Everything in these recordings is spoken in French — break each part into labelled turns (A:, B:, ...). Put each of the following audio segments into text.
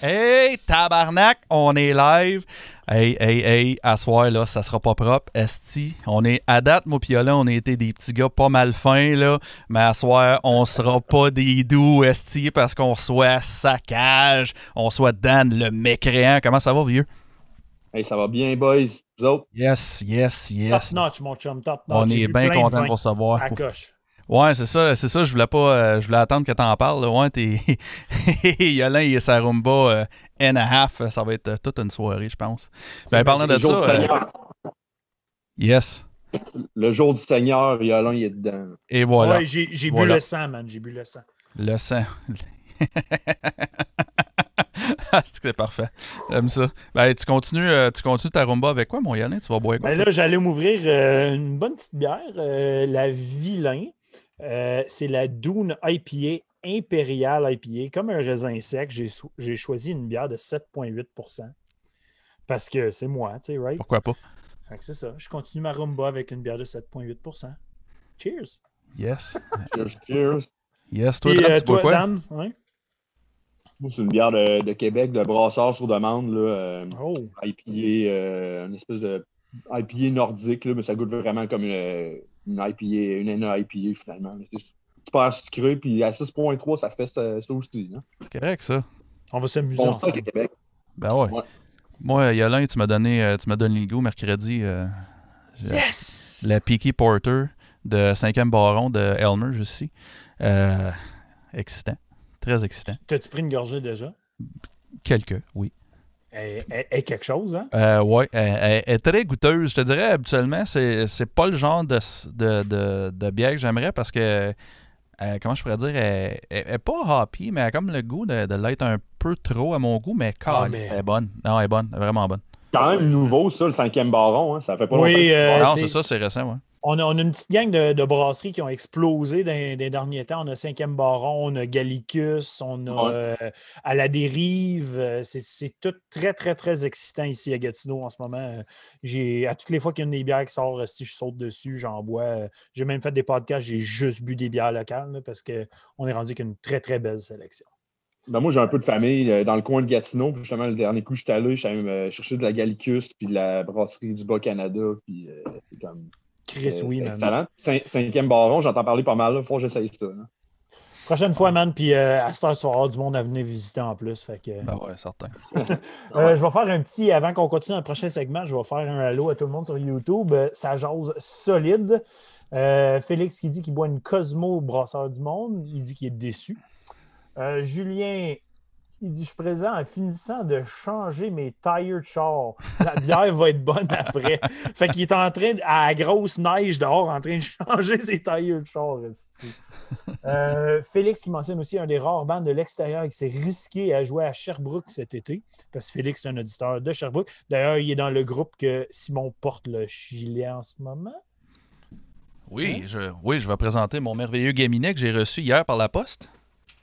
A: Hey, tabarnak, on est live. Hey, hey, hey, à soir, là, ça sera pas propre. Esti, on est à date, moi pis là, on a été des petits gars pas mal fins, là. Mais à soir, on sera pas des doux, Esti, parce qu'on soit saccage, on soit Dan le mécréant. Comment ça va, vieux?
B: Hey, ça va bien, boys. Vous autres?
A: Yes, yes, yes.
C: Top notch, mon chum, top notch.
A: On est bien content de recevoir.
C: Ça coche.
A: Ouais, c'est ça, c'est ça, je voulais pas, euh, je voulais attendre que t'en parles. là. Ouais, t'es. Yolin et sa rumba euh, and a half, ça va être euh, toute une soirée, je pense. Ben, parlant de
B: Le jour
A: ça,
B: du
A: euh,
B: Seigneur.
A: yes.
B: Le jour du Seigneur, Yolin, il est dedans.
A: Et voilà,
C: Ouais, j'ai j'ai
A: Voilà.
C: bu le sang, man. J'ai bu le sang.
A: le sang. Ah, c'est que c'est parfait. J'aime ça. Ben, tu continues, euh, tu continues ta rumba avec quoi, mon Yolin? Tu vas boire quoi?
C: Ben là, j'allais m'ouvrir euh, une bonne petite bière, euh, la Vilain. Euh, c'est la Dune IPA Impérial IPA. Comme un raisin sec, j'ai choisi une bière de 7,8% Parce que c'est moi, tu sais, right?
A: Pourquoi pas?
C: Fait que c'est ça. Je continue ma rumba avec une bière de 7,8% Cheers!
A: Yes.
B: Cheers, cheers.
A: Yes. Toi, Dan,
C: euh,
A: tu bois
C: toi,
A: quoi?
C: Dan? Ouais?
B: Moi, c'est une bière de, de Québec, de brasseur sur demande, là, euh,
C: Oh!
B: IPA, euh, une espèce de IPA nordique, là, mais ça goûte vraiment comme une, une IPA, une NA IPA finalement. C'est super sucré, puis à 6.3, ça fait ça, ça aussi. Hein.
A: C'est correct, ça.
C: On va s'amuser
B: Bon, ça,
C: ensemble.
B: Québec.
A: Ben ouais.
B: Ouais.
A: Moi, Yolin, tu m'as donné, euh, tu m'as donné le goût mercredi. euh,
C: Yes!
A: la Peaky Porter de 5e baron de Elmer, juste ici. Euh, excitant. Très excitant.
C: T'as-tu pris une gorgée déjà?
A: Quelques, oui.
C: Est quelque chose, hein?
A: Euh, ouais, elle, est très goûteuse. Je te dirais, habituellement, c'est, c'est pas le genre de, de, de, de bière que j'aimerais parce que, euh, comment je pourrais dire, elle, elle- elle est pas hoppy, mais elle a comme le goût de, de l'être un peu trop à mon goût, mais,
C: Ah,
A: calme,
C: mais-
A: elle est bonne. Non, elle est bonne, elle est vraiment bonne.
B: Quand même nouveau, ça, le cinquième baron. Hein? Ça fait pas
C: Oui,
B: longtemps.
C: euh,
A: non,
C: c'est-
A: c'est ça, c'est récent, ouais.
C: On a, on a une petite gang de, de brasseries qui ont explosé dans, dans les derniers temps. On a 5e Baron, on a Gallicus, on a
B: Ouais.
C: euh, À la dérive. Euh, C'est tout très, très, très excitant ici à Gatineau en ce moment. Euh, J'ai À toutes les fois qu'il y a une des bières qui sort, si je saute dessus, j'en bois. J'ai même fait des podcasts, j'ai juste bu des bières locales là, parce qu'on est rendu avec une très, très belle sélection.
B: Ben, moi, j'ai un peu de famille dans le coin de Gatineau. Justement, le dernier coup, j'étais allé, j'allais me chercher de la Gallicus, puis de la brasserie du Bas-Canada. Puis euh, c'est comme.
C: Chris,
B: euh,
C: oui,
B: c'est
C: man.
B: excellent. Cin- cinquième baron, j'entends parler pas mal. Il faut que j'essaye ça. hein.
C: Prochaine fois, man. Puis euh, à cette heure, tu vas avoir du monde à venir visiter en plus. Fait que,
A: Ben ouais, certain.
C: Euh, je vais faire un petit, avant qu'on continue dans le prochain segment, je vais faire un allô à tout le monde sur YouTube. Ça jase solide. Euh, Félix qui dit qu'il boit une Cosmo brasseur du monde. Il dit qu'il est déçu. Euh, Julien, il dit Je suis présent en finissant de changer mes tires de char. La bière va être bonne après. fait qu'il est en train, à la grosse neige dehors, en train de changer ses tires de char. Euh, Félix qui mentionne aussi un des rares bandes de l'extérieur qui s'est risqué à jouer à Sherbrooke cet été, parce que Félix est un auditeur de Sherbrooke. D'ailleurs, il est dans le groupe que Simon porte le gilet en ce moment.
A: Oui, je, oui, je vais présenter mon merveilleux gaminet que j'ai reçu hier par la poste.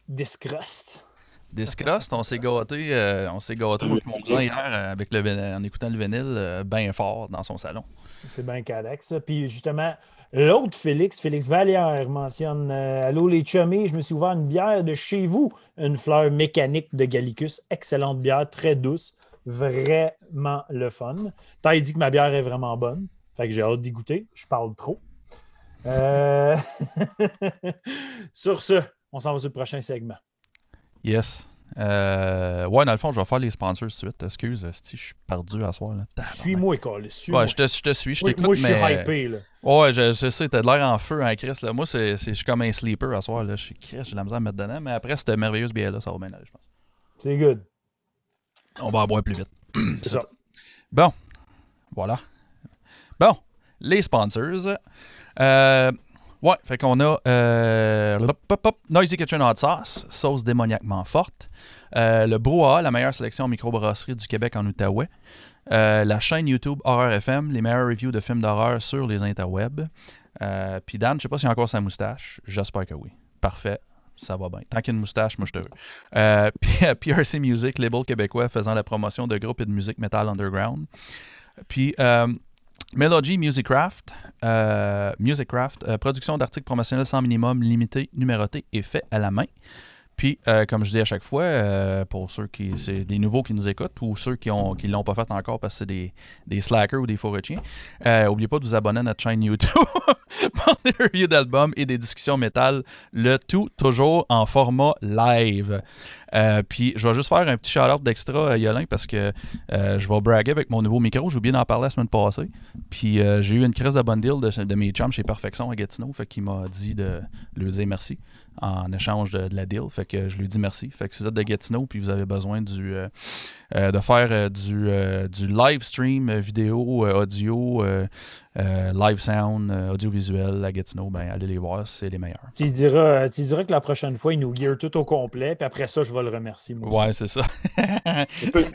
C: Discrust.
A: Discrust, on s'est gâté, euh, on s'est gâté et mon cousin hier euh, avec le en écoutant le vinyle bien fort dans son salon.
C: C'est bien correct, ça. Puis justement, l'autre Félix, Félix Vallière, mentionne euh, Allô les chummies, je me suis ouvert une bière de chez vous, une fleur mécanique de Gallicus. Excellente bière, très douce, vraiment le fun. T'as dit que ma bière est vraiment bonne, fait que j'ai hâte d'y goûter. Je parle trop. Euh, Sur ce, on s'en va sur le prochain segment.
A: Yes. Euh, ouais, dans le fond, je vais faire les sponsors tout de suite. Excuse, si je suis perdu à soir.
C: Suis-moi, Carlis, suis-moi.
A: Ouais, je te, je te suis, je t'écoute.
C: moi, je suis
A: mais...
C: hypé, là.
A: Ouais, je, je sais, t'as de l'air en feu, hein, Chris. Là. Moi, c'est, c'est- je suis comme un sleeper à soir. Là. Je suis Chris, j'ai de la misère à me mettre dedans. Mais après, cette merveilleuse bière-là, ça va bien aller, je pense.
C: C'est good.
A: On va en boire plus vite.
C: C'est ça.
A: Bon, voilà. Bon, les sponsors. Euh, ouais, fait qu'on a euh, Noisy Kitchen Hot Sauce, sauce démoniaquement forte. Euh, le Brouhaha, la meilleure sélection microbrasserie du Québec en Outaouais. Euh, la chaîne YouTube Horror FM, les meilleures reviews de films d'horreur sur les interwebs. Euh, Puis Dan, je sais pas s'il a encore sa moustache. J'espère que oui. Parfait. Ça va bien. Tant qu'il y a une moustache, moi je te veux. Puis PRC Music, label québécois faisant la promotion de groupes et de musique metal underground. Puis Melody Musicraft, euh, euh, production d'articles promotionnels sans minimum, limité, numéroté et fait à la main. Puis, euh, comme je dis à chaque fois, euh, pour ceux qui, c'est des nouveaux qui nous écoutent ou ceux qui ont qui l'ont pas fait encore parce que c'est des, des slackers ou des forestiers, euh, n'oubliez pas de vous abonner à notre chaîne YouTube pour des reviews d'albums et des discussions métal, le tout toujours en format live. Euh, puis je vais juste faire un petit shout-out d'extra à Yolin parce que euh, je vais braguer avec mon nouveau micro. J'ai oublié d'en parler la semaine passée. Puis euh, j'ai eu une crise de bonne deal de, mes chums chez Perfection à Gatineau. Fait qu'il m'a dit de lui dire merci en échange de, la deal. Fait que je lui dis merci. Fait que si vous êtes de Gatineau puis vous avez besoin du, euh, euh, de faire euh, du, euh, du live stream euh, vidéo, euh, audio, euh, euh, live sound, euh, audiovisuel à Gatineau, ben allez les voir, c'est les meilleurs.
C: Tu diras, tu diras que la prochaine fois, il nous gear tout au complet, puis après ça, je vais le remercier. Moi.
A: Ouais, c'est ça.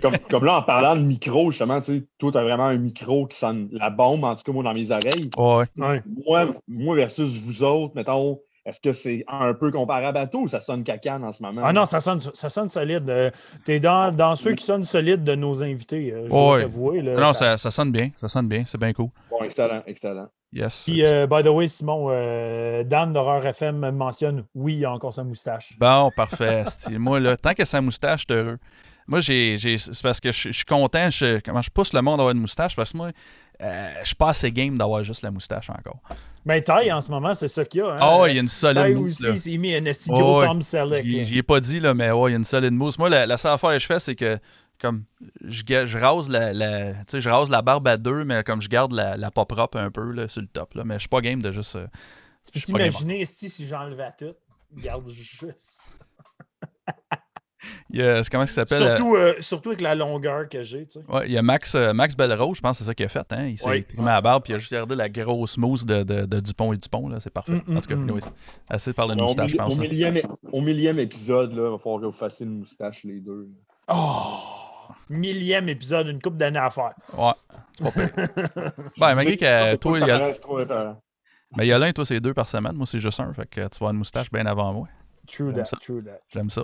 B: Comme, comme là, en parlant de micro, justement, tu sais, toi, tu as vraiment un micro qui sonne la bombe, en tout cas, moi, dans mes oreilles.
A: ouais.
C: Ouais.
B: Moi, moi versus vous autres, mettons, est-ce que c'est un peu comparable à tout ou ça sonne cacane en ce moment?
C: Ah non, ça sonne, ça sonne solide. tu es dans, dans ceux qui sonnent solides de nos invités, euh, je
A: Ouais.
C: dois t'avouer. là,
A: non,
C: ça-
A: ça, ça sonne bien. Ça sonne bien. C'est bien cool.
B: Bon, excellent, excellent.
A: Yes.
C: Puis, euh, by the way, Simon, euh, Dan d'Horreur FM mentionne oui, il a encore sa moustache.
A: Bon, parfait. Moi, là, tant que sa moustache, je suis heureux. Moi, j'ai, j'ai- c'est parce que je, je suis content. je- comment je pousse le monde à avoir une moustache parce que moi, euh, je suis pas assez game d'avoir juste la moustache encore.
C: Mais taille, en ce moment, c'est ça qu'il y a. hein.
A: Ah, ouais, il y a une solide
C: Taille
A: mousse.
C: aussi,
A: là.
C: il s'est mis un gros
A: ouais.
C: Tom Selleck.
A: J'y ai pas dit, là, mais ouais, il y a une solide mousse. Moi, la, la seule affaire que je fais, c'est que comme je, je rase la, je rase la barbe à deux, mais comme je garde la, la pas propre un peu là, sur le top. Là. Mais je suis pas game de juste. euh,
C: Tu peux t'imaginer esti, si j'enlevais tout? Garde juste.
A: Il y a- comment ça s'appelle? euh,
C: Surtout, euh, surtout avec la longueur que j'ai. tu sais.
A: Ouais, il y a Max, euh, Max je pense que c'est ça qu'il a fait. Hein? Il s'est
C: Oui.
A: trimé la barbe puis il a juste gardé la grosse mousse de, de, de Dupont et Dupont. Là. C'est parfait.
C: Mm, mm,
A: en tout cas,
C: mm.
A: assez de parler de
B: Au,
A: moustache, je pense.
B: au
A: hein.
B: millième, au millième épisode, là, il va falloir que vous fassiez une moustache les deux. là.
C: Oh! Millième épisode, une coupe d'années à faire.
A: Ouais, c'est pas pire. ben, malgré que toi, il y a,
B: paraisse trop épeurant.
A: ben, Yolin, toi, c'est deux par semaine. Moi, c'est juste un. Fait que tu vas avoir une moustache bien avant moi.
C: True
A: J'aime
C: that,
A: ça.
C: true that.
A: J'aime ça.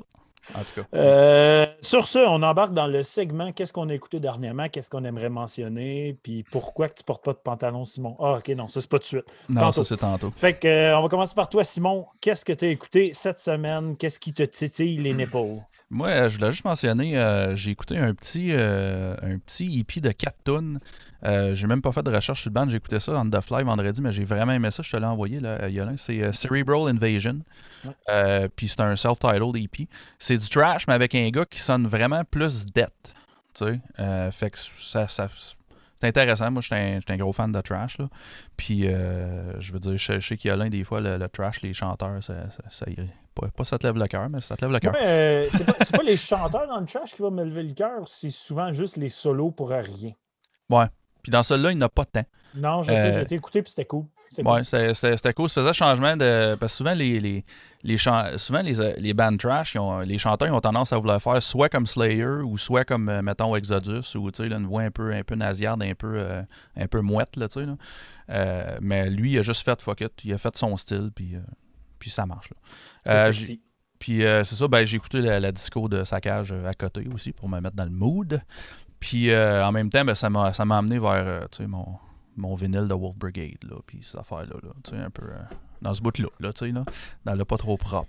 A: En tout cas.
C: Euh, sur ce, on embarque dans le segment Qu'est-ce qu'on a écouté dernièrement, qu'est-ce qu'on aimerait mentionner, puis pourquoi que tu portes pas de pantalon, Simon? Ah, ok, non, ça c'est pas tout de suite.
A: Non,
C: tantôt.
A: ça, c'est tantôt.
C: Fait que, euh, on va commencer par toi, Simon. Qu'est-ce que tu as écouté cette semaine? Qu'est-ce qui te titille les nipples?
A: Moi, euh, je voulais juste mentionner, euh, j'ai écouté un petit, euh, un petit EP de 4 tonnes. Euh, j'ai même pas fait de recherche sur le band, j'ai écouté ça on the fly vendredi, mais j'ai vraiment aimé ça. Je te l'ai envoyé, là, à Yolin. C'est euh, Cerebral Invasion.
C: Ouais.
A: Euh, Puis c'est un self-titled EP. C'est du trash, mais avec un gars qui sonne vraiment plus death. Tu sais, Euh, fait que ça, ça- c'est intéressant. Moi, je suis un, j'étais un gros fan de trash. Là. Puis, euh, je veux dire, je, je sais qu'il y a l'un des fois, le, le trash, les chanteurs, ça, ça, ça irait. Pas, pas ça te lève le cœur, mais ça te lève le cœur.
C: Euh, c'est pas, pas les chanteurs dans le trash qui vont me lever le cœur, c'est souvent juste les solos pour rien.
A: Puis dans celui-là, il n'a pas de temps.
C: Non, je sais,
A: Euh,
C: j'ai été écouté puis c'était cool. C'était
A: Ouais,
C: cool.
A: c'était cool. Ça faisait changement de. Parce que souvent, les, les, les, souvent les, euh, les bands trash, ils ont- les chanteurs ils ont tendance à vouloir faire soit comme Slayer ou soit comme, euh, mettons, Exodus, ou tu sais, là, une voix un peu, un peu nasillarde, un peu, euh, un peu mouette, là, tu sais. là. Euh, mais lui, il a juste fait fuck it. Il a fait son style, puis, euh, puis ça marche. là.
C: C'est
A: Euh,
C: sexy.
A: Puis euh, c'est ça, ben, j'ai écouté la, la disco de Saccage euh, à côté aussi pour me mettre dans le mood. Puis euh, en même temps, ben, ça m'a ça m'a amené vers euh, tu sais, mon, mon vinyle de Wolf Brigade, là, puis cette affaire-là, là, tu sais, un peu euh, dans ce bout-là, là, tu sais, là, dans le pas trop propre.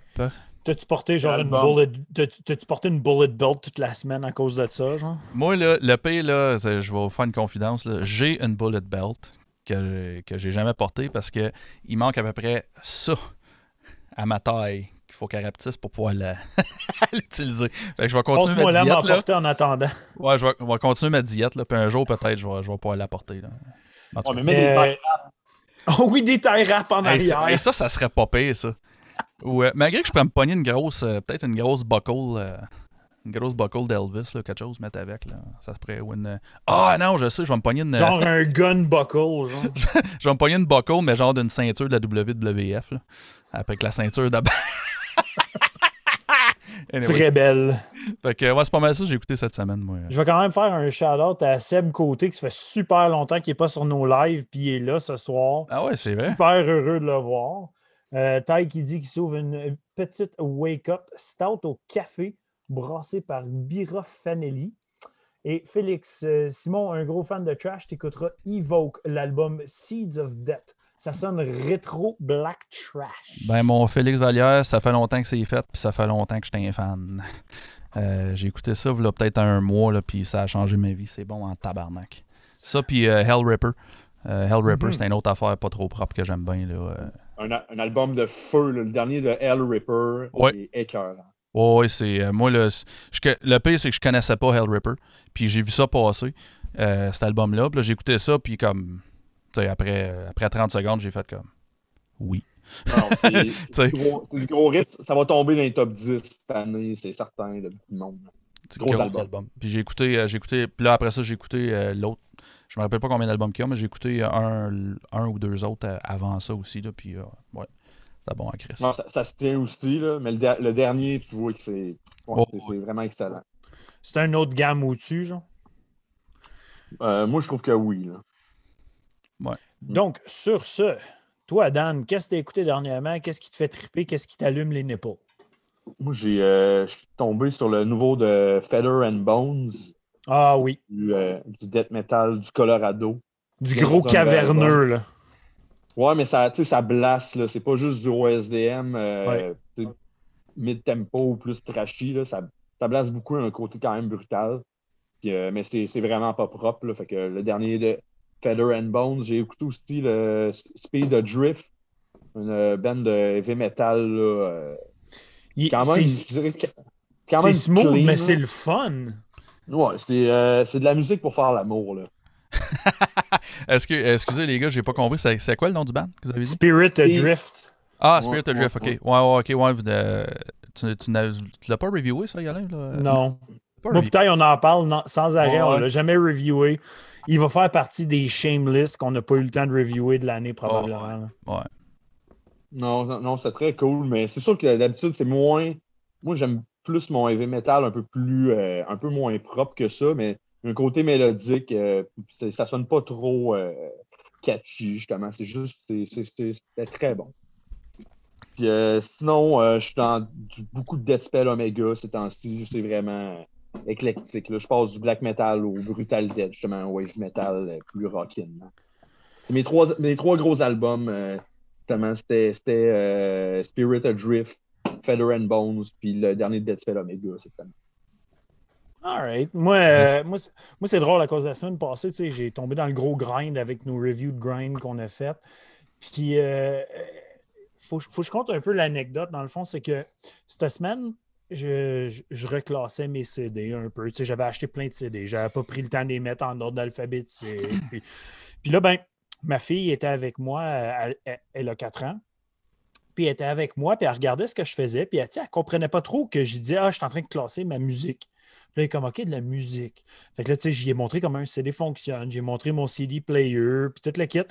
C: T'as-tu porté genre une bullet. t'as-tu- T'as-tu porté une bullet belt toute la semaine à cause de ça, genre?
A: Moi, là, le pire, là, c'est- je vais vous faire une confidence, là, j'ai une bullet belt que, que j'ai jamais portée parce que il manque à peu près ça à ma taille qu'il faut qu'elle rapetisse pour pouvoir l'utiliser. Fait que je vais continuer ma diète, là.
C: en attendant.
A: Ouais, je vais, on va continuer ma diète, là, puis un jour, peut-être, je vais, je vais pouvoir l'apporter.
B: Ouais, mais
C: Euh. Oh oui, des tailles rap en
A: Hey, ça,
C: arrière.
A: hey, ça, ça serait pas pire, ça. Ou, euh, malgré que je peux me pogner une grosse, euh, peut-être une grosse buckle, euh, une grosse buckle d'Elvis, là, quelque chose, mettre avec, là. Ça se pourrait, ou une... euh, Ah non, je sais, je vais me pogner une... euh,
C: Genre un gun buckle, genre.
A: je vais me pogner une buckle, mais genre d'une ceinture de la WWF, là. Avec la ceinture d'abord. anyway.
C: Très belle.
A: Fait que, ouais, c'est pas mal ça que j'ai écouté cette semaine, moi.
C: Je vais quand même faire un shout-out à Seb Côté, qui fait super longtemps qu'il n'est pas sur nos lives, puis il est là ce soir.
A: Ah ouais, c'est vrai.
C: Super heureux de le voir. Euh, Ty qui dit qu'il s'ouvre une petite wake-up stout au café, brassée par Bira Fanelli. Et Félix, euh, Simon, un gros fan de trash, t'écouteras Evoke, l'album Seeds of Death. Ça sonne rétro black trash.
A: Ben, mon Félix Vallière, ça fait longtemps que c'est fait, puis ça fait longtemps que j'étais un fan. Euh, j'ai écouté ça, il y a peut-être un mois, là, puis ça a changé ma vie. C'est bon en tabarnak. Ça, puis euh, Hell Ripper. Euh, Hell Ripper,
C: Mhm.
A: c'est une autre affaire pas trop propre que j'aime bien. Là. euh.
B: Un, album de feu, là, le dernier de Hell Ripper.
A: Ouais.
B: est écœurant.
A: Ouais, ouais, c'est. euh, moi, le, je le pire, c'est que je connaissais pas Hell Ripper. Puis j'ai vu ça passer, euh, cet album-là. Puis là, j'ai écouté ça, puis comme. après, euh, après 30 secondes, j'ai fait comme. Oui.
B: C'est du gros- du rythme. Ça va tomber dans les top 10 cette année, c'est certain, de monde.
A: C'est
B: Gros
A: gros
B: album.
A: album. Puis j'ai écouté, j'ai écouté. Puis là, après ça, j'ai écouté l'autre. Je me rappelle pas combien d'albums qu'il y a, mais j'ai écouté un, un ou deux autres avant ça aussi. Là, puis ouais, c'était bon à Chris.
B: Non, ça, ça se tient aussi, là, mais le, der- le dernier, tu vois que c'est ouais,
A: Oh,
B: c'est- vraiment excellent.
C: C'est un autre gamme au-dessus, genre?
B: Euh, moi, je trouve que oui. Là.
C: Donc, sur ce, toi, Dan, qu'est-ce que tu as écouté dernièrement? Qu'est-ce qui te fait triper? Qu'est-ce qui t'allume les nipples?
B: Moi, j'ai, euh, je suis tombé sur le nouveau de Feather and Bones,
C: Ah oui,
B: du, euh, du death metal du Colorado.
C: du gros caverneux, là.
B: Ouais, mais ça, tu sais, ça blasse, là. C'est pas juste du OSDM euh, mid-tempo ou plus trashy, là. Ça, ça blasse beaucoup, un côté quand même brutal. Puis, euh, mais c'est c'est vraiment pas propre, là. Fait que le dernier de Feather and Bones, j'ai écouté aussi le Speed of Drift, une euh, band de heavy metal, là. euh,
C: Il-
B: quand même,
C: c'est- smooth,
B: clean,
C: mais c'est le fun.
B: Ouais, c'est euh, c'est de la musique pour faire l'amour, là.
A: Est-ce que, excusez les gars, j'ai pas compris. C'est, c'est quoi le nom du band que vous avez dit?
C: Spirit Adrift.
A: Ah, Spirit
B: Ouais,
A: of Drift, ok.
B: ouais,
A: Ouais, ok. Ouais, euh, tu, tu, l'as pas reviewé, ça, Yalain? Là?
C: Non.
A: Pas
C: Moi, putain, on en parle non- sans arrêt.
B: Ouais,
C: On l'a jamais reviewé. Il va faire partie des shameless qu'on n'a pas eu le temps de reviewer de l'année, probablement.
A: Ouais.
B: Non, non, non, c'est très cool, mais c'est sûr que d'habitude, c'est moins. Moi, j'aime plus mon heavy metal un peu plus. euh, un peu moins propre que ça, mais un côté mélodique, euh, ça sonne pas trop euh, catchy, justement. C'est juste. C'était très bon. Euh, sinon, je suis dans beaucoup de Deathspell Omega ces temps-ci. C'est vraiment éclectique. Je passe du black metal au brutal death, justement, au wave metal plus rockin'. Mes trois, mes trois gros albums, Justement, c'était Spirit Adrift, Feather and Bones, puis le dernier de Dead Spell Omega, cette année.
C: All right. Moi, euh, moi, c'est- moi, c'est drôle à cause de la semaine passée. tu sais, J'ai tombé dans le gros grind avec nos reviews de grind qu'on a fait. Puis, euh, faut, faut que je compte un peu l'anecdote. Dans le fond, c'est que cette semaine, je, je- je reclassais mes CD un peu. Tu sais, J'avais acheté plein de CD. J'avais pas pris le temps de les mettre en ordre alphabétique. Puis, puis là, ben, ma fille était avec moi. Elle, elle- elle a 4 ans. Puis elle était avec moi, puis elle regardait ce que je faisais, puis elle, elle comprenait pas trop que je disais Ah, je suis en train de classer ma musique. Puis là, elle est comme OK, de la musique. Fait que là, tu sais, j'y ai montré comment un CD fonctionne, j'ai montré mon CD player, puis toute la kit.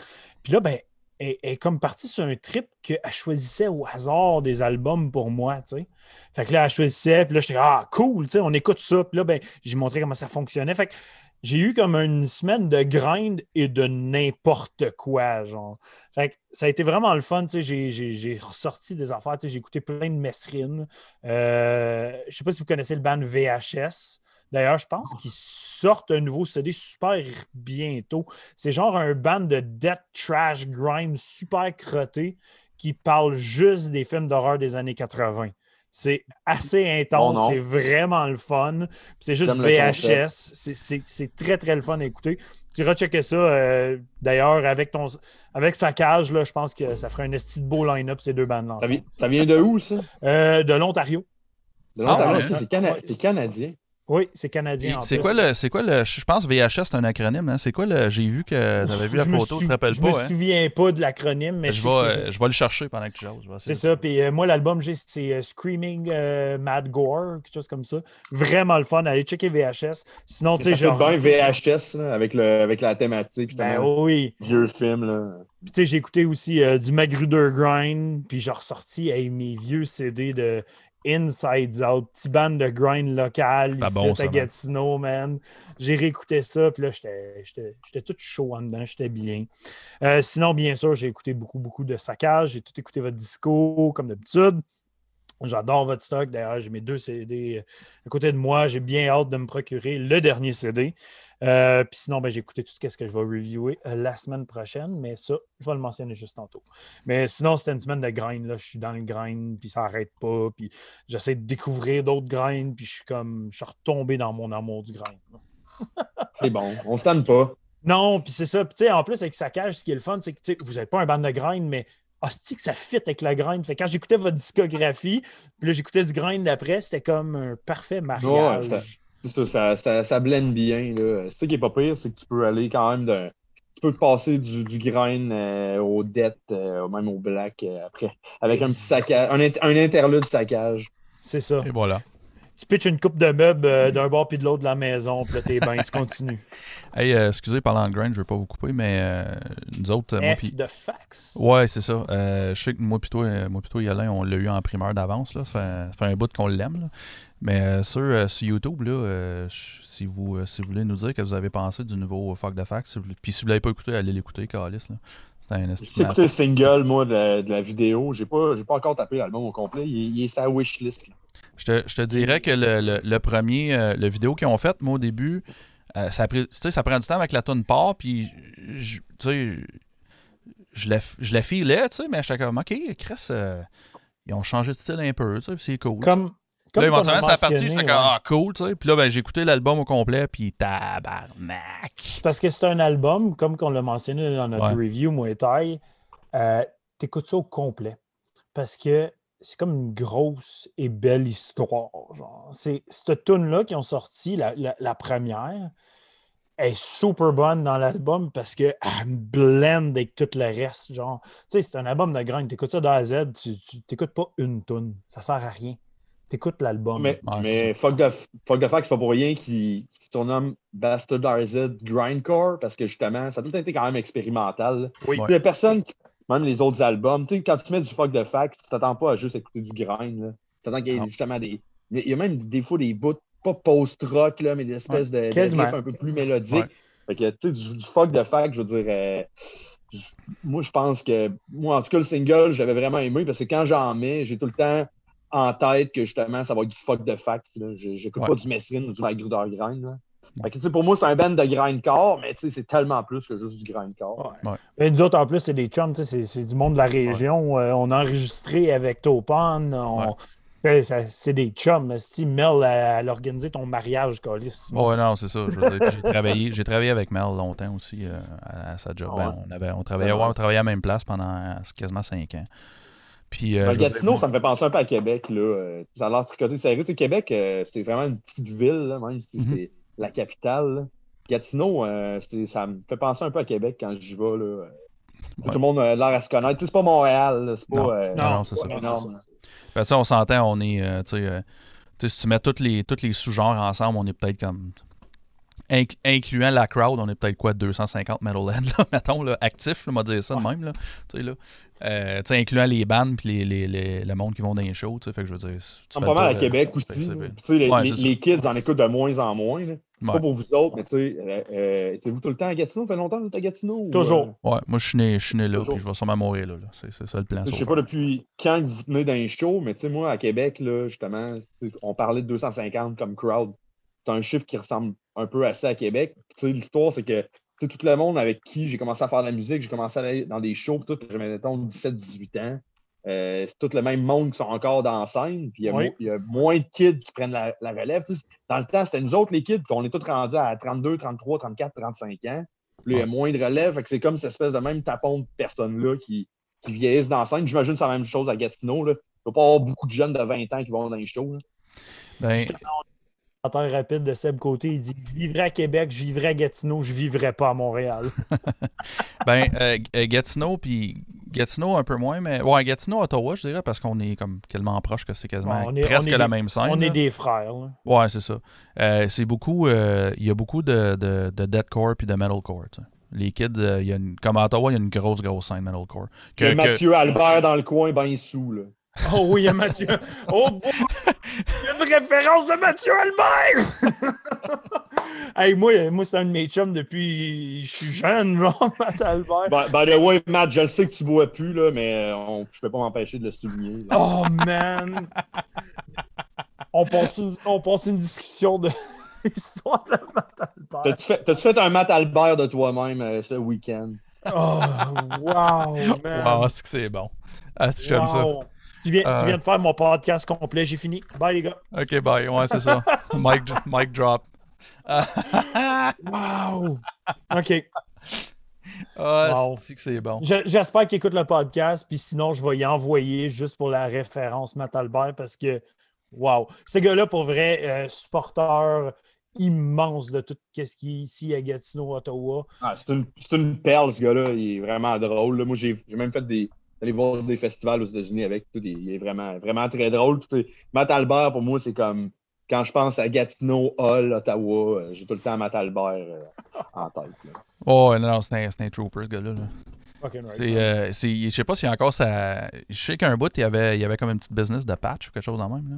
C: Puis là, ben, elle, elle est comme partie sur un trip qu'elle choisissait au hasard des albums pour moi, tu sais. Fait que là, elle choisissait, puis là, j'étais Ah, cool, tu sais, on écoute ça. Puis là, ben, j'ai montré comment ça fonctionnait. Fait que j'ai eu comme une semaine de grind et de n'importe quoi, genre. Ça a été vraiment le fun. tu sais, J'ai, ressorti des affaires. tu sais, J'ai écouté plein de mesrines. Euh, je sais pas si vous connaissez le band VHS. D'ailleurs, je pense qu'ils sortent un nouveau CD super bientôt. C'est genre un band de death trash grime super crotté qui parle juste des films d'horreur des années 80. C'est assez intense,
B: Oh
C: c'est vraiment le fun. C'est juste VHS. C'est- C'est c'est très, très le fun à écouter. Tu iras checker ça. euh, D'ailleurs, avec, ton, avec sa cage, là, je pense que ça ferait un esti de beau line-up, ces deux bandes-là.
B: Ça,
C: ensemble.
B: vi- ça vient de où, ça?
C: Euh, de l'Ontario.
B: De
A: Ah,
B: l'Ontario,
A: ouais.
B: c'est cana-
C: Ouais.
B: c'est canadien.
C: Oui, c'est canadien. en
A: C'est quoi le. C'est quoi le. Je pense VHS, c'est un acronyme. Hein? C'est quoi le. J'ai vu que tu avais vu la
C: Je
A: photo, tu
C: sou-
A: te rappelles
C: Je
A: pas,
C: me
A: hein?
C: souviens pas de l'acronyme, mais
A: Je
C: sais
A: vais,
C: juste-
A: je vais le chercher pendant que tu jases. je
C: C'est ça. Puis euh, moi, l'album, j'ai c'est euh, Screaming euh, Mad Gore, quelque chose comme ça. Vraiment le fun. Allez checker VHS. Sinon, tu sais, genre.
B: fait bien VHS, là, avec, le, avec la thématique,
C: Ben oui.
B: Vieux film, là.
C: Puis tu sais, j'ai écouté aussi euh, du Magruder Grind, puis j'ai ressorti hey, mes vieux CD de Inside Out, petit band de grind local ici
A: bon,
C: à
A: man.
C: Gatineau, man. J'ai réécouté ça, puis là, j'étais tout chaud en dedans, j'étais bien. Euh, sinon, bien sûr, j'ai écouté beaucoup, beaucoup de saccage, j'ai tout écouté votre disco, comme d'habitude. J'adore votre stock. D'ailleurs, j'ai mes deux CD à côté de moi. J'ai bien hâte de me procurer le dernier CD. Euh, puis sinon, ben, j'ai écouté tout ce que je vais reviewer euh, la semaine prochaine, mais ça, je vais le mentionner juste tantôt. Mais sinon, c'était une semaine de grind. Là. Je suis dans le grind, puis ça n'arrête pas. Puis j'essaie de découvrir d'autres grinds, puis je suis comme, je suis retombé dans mon amour du grind.
B: C'est bon, on ne se pas.
C: Non, puis c'est ça. Puis en plus, avec sa cage, ce qui est le fun, c'est que vous n'êtes pas un band de grind, mais hostie que ça fit avec le grind. Fait quand j'écoutais votre discographie, puis là, j'écoutais du grind d'après, c'était comme un parfait mariage.
B: Ouais, ça, ça, ça, blende bien. C'est ça qui est pas pire, c'est que tu peux aller quand même de. Tu peux passer du, du grind euh, au death, euh, même au black euh, après, avec un petit saccage, un, un interlude saccage.
C: C'est ça.
A: Et voilà
C: tu pitches une coupe de meubles euh, d'un bord puis de l'autre de la maison, puis là, t'es bien, tu continues.
A: Hey, euh, excusez, parlant de grind, je vais pas vous couper, mais euh, nous autres.
C: F moi, de fax.
A: Ouais, c'est ça. je sais que moi, plutôt, moi, plutôt, Yolin, on l'a eu en primeur d'avance. Là. Ça, fait, un bout qu'on l'aime. Mais sur, sur, YouTube, là, si, vous, si vous voulez nous dire que vous avez pensé du nouveau Fuck de Fax, puis si vous l'avez pas écouté, allez l'écouter, Calis.
B: C'est un J'ai écouté le single, moi, de la, vidéo. J'ai pas, pas encore tapé l'album au complet. Il, est sa wishlist. Là.
A: Je te, dirais que le, premier, euh, le vidéo qu'ils ont fait, moi, au début, euh, ça, ça prend du temps avec la tonne part, puis, tu sais, je la, je la filais, tu sais, mais j'étais comme, OK, Chris, euh, ils ont changé de style un peu, tu sais, c'est cool.
C: Comme, comme là,
A: éventuellement, ça partie, j'étais comme, ah, cool, tu sais. Puis là, ben, j'ai écouté l'album au complet, puis tabarnak.
C: C'est parce que c'est un album, comme qu'on l'a mentionné dans notre review, Muay Thai, euh, t'écoutes ça au complet. Parce que c'est comme une grosse et belle histoire. C'est cette tune-là qui ont sorti, la, première, est super bonne dans l'album parce qu'elle blend avec tout le reste. Genre, tu sais, c'est un album de grain. Tu écoutes ça de A à Z, tu n'écoutes pas une tune. Ça sert à rien. Tu écoutes l'album.
B: Mais, mais fuck, the, fuck the Fact, c'est pas pour rien qu'il qu surnomme Bastardized Grindcore parce que justement, ça a tout été quand même expérimental.
C: Oui.
B: Il n'y a personne qui même les autres albums. Tu sais, quand tu mets du fuck de fact, tu t'attends pas à juste écouter du grind. Tu t'attends qu'il y ait justement des. Il y a même des fois des bouts, pas post-rock, là, mais des espèces de, de un peu plus mélodiques. Fait que, tu sais, du, fuck de fact, je veux dire. Euh, moi, je pense que. Moi, en tout cas, le single, j'avais vraiment aimé parce que quand j'en mets, j'ai tout le temps en tête que justement, ça va être du fuck de fact. J'écoute pas du Messrine ou du Magruder Grind. pour moi, c'est un band de grindcore, mais c'est tellement plus que juste du grindcore.
C: Ouais. nous autres, en plus, c'est des chums, c'est du monde de la région. Euh, on a enregistré avec Topon. C'est des chums. Si Mel, elle, a organisé ton mariage, Colis.
A: Oh, non, c'est ça. J'ai travaillé, travaillé avec Mel longtemps aussi euh, à, sa job. Ben, on, avait, on, travaillait, on travaillait à la même place pendant quasiment cinq ans. Puis,
B: euh, Gatineau, ça me fait penser un peu à Québec. Là. Ça a l'air tricoté sérieux. Québec, c'est vraiment une petite ville, là, même si mm-hmm. c'est la capitale. Gatineau, euh, ça me fait penser un peu à Québec quand j'y vais. Là. Tout le monde a l'air à se connaître. C'est pas Montréal. C'est pas,
A: non, euh, non, c'est ça. Ben, ça. on s'entend, on est. Euh, si tu mets tous les, tous les sous-genres ensemble, on est peut-être comme. Incluant la crowd, on est peut-être quoi, 250 metalheads, là, mettons, là, actifs, on va dire ça de même. Là, là. Euh, incluant les bandes puis les, les, le monde qui vont dans les shows. Fait que je veux dire.
B: C'est pas mal à Québec aussi. Les, les, kids en écoutent de moins en moins. Là. Pas pour vous autres, mais tu sais, euh, euh vous tout le temps à Gatineau? Ça fait longtemps que vous êtes à Gatineau?
C: Toujours.
A: Euh? Ouais, moi je suis né, je suis né là, puis je vais sûrement mourir là. C'est ça le plan.
B: Je sais pas depuis quand vous venez dans les shows, mais tu sais, moi à Québec, là, justement, on parlait de 250 comme crowd. C'est un chiffre qui ressemble un peu à ça à Québec. Tu sais, l'histoire, c'est que tout le monde avec qui j'ai commencé à faire de la musique, j'ai commencé à aller dans des shows, tout, j'avais 17-18 ans. Euh, c'est tout le même monde qui sont encore dans la scène. Puis il y, a moins de kids qui prennent la, relève. dans le temps, c'était nous autres, les kids, qu'on est tous rendus à 32, 33, 34, 35 ans. Puis il y a moins de relève. c'est comme cette espèce de même tapon de personnes-là qui, qui, vieillissent dans la scène. J'imagine que c'est la même chose à Gatineau. Là. Il ne va pas avoir beaucoup de jeunes de 20 ans qui vont dans les shows.
C: Ben, commentaire rapide de Seb Côté. Il dit Je vivrais à Québec, je vivrais à Gatineau, je vivrais pas à Montréal.
A: ben, euh, euh, Gatineau, puis Gatineau un peu moins, mais ouais, Gatineau, Ottawa, je dirais, parce qu'on est comme tellement proche que c'est quasiment presque la même scène.
C: On est des frères. Là.
A: Ouais, c'est ça. Euh, c'est beaucoup, il y a beaucoup de, de, de deathcore puis de metalcore. Les kids, y a une, comme à Ottawa, il y a une grosse, grosse scène metalcore.
B: Que, Mathieu Albert dans le coin, ben sous, là.
C: Oh oui, il y a Mathieu. Oh, il y a une référence de Mathieu Albert! Hey, moi, moi c'est un de mes chums depuis je suis jeune, genre, Matt Albert.
B: By, by the way, Matt, je le sais que tu bois plus, là, mais euh, on, je peux pas m'empêcher de le souligner. là.
C: Oh, man! On porte une, on porte une discussion de l'histoire de Matt Albert?
B: T'as-tu fait, fait un Matt Albert de toi-même euh, ce week-end?
C: Oh, wow, man!
A: Wow, c'est que c'est bon. Ah, c'est que j'aime ça.
C: Tu viens,
A: Euh.
C: tu viens de faire mon podcast complet, j'ai fini. Bye, les gars.
A: Ok, bye. Ouais, c'est ça. mic, mic drop.
C: Wow! OK.
A: ah,
C: Wow.
A: c'est que c'est bon.
C: Je- J'espère qu'il écoute le podcast, puis sinon, je vais y envoyer juste pour la référence Matt Albert parce que, wow! Ce gars-là, pour vrai, euh, supporter immense de tout ce qui est ici à Gatineau, Ottawa.
B: Ah, c'est, une, perle, ce gars-là. Il est vraiment drôle. là. Moi, j'ai même fait des. Aller voir des festivals aux États-Unis avec. Tout, il, il est vraiment, vraiment très drôle. Puis, Matt Albert, pour moi, c'est comme. Quand je pense à Gatineau, Hall, Ottawa, euh, j'ai tout le temps Matt Albert euh, en tête. là.
A: Oh, non, non, c'est un, c'est un trooper, ce gars-là.
C: right,
A: euh, c'est- je sais pas s'il y a encore sa. Je sais qu'un bout, il y avait, il y avait comme une petite business de patch ou quelque chose dans le même. Là.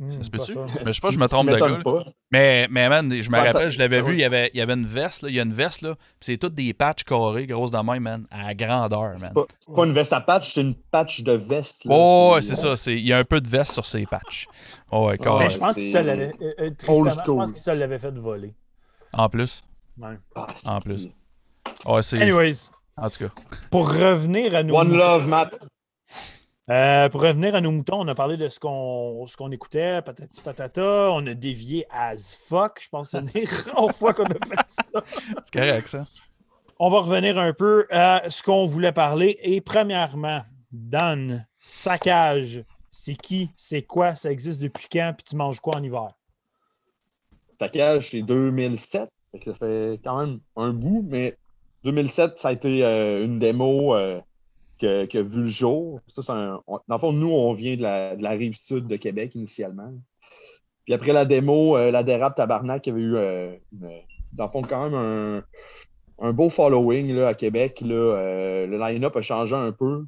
C: Hmm,
A: Ça se
C: pas
A: peut-tu?
C: sûr.
A: Mais je sais pas, je me trompe de gars.
B: pas.
A: Mais, mais man, je me
B: Ouais,
A: rappelle, je l'avais
B: ça,
A: vu,
B: oui.
A: il y avait, il y avait une veste, là, il y a une veste, là, puis c'est toutes des patchs carrés, grosses de même, man, à grandeur, man.
B: Pas, c'est pas une veste à patch, c'est une patch de veste. là.
A: Oh, ouais, c'est ça, c'est, il y a un peu de veste sur ses patchs. Oh, ouais, carré.
C: Mais je pense qu'il se l'avait. euh, euh, je pense qu'il se l'avait fait voler.
A: En plus.
C: Ouais.
B: Ah,
A: En plus. Ouais, c'est.
C: Anyways,
A: En tout cas.
C: pour revenir à nos
B: One love, Matt.
C: Euh, pour revenir à nos moutons, on a parlé de ce qu'on ce qu'on écoutait, patati patata, on a dévié as fuck. Je pense que c'est une rare fois qu'on a fait ça.
A: C'est correct, ça.
C: On va revenir un peu à ce qu'on voulait parler. Et premièrement, Dan, saccage, c'est qui, c'est quoi, ça existe depuis quand, puis tu manges quoi en hiver?
B: Saccage, c'est 2007. Fait que ça fait quand même un bout, mais 2007, ça a été euh, une démo euh, que- qui a vu le jour. Ça, dans le fond, nous, on vient de la, de la rive sud de Québec initialement. Puis après la démo, euh, la dérape Tabarnak avait eu, euh, dans le fond, quand même un, un beau following là, à Québec. Là. Euh, le line-up a changé un peu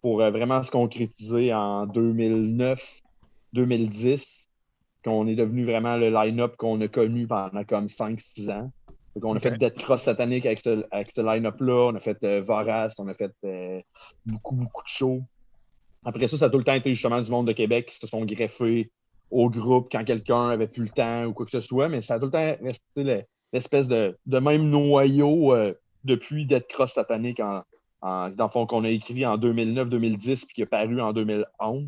B: pour vraiment se concrétiser en 2009-2010 qu'on est devenu vraiment le line-up qu'on a connu pendant comme 5-6 ans. Donc, on a fait Dead Cross satanique avec ce, line-up-là. On a fait euh, Vorace, on a fait euh, beaucoup, beaucoup de shows. Après ça, ça a tout le temps été justement du monde de Québec qui se sont greffés au groupe quand quelqu'un avait plus le temps ou quoi que ce soit. Mais ça a tout le temps resté le- l'espèce de, de même noyau euh, depuis Dead Cross en, en- dans le fond qu'on a écrit en 2009-2010 puis qui est paru en 2011.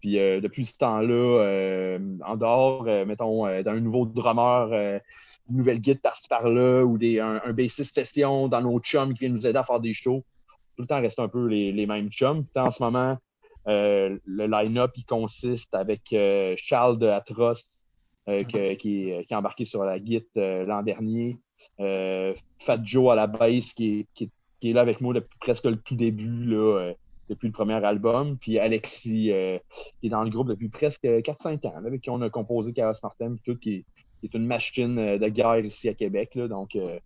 B: Puis euh, depuis ce temps-là, euh, en dehors, euh, mettons, euh, d'un nouveau drummer, une nouvelle guide par-ci par-là, ou des, un, un bassiste session dans nos chums qui vient nous aider à faire des shows, tout le temps reste un peu les, les mêmes chums. Puis, en ce moment, le line-up, il consiste avec Charles de euh, que- qui, est, qui est embarqué sur la guide l'an dernier, Fat Joe à la bass, qui est, qui est- qui est là avec moi depuis presque le tout début, là, depuis le premier album, puis Alexis, euh, qui est dans le groupe depuis presque 4-5 ans, avec qui on a composé Chaos Martin, tout, qui est, une machine euh, de guerre ici à Québec. Là, donc, euh,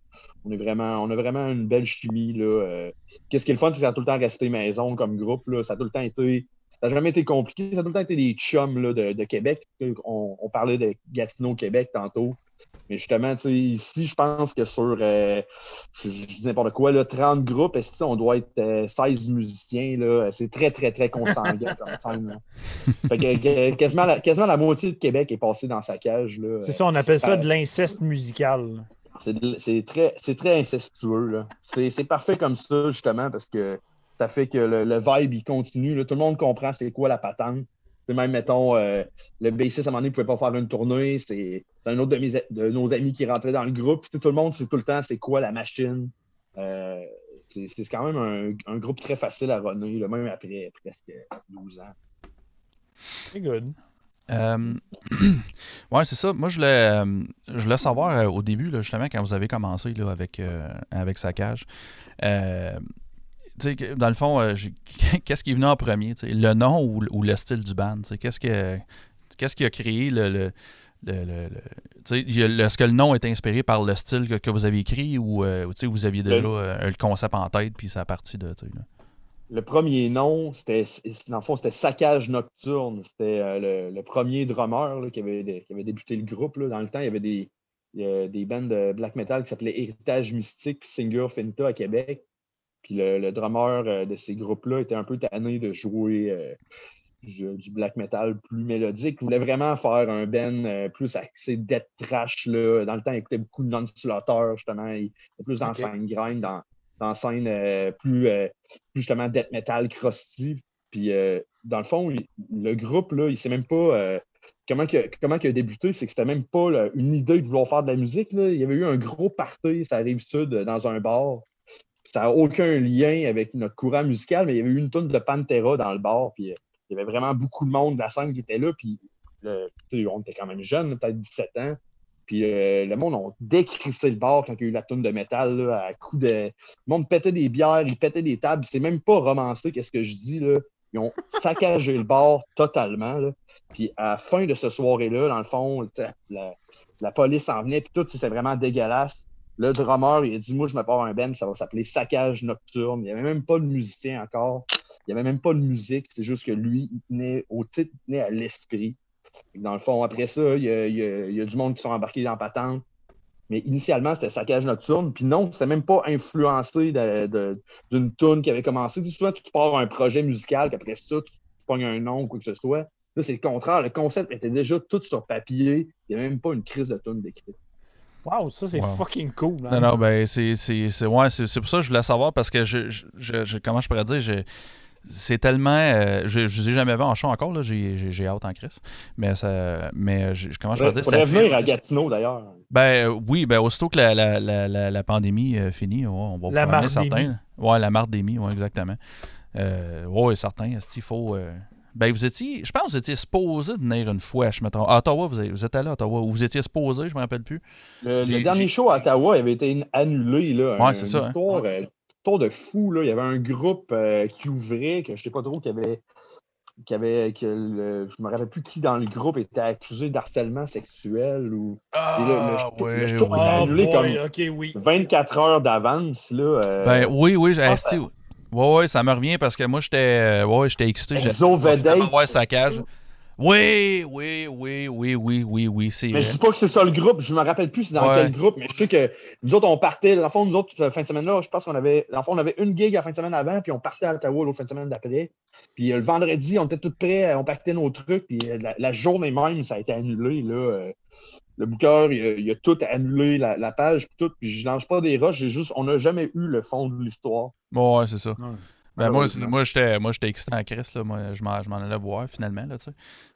B: on, est vraiment, on a vraiment une belle chimie. Là. Qu'est-ce qui est le fun, c'est que ça a tout le temps resté maison comme groupe. Là. Ça a tout le temps été. Ça n'a jamais été compliqué. Ça a tout le temps été des chums là, de, de Québec. On, on parlait de Gatineau, Québec tantôt. Mais justement, ici, je pense que sur, euh, je, je dis n'importe quoi, là, 30 groupes, ici, on doit être euh, 16 musiciens. là? C'est très, très, très consanguin comme scène. là. Fait que, que- quasiment, la, quasiment la moitié de Québec est passée dans sa cage. là.
C: C'est ça, on appelle ça
B: euh,
C: de l'inceste musical.
B: C'est de- c'est très, c'est très incestueux. là. C'est c'est parfait comme ça, justement, parce que ça fait que le, le vibe, il continue. là. Tout le monde comprend c'est quoi la patente. C'est même, mettons, euh, le bassiste, à un moment donné, ne pouvait pas faire une tournée. C'est c'est un autre de, mes, de nos amis qui rentrait dans le groupe. Puis, tout le monde sait tout le temps c'est quoi la machine. Euh, c'est c'est quand même un, un groupe très facile à runner, là, même après presque 12 ans.
C: C'est good.
A: Euh, ouais, c'est ça. Moi, je voulais, euh, je voulais savoir euh, au début, là, justement, quand vous avez commencé là, avec, euh, avec Saccage, dans le fond, euh, qu'est-ce qui est venu en premier? Le nom ou, ou le style du band? Qu'est-ce que- qu'est-ce qui a créé le. le, Est-ce que le nom est inspiré par le style que, que vous avez écrit ou euh, vous aviez déjà euh, le concept en tête puis ça a parti de.
B: Le premier nom, c'était, dans le fond, c'était Saccage Nocturne. C'était le, premier drummer là, qui, avait, qui avait débuté le groupe. là. Dans le temps, il y avait des, des bands de black metal qui s'appelaient Héritage Mystique puis Singer Finta à Québec. Puis le, le drummer euh, de ces groupes-là était un peu tanné de jouer euh, du, black metal plus mélodique. Il voulait vraiment faire un band euh, plus axé death trash. Là. Dans le temps, il écoutait beaucoup de non-slaughter, justement. Il était plus dans
C: Ok.
B: scène grind, dans, dans scène euh, plus, euh, plus justement death metal crusty. Puis dans le fond, il- le groupe, là, il sait même pas comment, que, comment il a débuté. C'est que c'était même pas là, une idée de vouloir faire de la musique. Là. Il y avait eu un gros party, ça arrive sud, dans un bar. Ça n'a aucun lien avec notre courant musical, mais il y avait eu une tonne de Pantera dans le bar. Puis euh, il y avait vraiment beaucoup de monde de la scène qui était là. Puis on était quand même jeunes, peut-être 17 ans. Puis euh, le monde a décrissé le bar quand il y a eu la tonne de métal à coup de. Le monde pétait des bières, il pétait des tables. C'est même pas romancé, qu'est-ce que je dis là. Ils ont saccagé le bar totalement. Puis à la fin de ce soirée-là, dans le fond, la police en venait, puis tout, c'était vraiment dégueulasse. Le drummer, il a dit Moi, je me pars un band, ça va s'appeler Saccage Nocturne. Il n'y avait même pas de musicien encore. Il n'y avait même pas de musique. C'est juste que lui, il tenait au titre, il tenait à l'esprit. Dans le fond, après ça, il y a, du monde qui sont embarqués dans patente. Mais initialement, c'était Saccage Nocturne. Puis non, c'était même pas influencé d'une tune qui avait commencé. Tu sais, souvent, tu pars un projet musical, puis après ça, tu pognes un nom ou quoi que ce soit. Là, c'est le contraire. Le concept était déjà tout sur papier. Il n'y avait même pas une crise de tune décrite.
C: Wow, ça, c'est
A: Wow.
C: fucking cool. hein.
A: Non, non, ben, c'est, c'est, c'est, ouais, c'est, pour ça que je voulais savoir parce que je, je, je- comment je pourrais dire, je- c'est tellement, euh, je, je les ai jamais vu en show encore, là, j'ai, j'ai, j'ai hâte en crise. Mais ça, mais je- comment je pourrais
B: Il
A: dire, ça
B: venir
A: fait-
B: à Gatineau, d'ailleurs.
A: Ben euh, oui, ben aussitôt que la, la, la, la, la pandémie euh, finit, ouais, on va
C: La
A: pouvoir certains. Ouais, la mardémie, ouais, exactement. Euh, ouais, certain. Est-ce qu'il faut. Ben, vous étiez. Je pense que vous étiez supposé de venir une fois, je me trompe. À Ottawa, vous, êtes- vous êtes allé à Ottawa. Ou vous étiez supposé, je me rappelle plus.
B: Le, dernier show à Ottawa avait été annulé. Là,
A: Ouais,
B: Un-
A: c'est
B: une
A: ça, hein.
B: Histoire, euh, histoire de fou. Là. Il y avait un groupe euh, qui ouvrait, que je ne sais pas trop, qui avait. Qui avait que le- je me rappelle plus qui dans le groupe était accusé d'harcèlement sexuel ou
A: Ah,
B: Et là, le show- le show
A: oui.
C: Oh
B: annulé
C: boy,
B: comme-
C: ok, oui.
B: 24 heures d'avance. Là, euh,
A: Ben oui, oui, j'ai.
B: Ah,
A: esti, Ouais, ouais, ça me revient parce que moi, j'étais. euh, Ouais, j'étais excité. J'ai
B: Exo Vedette.
A: Ouais, saccage. Oui, oui, oui, oui, oui, oui, oui, c'est.
B: Mais je dis pas que c'est ça le groupe, je me rappelle plus c'est dans
A: Ouais.
B: quel groupe, mais je sais que nous autres, on partait, dans le fond, nous autres, la fin de semaine là, je pense qu'on avait, fond, on avait une gig la fin de semaine avant, puis on partait à Ottawa l'autre fin de semaine d'après. Puis euh, le vendredi, on était tous prêts, on pactait nos trucs, puis euh, la, la journée même, ça a été annulé, là. euh, le booker, il a, il a tout annulé, la, la page, puis tout, puis je lance pas des rushs, j'ai juste, on n'a jamais eu le fond de l'histoire.
A: Ouais, c'est ça. Ben, moi, moi, j'étais, moi, j'étais excité en crise, là. Moi, je m'en, je m'en allais voir, finalement, là, tu sais.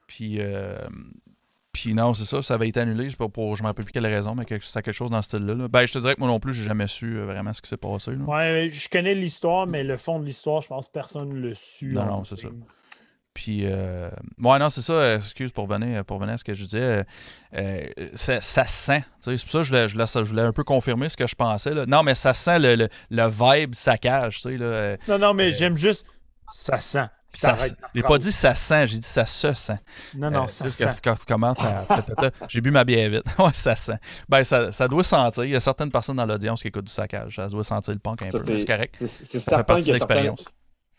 A: Puis, euh, puis non, c'est ça, ça avait été annulé, je sais pas pour, je me rappelle plus quelle raison, mais quelque, c'est quelque chose dans ce style-là. là. Ben, je te dirais que moi non plus, j'ai jamais su euh, vraiment ce qui s'est passé, là.
C: Ouais, je connais l'histoire, mais le fond de l'histoire, je pense que personne ne l'a su.
A: Non, non, c'est ça. Puis, euh, ouais, non, c'est ça, euh, excuse pour venir, pour venir à ce que je disais. euh, euh, ça, ça sent, c'est pour ça que je voulais, je, voulais, je voulais un peu confirmer ce que je pensais, là. Non, mais ça sent le, le, le vibe saccage, tu sais, là. euh,
C: Non, non, mais j'aime juste. Ça sent.
A: Ça, j'ai pas dit ça sent, j'ai dit ça se sent.
C: Non, non,
A: Euh,
C: ça sent.
A: à. J'ai bu ma bière vite. ouais, ça sent. Ben, ça, ça doit sentir. Il y a certaines personnes dans l'audience qui écoutent du saccage. Ça doit sentir le punk un
B: Ça,
A: peu.
B: c'est-
A: correct. Ça fait partie de l'expérience.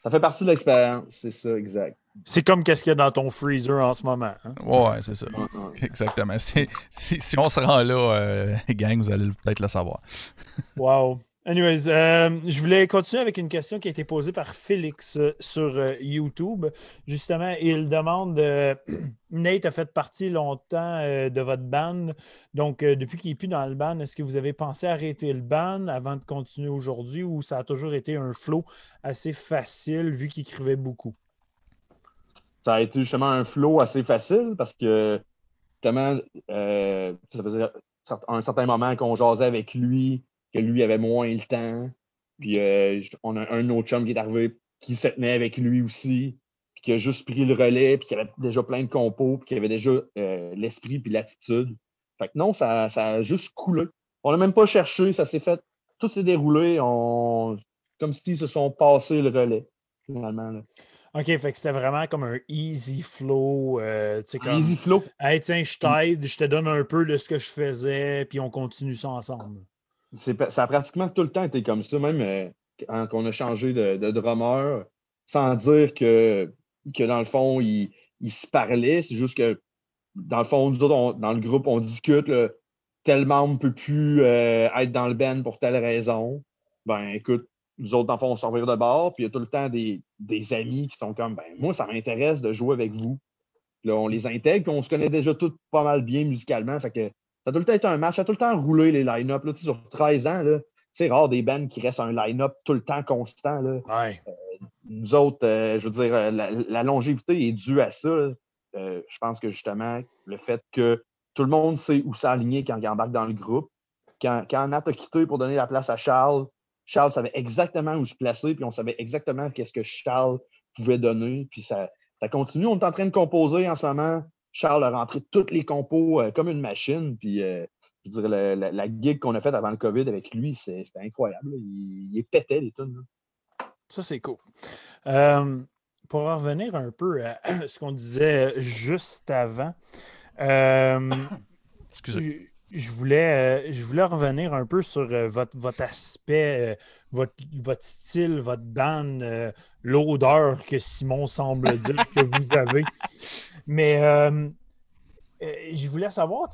B: Ça fait partie de l'expérience, c'est ça, exact.
C: C'est comme qu'est-ce qu'il y a dans ton freezer en ce moment. hein?
A: Ouais, c'est ça.
B: Ouais, ouais.
A: Exactement. Si, si, si on se rend là, euh, gang, vous allez peut-être le savoir.
C: Wow. Anyways, euh, je voulais continuer avec une question qui a été posée par Félix euh, sur euh, YouTube. Justement, il demande euh, Nate a fait partie longtemps euh, de votre band. Donc, euh, depuis qu'il n'est plus dans le band, est-ce que vous avez pensé arrêter le band avant de continuer aujourd'hui ou ça a toujours été un flow assez facile vu qu'il écrivait beaucoup?
B: Ça a été justement un flow assez facile parce que justement, euh, ça faisait un certain moment qu'on jasait avec lui, que lui avait moins le temps. Puis euh, on a un autre chum qui est arrivé qui se tenait avec lui aussi, puis qui a juste pris le relais, puis qui avait déjà plein de compos, puis qui avait déjà euh, l'esprit puis l'attitude. Fait que non, ça, ça a juste coulé. On n'a même pas cherché, ça s'est fait, tout s'est déroulé, on, comme s'ils se sont passés le relais, finalement.
C: OK, fait que c'était vraiment comme un easy flow. euh, comme,
B: Easy flow.
C: hey, tiens, je t'aide, je te donne un peu de ce que je faisais, puis on continue ça ensemble.
B: Ça a pratiquement tout le temps été comme ça, même euh, quand on a changé de, de drummer, sans dire que, que dans le fond, ils se parlaient. C'est juste que, dans le fond, nous autres, on- dans le groupe, on discute. là. tel membre ne peut plus euh, être dans le band pour telle raison, ben écoute, nous autres, enfants, on servir de bord, puis il y a tout le temps des, des amis qui sont comme, ben moi, ça m'intéresse de jouer avec vous. Là, on les intègre, puis on se connaît déjà tous pas mal bien musicalement. Fait que ça a tout le temps été un match, ça a tout le temps roulé les line-up. Sur 13 ans, c'est rare des bands qui restent un line-up tout le temps constant. Là.
C: Ouais.
B: Euh, nous autres, euh, je veux dire, euh, la, longévité est due à ça. je pense que justement, le fait que tout le monde sait où s'aligner quand il embarque dans le groupe. Quand, quand Nat a quitté pour donner la place à Charles, Charles savait exactement où se placer, puis on savait exactement qu'est-ce que Charles pouvait donner. Puis ça, ça continue. On est en train de composer en ce moment. Charles a rentré toutes les compos comme une machine. Puis je dirais, la, la, gig qu'on a faite avant le COVID avec lui, c'était incroyable. Il, il, pétait les tunes.
C: Ça, c'est cool. Euh, pour revenir un peu à ce qu'on disait juste avant, euh, Excusez. Je, voulais, euh, je voulais revenir un peu sur votre, votre aspect, votre, votre style, votre band, l'odeur que Simon semble dire que vous avez. Mais euh, je voulais savoir,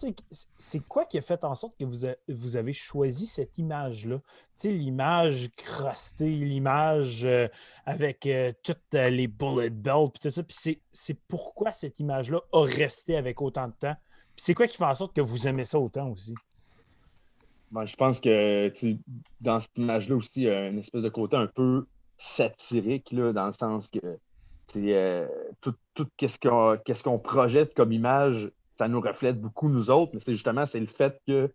C: c'est quoi qui a fait en sorte que vous, vous avez choisi cette image-là? L'image crustée, l'image euh, avec euh, toutes les bullet belts, puis tout ça. C'est pourquoi cette image-là a resté avec autant de temps? C'est quoi qui fait en sorte que vous aimez ça autant aussi?
B: Ben, je pense que dans cette image-là aussi, il y a une espèce de côté un peu satirique, là, dans le sens que c'est tout, tout qu'est-ce qu'on projette comme image ça nous reflète beaucoup nous autres, mais c'est justement c'est le fait que,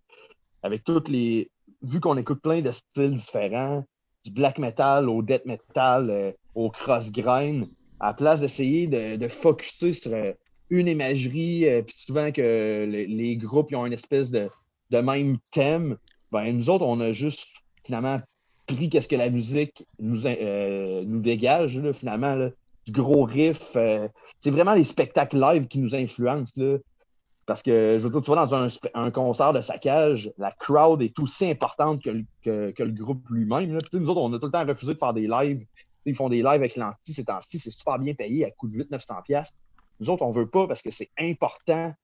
B: avec toutes les. Vu qu'on écoute plein de styles différents, du black metal au death metal, euh, au cross grind, à la place d'essayer de, de focuser sur euh, une imagerie, euh, puis souvent que les, groupes ont une espèce de, de même thème, ben, nous autres, on a juste finalement pris qu'est-ce que la musique nous, nous dégage, finalement, du gros riff. c'est vraiment les spectacles live qui nous influencent. Là. Parce que, je veux dire, tu vois, dans un, concert de saccage, la crowd est aussi importante que, le groupe lui-même. Nous autres, on a tout le temps refusé de faire des lives. Ils font des lives avec l'anti ces temps-ci, c'est super bien payé à coût de 800-900$. Nous autres, on ne veut pas parce que c'est important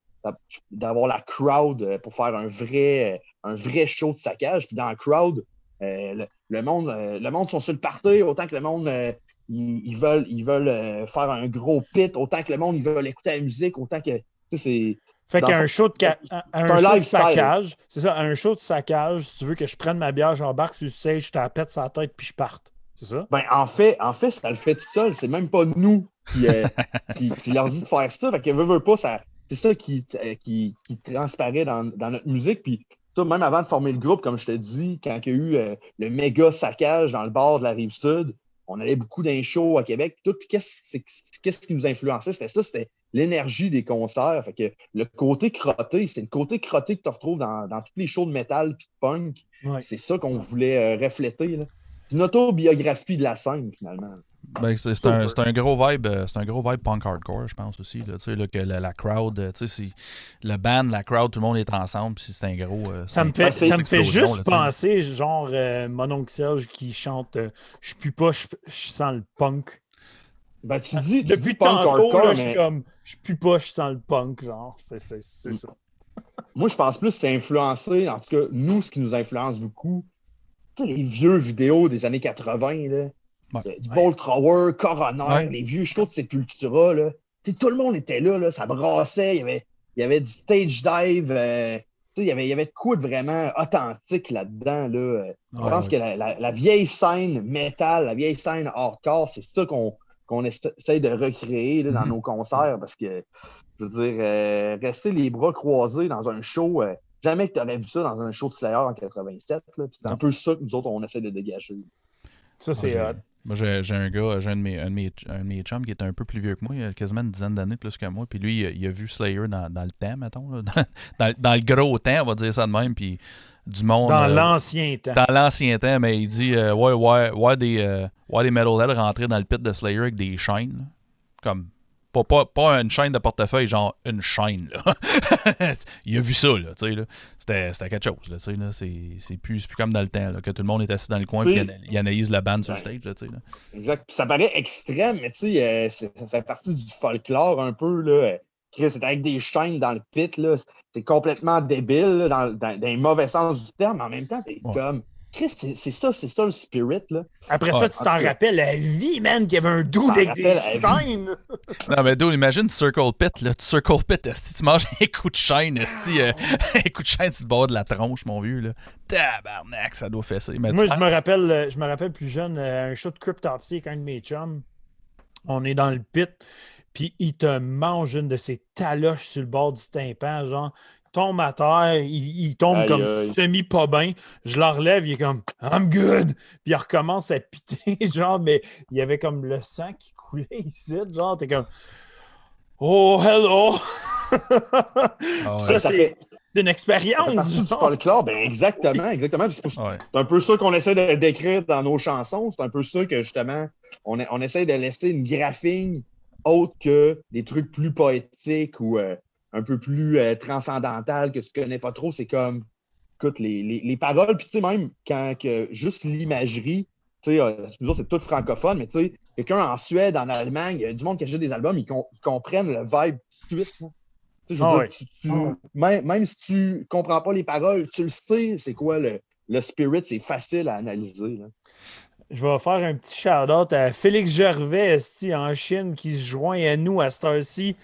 B: d'avoir la crowd euh, pour faire un vrai, un vrai show de saccage. Puis dans la crowd, euh, le, monde, euh, le monde sont sur le party, autant que le monde, ils, veulent, ils veulent faire un gros pit, autant que le monde, ils veulent écouter la musique, autant que. C'est
C: fait qu'un show de, un, show de saccage, c'est ça, un show de saccage, si tu veux que je prenne ma bière, j'embarque sur le stage, je t'appelle sa tête puis je parte. C'est ça?
B: Ben, en fait, en fait, ça le fait tout seul. C'est même pas nous qui, euh, leur dit de faire ça. Fait que veut, veut pas, ça, c'est ça qui, euh, qui, qui transparaît dans, dans, notre musique. Puis ça, même avant de former le groupe, comme je te dis, quand il y a eu euh, le méga saccage dans le bord de la rive sud, on allait beaucoup d'un show à Québec. Tout, puis qu'est-ce, qu'est-ce qui nous influençait? C'était ça, c'était l'énergie des concerts. Fait que le côté crotté, c'est le côté crotté que tu retrouves dans, dans tous les shows de métal et de punk. C'est ça qu'on voulait euh, refléter. C'est une autobiographie de la scène, finalement.
A: Ben, c'est un, un, gros vibe euh, c'est un gros vibe punk hardcore je pense aussi là, là, que la, la crowd euh, le band la crowd tout le monde est ensemble puis c'est un gros
C: ça me fait, ça me fait juste penser genre mon oncle Serge qui chante je pue pas je, sens le punk
B: ben, tu dis,
C: Depuis tantôt, là, je suis comme, je pue pas, je sens le punk, genre. C'est ça.
B: Moi, je pense plus que c'est influencé, en tout cas, nous, ce qui nous influence beaucoup, les vieux vidéos des années 80, là. Ouais. Du Bolt Thrower, Coroner, les vieux shows de Sepultura, là. tout le monde était là, là, ça brassait, il y avait, il y avait du stage dive, euh, il y, avait, il y avait de quoi de vraiment authentique là-dedans. Là. Je pense que la, la, vieille scène métal, la vieille scène hardcore, c'est ça qu'on qu'on essaie de recréer dans mhm. nos concerts parce que, je veux dire, euh, rester les bras croisés dans un show, euh, jamais que tu avais vu ça dans un show de Slayer en 87. C'est un peu ça que nous autres, on essaie de dégager.
C: Ça, c'est
A: moi, j'ai un gars, j'ai un, de mes, un, de mes, un de mes chums qui était un peu plus vieux que moi, il a quasiment une dizaine d'années plus que moi. Puis lui, il a, vu Slayer dans, dans, le temps, mettons. Dans, dans, le gros temps, on va dire ça de même. Puis du monde.
C: Dans euh, l'ancien temps.
A: Dans l'ancien temps, mais il dit euh, ouais, ouais, ouais, des, euh, ouais, des metalheads rentrer dans le pit de Slayer avec des chaînes. Comme. Pas, pas, pas, une chaîne de portefeuille, genre une chaîne. Là. il a vu ça, là, tu sais. Là. C'était, c'était quelque chose, là, tu sais. Là. C'est, c'est, plus, c'est plus comme dans le temps, là, que tout le monde est assis dans le coin et il analyse la bande sur le stage, là, tu sais. Là.
B: Exact. ça paraît extrême, mais tu sais, ça fait partie du folklore un peu, là Chris, c'est avec des chaînes dans le pit, là. C'est complètement débile, là, dans, dans, dans les mauvais sens du terme. Mais en même temps, t'es
A: Ouais.
B: comme. Chris, c'est c'est ça, c'est ça le spirit, là.
C: Après
A: Ouais,
C: ça, tu
B: en
C: t'en rappelles la vie, man, qu'il y avait un
B: T'en
C: avec des chaînes.
A: Non, mais dude, imagine tu circle pit, là. Tu circle pit, esti, tu manges un coup de chaîne, esti, euh, un coup de chaîne sur le bord de la tronche, mon vieux, là. Tabarnak, ça doit fesser. Mais
C: Moi,
A: tu-
C: je me rappelle, euh, je me rappelle plus jeune, euh, un show de Cryptopsy avec un de mes chums. On est dans le pit, puis il te mange une de ses taloches sur le bord du tympan, genre tombe à terre, il, il tombe
B: Aïe,
C: comme
B: aïe.
C: semi pas bien. Je le relève, il est comme I'm good. Puis il recommence à piter, genre, mais il y avait comme le sang qui coulait ici, genre, t'es comme Oh hello!
A: Ah ouais.
C: Ça, c'est
B: fait-
C: une
B: Ça fait
C: expérience,
B: partie du
C: genre.
B: folklore, ben exactement, exactement. Puis C'est
A: Ouais.
B: c'est un peu ça qu'on essaie de décrire dans nos chansons. C'est un peu ça que justement, on, on essaie de laisser une graphine autre que des trucs plus poétiques ou euh, un peu plus euh, transcendantales que tu connais pas trop. C'est comme, écoute, les, les, les paroles, puis tu sais, même quand que juste l'imagerie, tu sais, euh, c'est tout francophone, mais tu sais, quelqu'un en Suède, en Allemagne, il y a du monde qui achète des albums, ils, com- ils comprennent le vibe tout de suite. là. Tu sais, je veux
C: Ah
B: dire,
C: ouais.
B: tu- même, même si tu comprends pas les paroles, tu le sais, c'est quoi le, le spirit, c'est facile à analyser. là.
C: Je vais faire un petit shout-out à Félix Gervais en Chine qui se joint à nous à cette heure-ci,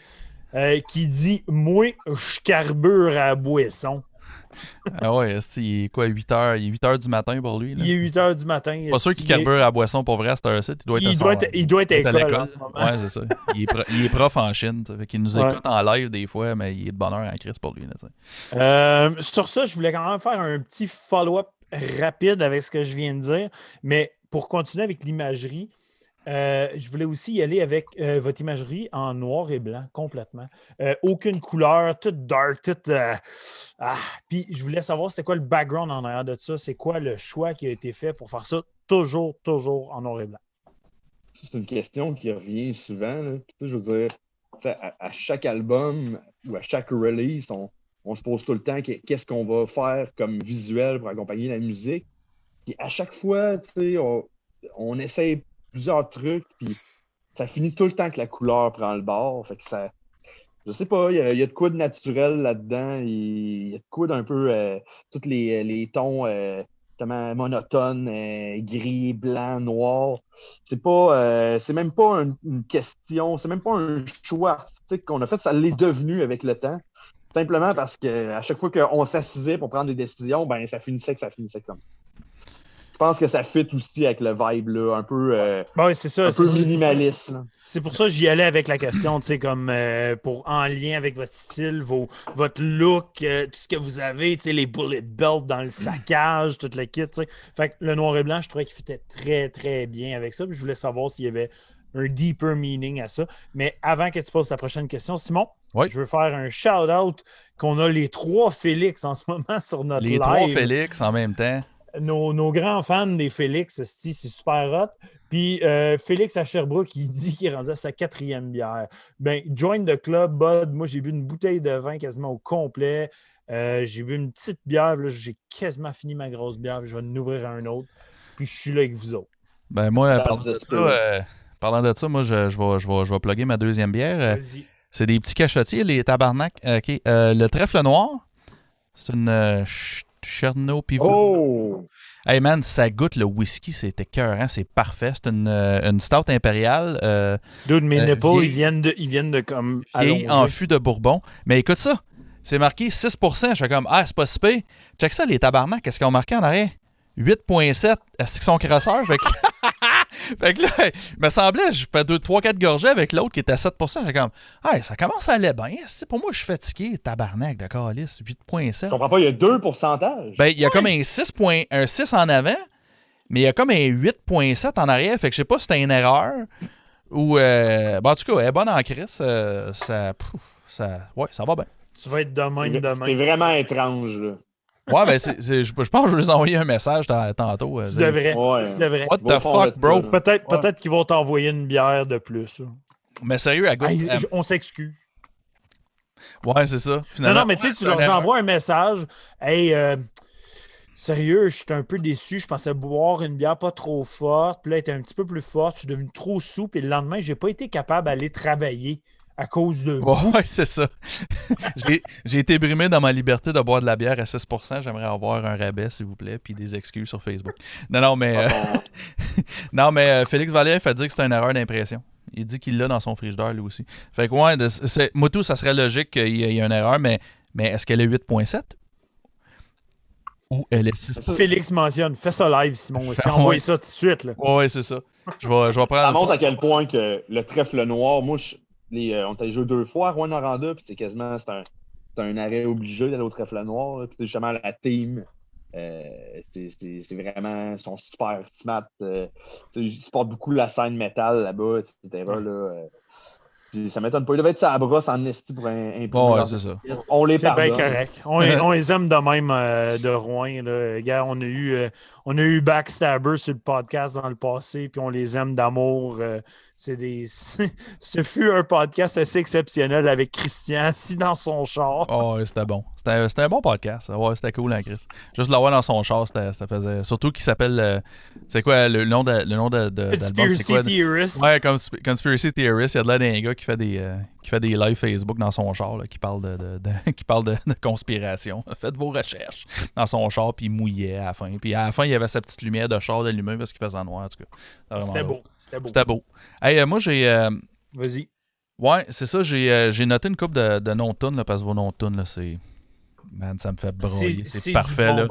C: euh, qui dit Moi, je carbure à boisson.
A: Ah ouais, il est quoi, 8 h Il est 8 h du matin pour lui, là?
C: Il est 8 h du matin.
A: Pas sûr qu'il carbure à boisson pour vrai à cette heure-ci. Il doit être, à
C: Il doit être, il doit être à l'école.
A: Ouais, c'est ça. Il est, pro- il est prof en Chine. ça fait qu'il nous
C: Ouais.
A: écoute en live des fois, mais il est de bonheur en crise pour lui. Là.
C: Euh, sur ça, je voulais quand même faire un petit follow-up rapide avec ce que je viens de dire. Mais pour continuer avec l'imagerie, euh, je voulais aussi y aller avec euh, votre imagerie en noir et blanc complètement. Euh, aucune couleur, tout dark, tout. ah. Puis je voulais savoir c'était quoi le background en arrière de ça. C'est quoi le choix qui a été fait pour faire ça toujours, toujours en noir et blanc?
B: C'est une question qui revient souvent. là. Puis, je veux dire, à, chaque album ou à chaque release, on, se pose tout le temps que- qu'est-ce qu'on va faire comme visuel pour accompagner la musique. Puis à chaque fois, on, on essaye plusieurs trucs, puis ça finit tout le temps que la couleur prend le bord. Fait que ça. Je sais pas, il y, y a de quoi de naturel là-dedans. Il y a de quoi d'un peu euh, tous les, les tons euh, monotones, euh, gris, blanc, noir. C'est pas euh, c'est même pas un- une question, c'est même pas un choix artistique qu'on a fait, ça l'est devenu avec le temps. Simplement parce que à chaque fois qu'on s'assisait pour prendre des décisions, ben ça finissait que ça finissait comme ça. Je pense que ça fit aussi avec le vibe là, un peu, euh,
C: c'est ça.
B: un peu
C: c'est-
B: minimaliste. là.
C: C'est pour ça que j'y allais avec la question, tu sais, comme euh, pour en lien avec votre style, vos, votre look, euh, tout ce que vous avez, tu sais, les bullet belts dans le saccage, tout le kit, tu sais. Fait que le noir et blanc, je trouvais qu'il fitait très, très bien avec ça. Puis je voulais savoir s'il y avait un deeper meaning à ça. Mais avant que tu poses ta prochaine question, Simon,
A: Oui.
C: je veux faire un shout-out qu'on a les trois Félix en ce moment sur notre
A: Les
C: live
A: trois Félix en même temps.
C: Nos, nos grands fans des Félix, c'est super hot. Puis euh, Félix à Sherbrooke, il dit qu'il est rendu à sa quatrième bière. Ben, join the club, Bud. Moi, j'ai bu une bouteille de vin quasiment au complet. Euh, j'ai bu une petite bière. J'ai quasiment fini ma grosse bière. puis Je vais en ouvrir un autre. Puis je suis là avec vous autres.
A: Ben moi, parlant de, ça, euh, parlant de ça, moi, je, je vais, je, vais, je vais plugger ma deuxième bière.
C: Vas-y.
A: C'est des petits cachotiers, les tabarnak. OK. Euh, le trèfle noir, c'est une euh, Cherno Pivot.
B: Oh!
A: Hey man, ça goûte le whisky, c'est écœurant, c'est parfait. C'est une, euh, une stout impériale euh,
C: Dude, mes
A: Euh, vieille-
C: ils viennent de, ils viennent de comme.
A: en fût de Bourbon. Mais écoute ça, c'est marqué 6%. Je fais comme, ah, c'est pas si pire. Check ça, les tabarnak, qu'est-ce qu'ils ont marqué en arrière? 8.7. Est-ce qu'ils sont crasseurs? Fait que, fait que là, il me semblait, je fais 2, 3, 4 gorgées avec l'autre qui était à 7%. J'ai comme, ah, ça commence à aller bien. C'est Pour moi, je suis fatigué, tabarnak, de calice. 8.7.
B: Je comprends pas, il y a deux pourcentages.
A: Ben, il y a comme un 6, point- un 6 en avant, mais il y a comme un 8.7 en arrière. Fait que je sais pas si c'était une erreur ou. euh, ben, en tout cas, elle est bonne en crise. euh, ça, pouf, ça. Ouais, ça va bien.
C: Tu vas être de même
B: C'est
C: demain.
B: c'est vraiment étrange. Là.
A: Ouais, ben, c'est- c'est- je, je pense que je vais les envoyer un message tant- tantôt. euh,
C: Tu devrais.
B: Ouais.
C: Tu devrais.
A: What the fuck,
B: de
A: bro?
C: Peut-être
A: Ouais.
C: peut-être qu'ils vont t'envoyer une bière de plus.
A: Mais sérieux, à.
C: Hey,
A: euh,
C: on s'excuse.
A: ouais, c'est ça.
C: Non,
A: Finalement,
C: non, mais tu sais, tu leur envoies un message. Hey, euh, sérieux, je suis un peu déçu. Je pensais boire une bière pas trop forte. Puis là, elle était un petit peu plus forte. Je suis devenu trop sous. Puis le lendemain, j'ai pas été capable d'aller travailler à cause de vous.
A: Ouais, c'est ça. J'ai- été brimé dans ma liberté de boire de la bière à 6%. J'aimerais avoir un rabais, s'il vous plaît, puis des excuses sur Facebook. Non, non, mais, euh, non, mais euh, Félix Vallier fait dire que c'est une erreur d'impression. Il dit qu'il l'a dans son frigidaire, lui aussi. Fait que, ouais, de- c'est- moi, tout, ça serait logique qu'il y, ait- une erreur, mais, mais est-ce qu'elle est 8.7 ou elle est 6
B: Ça,
C: Félix mentionne, fais ça live, Simon. Envoyé ça tout de suite. Là.
A: Ouais, c'est ça. Je vais, je vais prendre.
B: Ça montre à quel point que le trèfle noir, moi, je- les, euh, on t'a joué deux fois à Rouen Noranda, puis c'est quasiment c'est un, c'est un arrêt obligé d'aller au trèfle noir. Puis c'est justement la team. euh, c'est c'est- c'est vraiment. Ils sont super smart. euh, ils supportent beaucoup la scène métal là-bas, etc. Là, euh. Puis ça m'étonne pas. Ils devaient être sa brosse en esti pour un, un
A: Bon, ouais, c'est ça.
B: On les
C: C'est bien correct. On, on les aime de même euh, de Rouen. Là. Gars, on, a eu, euh, on a eu Backstabber sur le podcast dans le passé, puis on les aime d'amour. euh, c'est des... Ce fut un podcast assez exceptionnel avec Christian assis dans son char.
A: Oh, c'était bon. C'était un- bon podcast. Ouais, c'était cool, hein, Chris. Juste l'avoir dans son char, ça faisait. Surtout qu'il s'appelle. euh, c'est quoi le nom de, le nom de, de-
C: Conspiracy
A: quoi?
C: Theorist.
A: Ouais, Consp- Conspiracy Theorist, il y a de là d'un gars qui fait des, euh, qui fait des lives Facebook dans son char, là, qui parle de, de- de- qui parle de, de conspiration. Faites vos recherches dans son char, puis il mouillait à la fin. Puis à la fin, il y avait sa petite lumière de char allumée parce qu'il faisait noir, en tout cas.
C: C'était beau. C'était beau.
A: C'était beau. Hey, euh, moi, j'ai. euh,
C: Vas-y.
A: Ouais, c'est ça. J'ai euh, j'ai noté une coupe de, de là, parce que vos non-tunes, là, c'est. Man, ça me fait broyer. C'est parfait, là.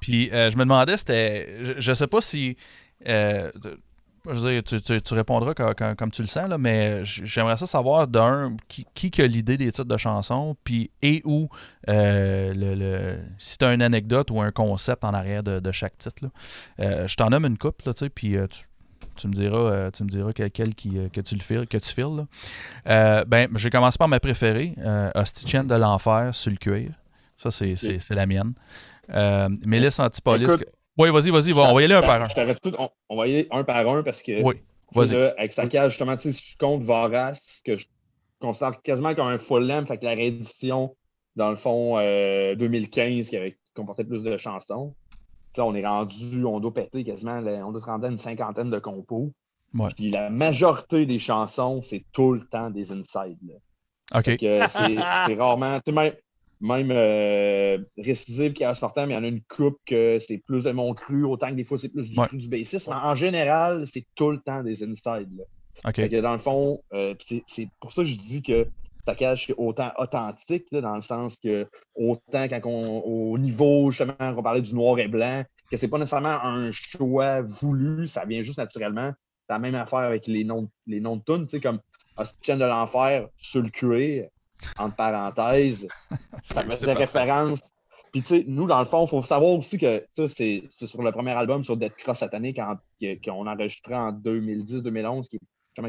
A: Puis je me demandais, c'était. Je, je sais pas si. euh, je veux dire, tu, tu- tu répondras co- co- comme, tu le sens, là, mais j'aimerais ça savoir d'un, qui, qui a l'idée des titres de chansons, puis et où, euh, le, le- si tu as une anecdote ou un concept en arrière de, de chaque titre. là. Euh, je t'en nomme une coupe, là, puis euh, tu, tu me diras, tu me diras quel, quel qui, que tu le files, que tu files. là. Ben, j'ai commencé par ma préférée, Hostichen de l'enfer sur le cuir. Ça, c'est, la mienne. Mélisse Antipolis.
B: Écoute,
A: que- Oui, vas-y, vas-y, va, on va y aller un par un.
B: Je t'arrête tout- on, on va y aller un par un parce que
A: Oui, vas-y.
B: avec sa cage, justement, tu sais, si je compte Varas, que je considère quasiment comme un full length, fait que la réédition, dans le fond, euh, 2015, qui, avait, qui comportait plus de chansons. Tu sais, on est rendu, on doit péter quasiment, on doit se rendre à une cinquantaine de compos.
A: Ouais.
B: Puis la majorité des chansons, c'est tout le temps des insides. là.
A: OK.
B: C'est c'est rarement. tu sais, Même, même euh, Récisive qui reste portant, mais il y en a une coupe que c'est plus de mon cru, autant que des fois c'est plus du
A: Ouais.
B: cru du bassiste. Mais en général, c'est tout le temps des insides. là. Que dans le fond, euh, c'est pour ça que je dis que Saccage c'est autant authentique, là, dans le sens que autant quand on, au niveau, justement, on parlait du noir et blanc, que c'est pas nécessairement un choix voulu, ça vient juste naturellement. C'est la même affaire avec les noms, les noms de tunes, tu sais, comme Hostienne de l'enfer sur le cuir, entre parenthèses, ça
A: C'est
B: faisait référence. Puis, tu sais, nous, dans le fond, il faut savoir aussi que ça, c'est c'est sur le premier album, sur Dead Cross Satanic, qu'on a enregistré en 2010-2011, qui,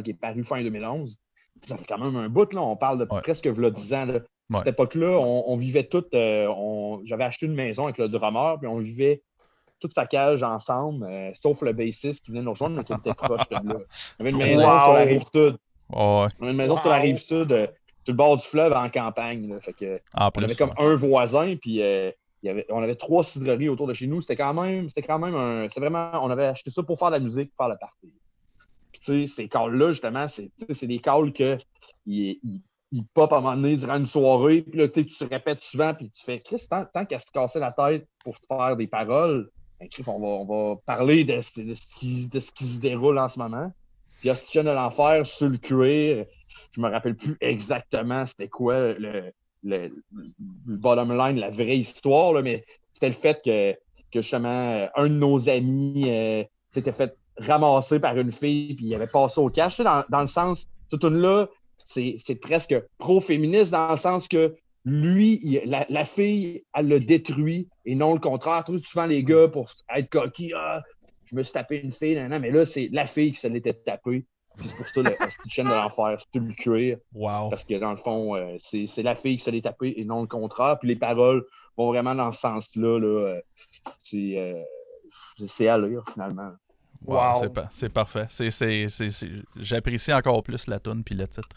B: qui est paru fin 2011. Ça fait quand même un bout, là. On parle de
A: Ouais.
B: presque v'là 10 ans, là.
A: Ouais.
B: Cette époque-là, on, on vivait tout. J'avais acheté une maison avec le drummer, puis on vivait toute sa cage ensemble, euh, sauf le bassiste qui venait nous rejoindre, mais qui était proche de là. On avait une
A: Wow.
B: maison sur la rive sud.
A: Ouais,
B: On avait une maison sur la rive sud, euh, sur le bord du fleuve en campagne. là. Fait que,
A: en
B: on avait comme
A: ouais.
B: un voisin, puis euh, il y avait, on avait trois cidreries autour de chez nous. C'était quand même, c'était quand même un. C'était vraiment. On avait acheté ça pour faire de la musique, pour faire le party. Puis, tu sais, ces calls-là, justement, c'est des calls que ils pop à un moment donné durant une soirée, puis là, tu tu répètes souvent, puis tu fais Chris, tant, tant qu'à se casser la tête pour faire des paroles, ben, Chris, on va, on va parler de, ce- de ce qui, de ce qui se déroule en ce moment. Puis Hostienne de l'enfer sur le cuir, je me rappelle plus exactement c'était quoi le, bottom line, la vraie histoire, là, mais c'était le fait que, que justement, euh, un de nos amis euh, s'était fait ramasser par une fille, puis il avait passé au cash. Dans, dans le sens, toute une là, c'est presque pro-féministe dans le sens que lui, la, la fille, elle le détruit et non le contraire. Trop souvent, les gars, pour être coquille, ah, je me suis tapé une fille, nan, mais là, c'est la fille qui se l'était tapée. C'est pour ça le chaîne de l'enfer, c'est le cuir.
A: Wow.
B: Parce que dans le fond, euh, c'est c'est la fille qui se l'est tapée et non le contraire. Puis les paroles vont vraiment dans ce sens-là. Là, euh, c'est euh, c'est à lire finalement.
A: Wow,
C: Wow.
A: c'est pa- C'est parfait. C'est- c'est- c'est- c'est- J'apprécie encore plus la tune puis le titre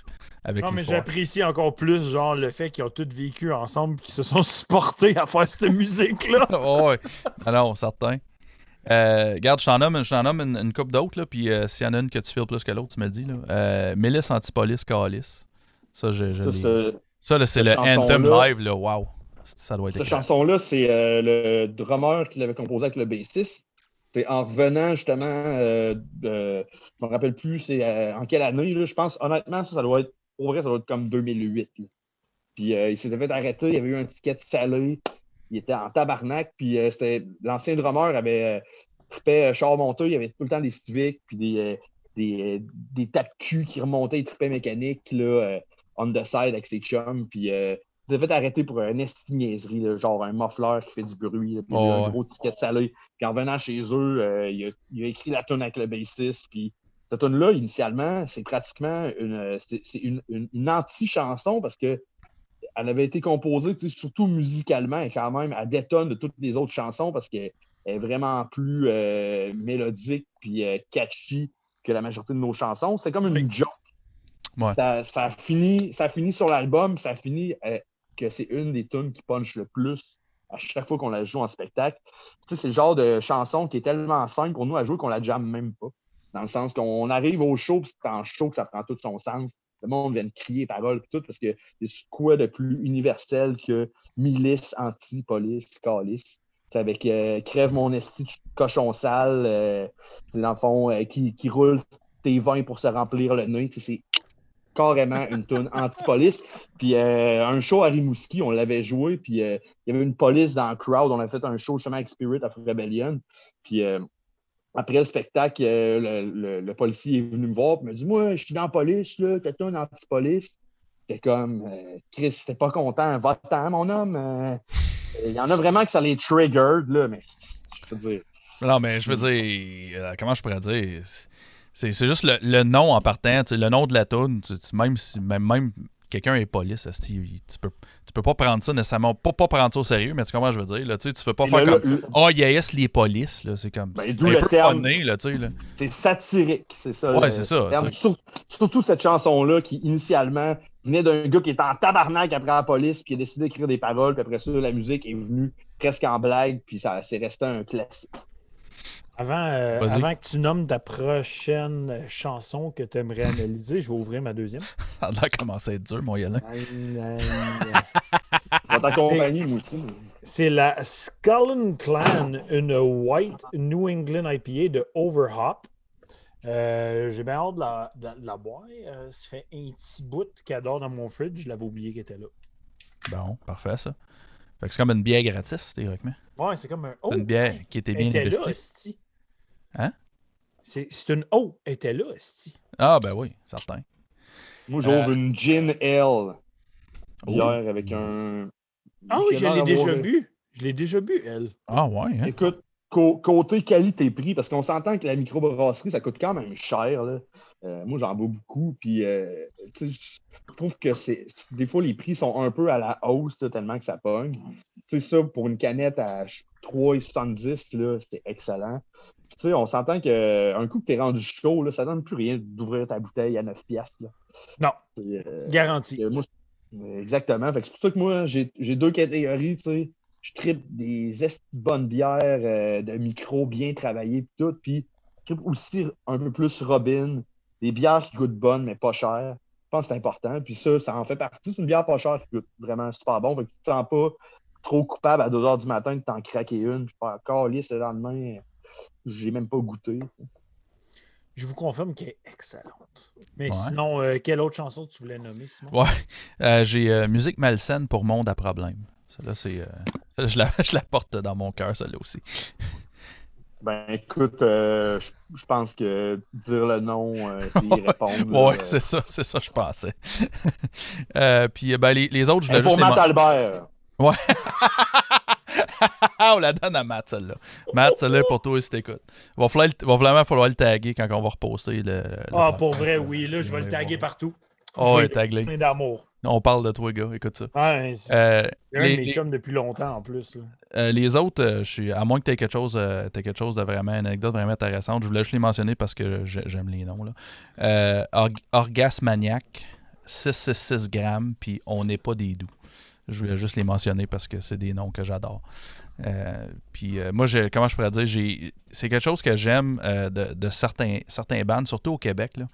A: avec
C: Non, mais j'apprécie encore plus, genre, le fait qu'ils ont tous vécu ensemble qu'ils se sont supportés à faire cette musique-là.
A: Oh, ouais. Alors, certain. Euh, regarde, je t'en nomme, je t'en nomme une, une couple d'autres, là, puis euh, s'il y en a une que tu files plus que l'autre, tu me le dis. Là. Euh, Mélisse Antipolis Calis. Ça, je, je
B: Ça,
A: là, c'est le Anthem live, là. Wow. Ça doit être
B: Cette chanson-là, c'est euh, le drummer qui l'avait composé avec le bassiste. C'est en revenant justement, je me rappelle plus c'est en quelle année, là, je pense, honnêtement, ça, ça doit être, pour vrai, ça doit être comme 2008. là. Puis il s'était fait arrêter, il y avait eu un ticket salé, il était en tabarnak, puis euh, c'était l'ancien drummer avait euh, trippé euh, char monté, il y avait tout le temps des Civic, puis des, des, des tapes cul qui remontaient, il trippait mécanique, là, on the side avec ses chums, puis il s'est fait arrêter pour un esti là, genre un muffler qui fait du bruit, là, puis
A: Oh,
B: un
A: ouais.
B: gros ticket salé. Puis en venant chez eux, il, a, il a écrit la tune avec le bassiste. Puis cette tune-là, initialement, c'est pratiquement une, c'est, c'est une, une- une anti-chanson parce que elle avait été composée, surtout musicalement, et quand même, elle détonne de toutes les autres chansons parce qu'elle est vraiment plus euh, mélodique puis euh, catchy que la majorité de nos chansons. C'est comme une joke.
A: Ouais.
B: Ça, ça finit, ça finit sur l'album, ça finit euh, que c'est une des tunes qui punch le plus à chaque fois qu'on la joue en spectacle. Tu sais, c'est le genre de chanson qui est tellement simple pour nous à jouer qu'on la jamme même pas. Dans le sens qu'on arrive au show, puis c'est en show que ça prend tout son sens. Le monde vient de crier paroles puis tout, parce que a quoi de plus universel que milice, anti-police, calice. C'est avec euh, Crève mon esti cochon sale, euh, c'est dans le fond, euh, qui, qui roule tes vins pour se remplir le nez. C'est carrément une tune anti-police. Puis un show à Rimouski, on l'avait joué, puis il y avait une police dans le crowd. On a fait un show justement avec Spirit of Rebellion. Puis après le spectacle, euh, le, le- policier est venu me voir et m'a dit Moi, je suis dans la police, là, quelqu'un anti-police. J'étais comme euh, Chris, t'es pas content, va-t'en, mon homme. Euh, Il y en a vraiment que ça les triggered, là, mais je veux dire.
A: Non, mais je veux dire, euh, comment je pourrais dire? C'est c'est juste le, le nom en partant, le nom de la tu- même si même, même quelqu'un est police, il- tu peux, tu peux pas prendre ça nécessairement, pas, pas prendre ça au sérieux, mais tu que je veux dire? Là, tu fais pas faire
B: là,
A: comme
B: le-
A: Oh yes, les polices, là, c'est comme.
B: Ben,
A: c'est un peu
B: terme.
A: funné, là, tu sais. Là.
B: c'est satirique, c'est ça.
A: Ouais, c'est ça,
B: surtout cette chanson-là qui, initialement, venait d'un gars qui était en tabarnak après la police, puis qui a décidé d'écrire des paroles, puis après ça, la musique est venue presque en blague, puis ça c'est resté un classique.
C: Avant, euh, avant que tu nommes ta prochaine chanson que tu aimerais analyser, je vais ouvrir ma deuxième.
A: Ça a l'air commencé à être dur, mon Yolin.
C: C'est la Skull Clan, une White New England IPA de Overhop. Euh, J'ai bien hâte de la, de la- de la boire. Euh, ça fait un petit bout qu'elle dort dans mon fridge. Je l'avais oublié qu'elle était là.
A: Bon, parfait, ça. Fait que c'est comme une bière gratis, théoriquement.
C: Ouais, c'est comme un.
A: C'est une bière qui était bien
C: était
A: investie.
C: esti.
A: Hein?
C: C'est c'est une. Oh, elle était là, Esti.
A: Ah, ben oui, certain.
B: Moi, j'ouvre
A: Euh,
B: une Gin Ale
A: Oh.
B: bière avec un.
C: Ah oui, je l'ai déjà bu. Je l'ai déjà bu, elle.
A: Ah, ouais, hein?
B: Écoute, côté qualité-prix, parce qu'on s'entend que la microbrasserie, ça coûte quand même cher. là. Euh, moi, j'en bois beaucoup. Puis, euh, tu je trouve que c'est. Des fois, les prix sont un peu à la hausse, là, tellement que ça pogne. Tu sais, ça, pour une canette à 3,70, là, c'est excellent. Puis, tu sais, on s'entend qu'un coup que t'es rendu chaud, là, ça donne plus rien d'ouvrir ta bouteille à 9 piastres.
C: Non,
B: C'est, euh,
C: garanti.
B: moi, c'est- exactement. C'est pour ça que moi, j'ai j'ai deux catégories, tu sais. Je tripe des bonnes bières euh, de micro bien travaillées pis tout. Puis je tripe aussi un peu plus Robin. Des bières qui goûtent bonnes, mais pas chères. Je pense que c'est important. Puis ça, ça en fait partie. C'est une bière pas chère qui goûte vraiment super bon. Fait que tu te sens pas trop coupable à 2 h du matin de t'en craquer une. Puis pas encore lisse le lendemain. J'ai même pas goûté.
C: Je vous confirme qu'elle est excellente. Mais
A: Ouais.
C: sinon, euh, quelle autre chanson tu voulais nommer, Simon?
A: Ouais. Euh, J'ai euh, Musique malsaine pour Monde à problème. Celle-là, c'est. euh, je, la, je la porte dans mon cœur, celle-là aussi.
B: Ben écoute, euh, je je pense que dire le nom, euh, c'est y répondre. là.
A: Ouais, c'est ça, c'est ça, je pensais. Euh, puis, euh, ben, les, les autres, je voulais
B: pour
A: juste les
B: Matt Albert.
A: on la donne à Matt, celle-là. Matt, celle-là, pour toi, si t'écoutes. Va, falloir va vraiment falloir le taguer quand on va reposter le. le
C: Ah,
A: podcast,
C: pour vrai,
A: là.
C: oui. Là, je vais le
A: Ouais,
C: taguer partout.
A: Oh,
C: Je
A: ouais.
C: Plein d'amour.
A: On parle de toi, gars, écoute ça.
C: Ouais, c'est
A: Euh,
C: un
A: les-
C: de mes
A: les-
C: chums depuis longtemps en plus.
A: Euh, les autres, euh, je suis, à moins que tu aies quelque chose, euh, t'aies quelque chose de vraiment, une anecdote vraiment intéressante, je voulais juste les mentionner parce que j'ai- j'aime les noms. Là. Org- Orgasmaniac, 666 grammes, puis on n'est pas des doux. Je voulais juste les mentionner parce que c'est des noms que j'adore. Euh, puis euh, moi, comment je pourrais dire, c'est quelque chose que j'aime euh, de, de certains, certains bands, surtout au Québec. Là.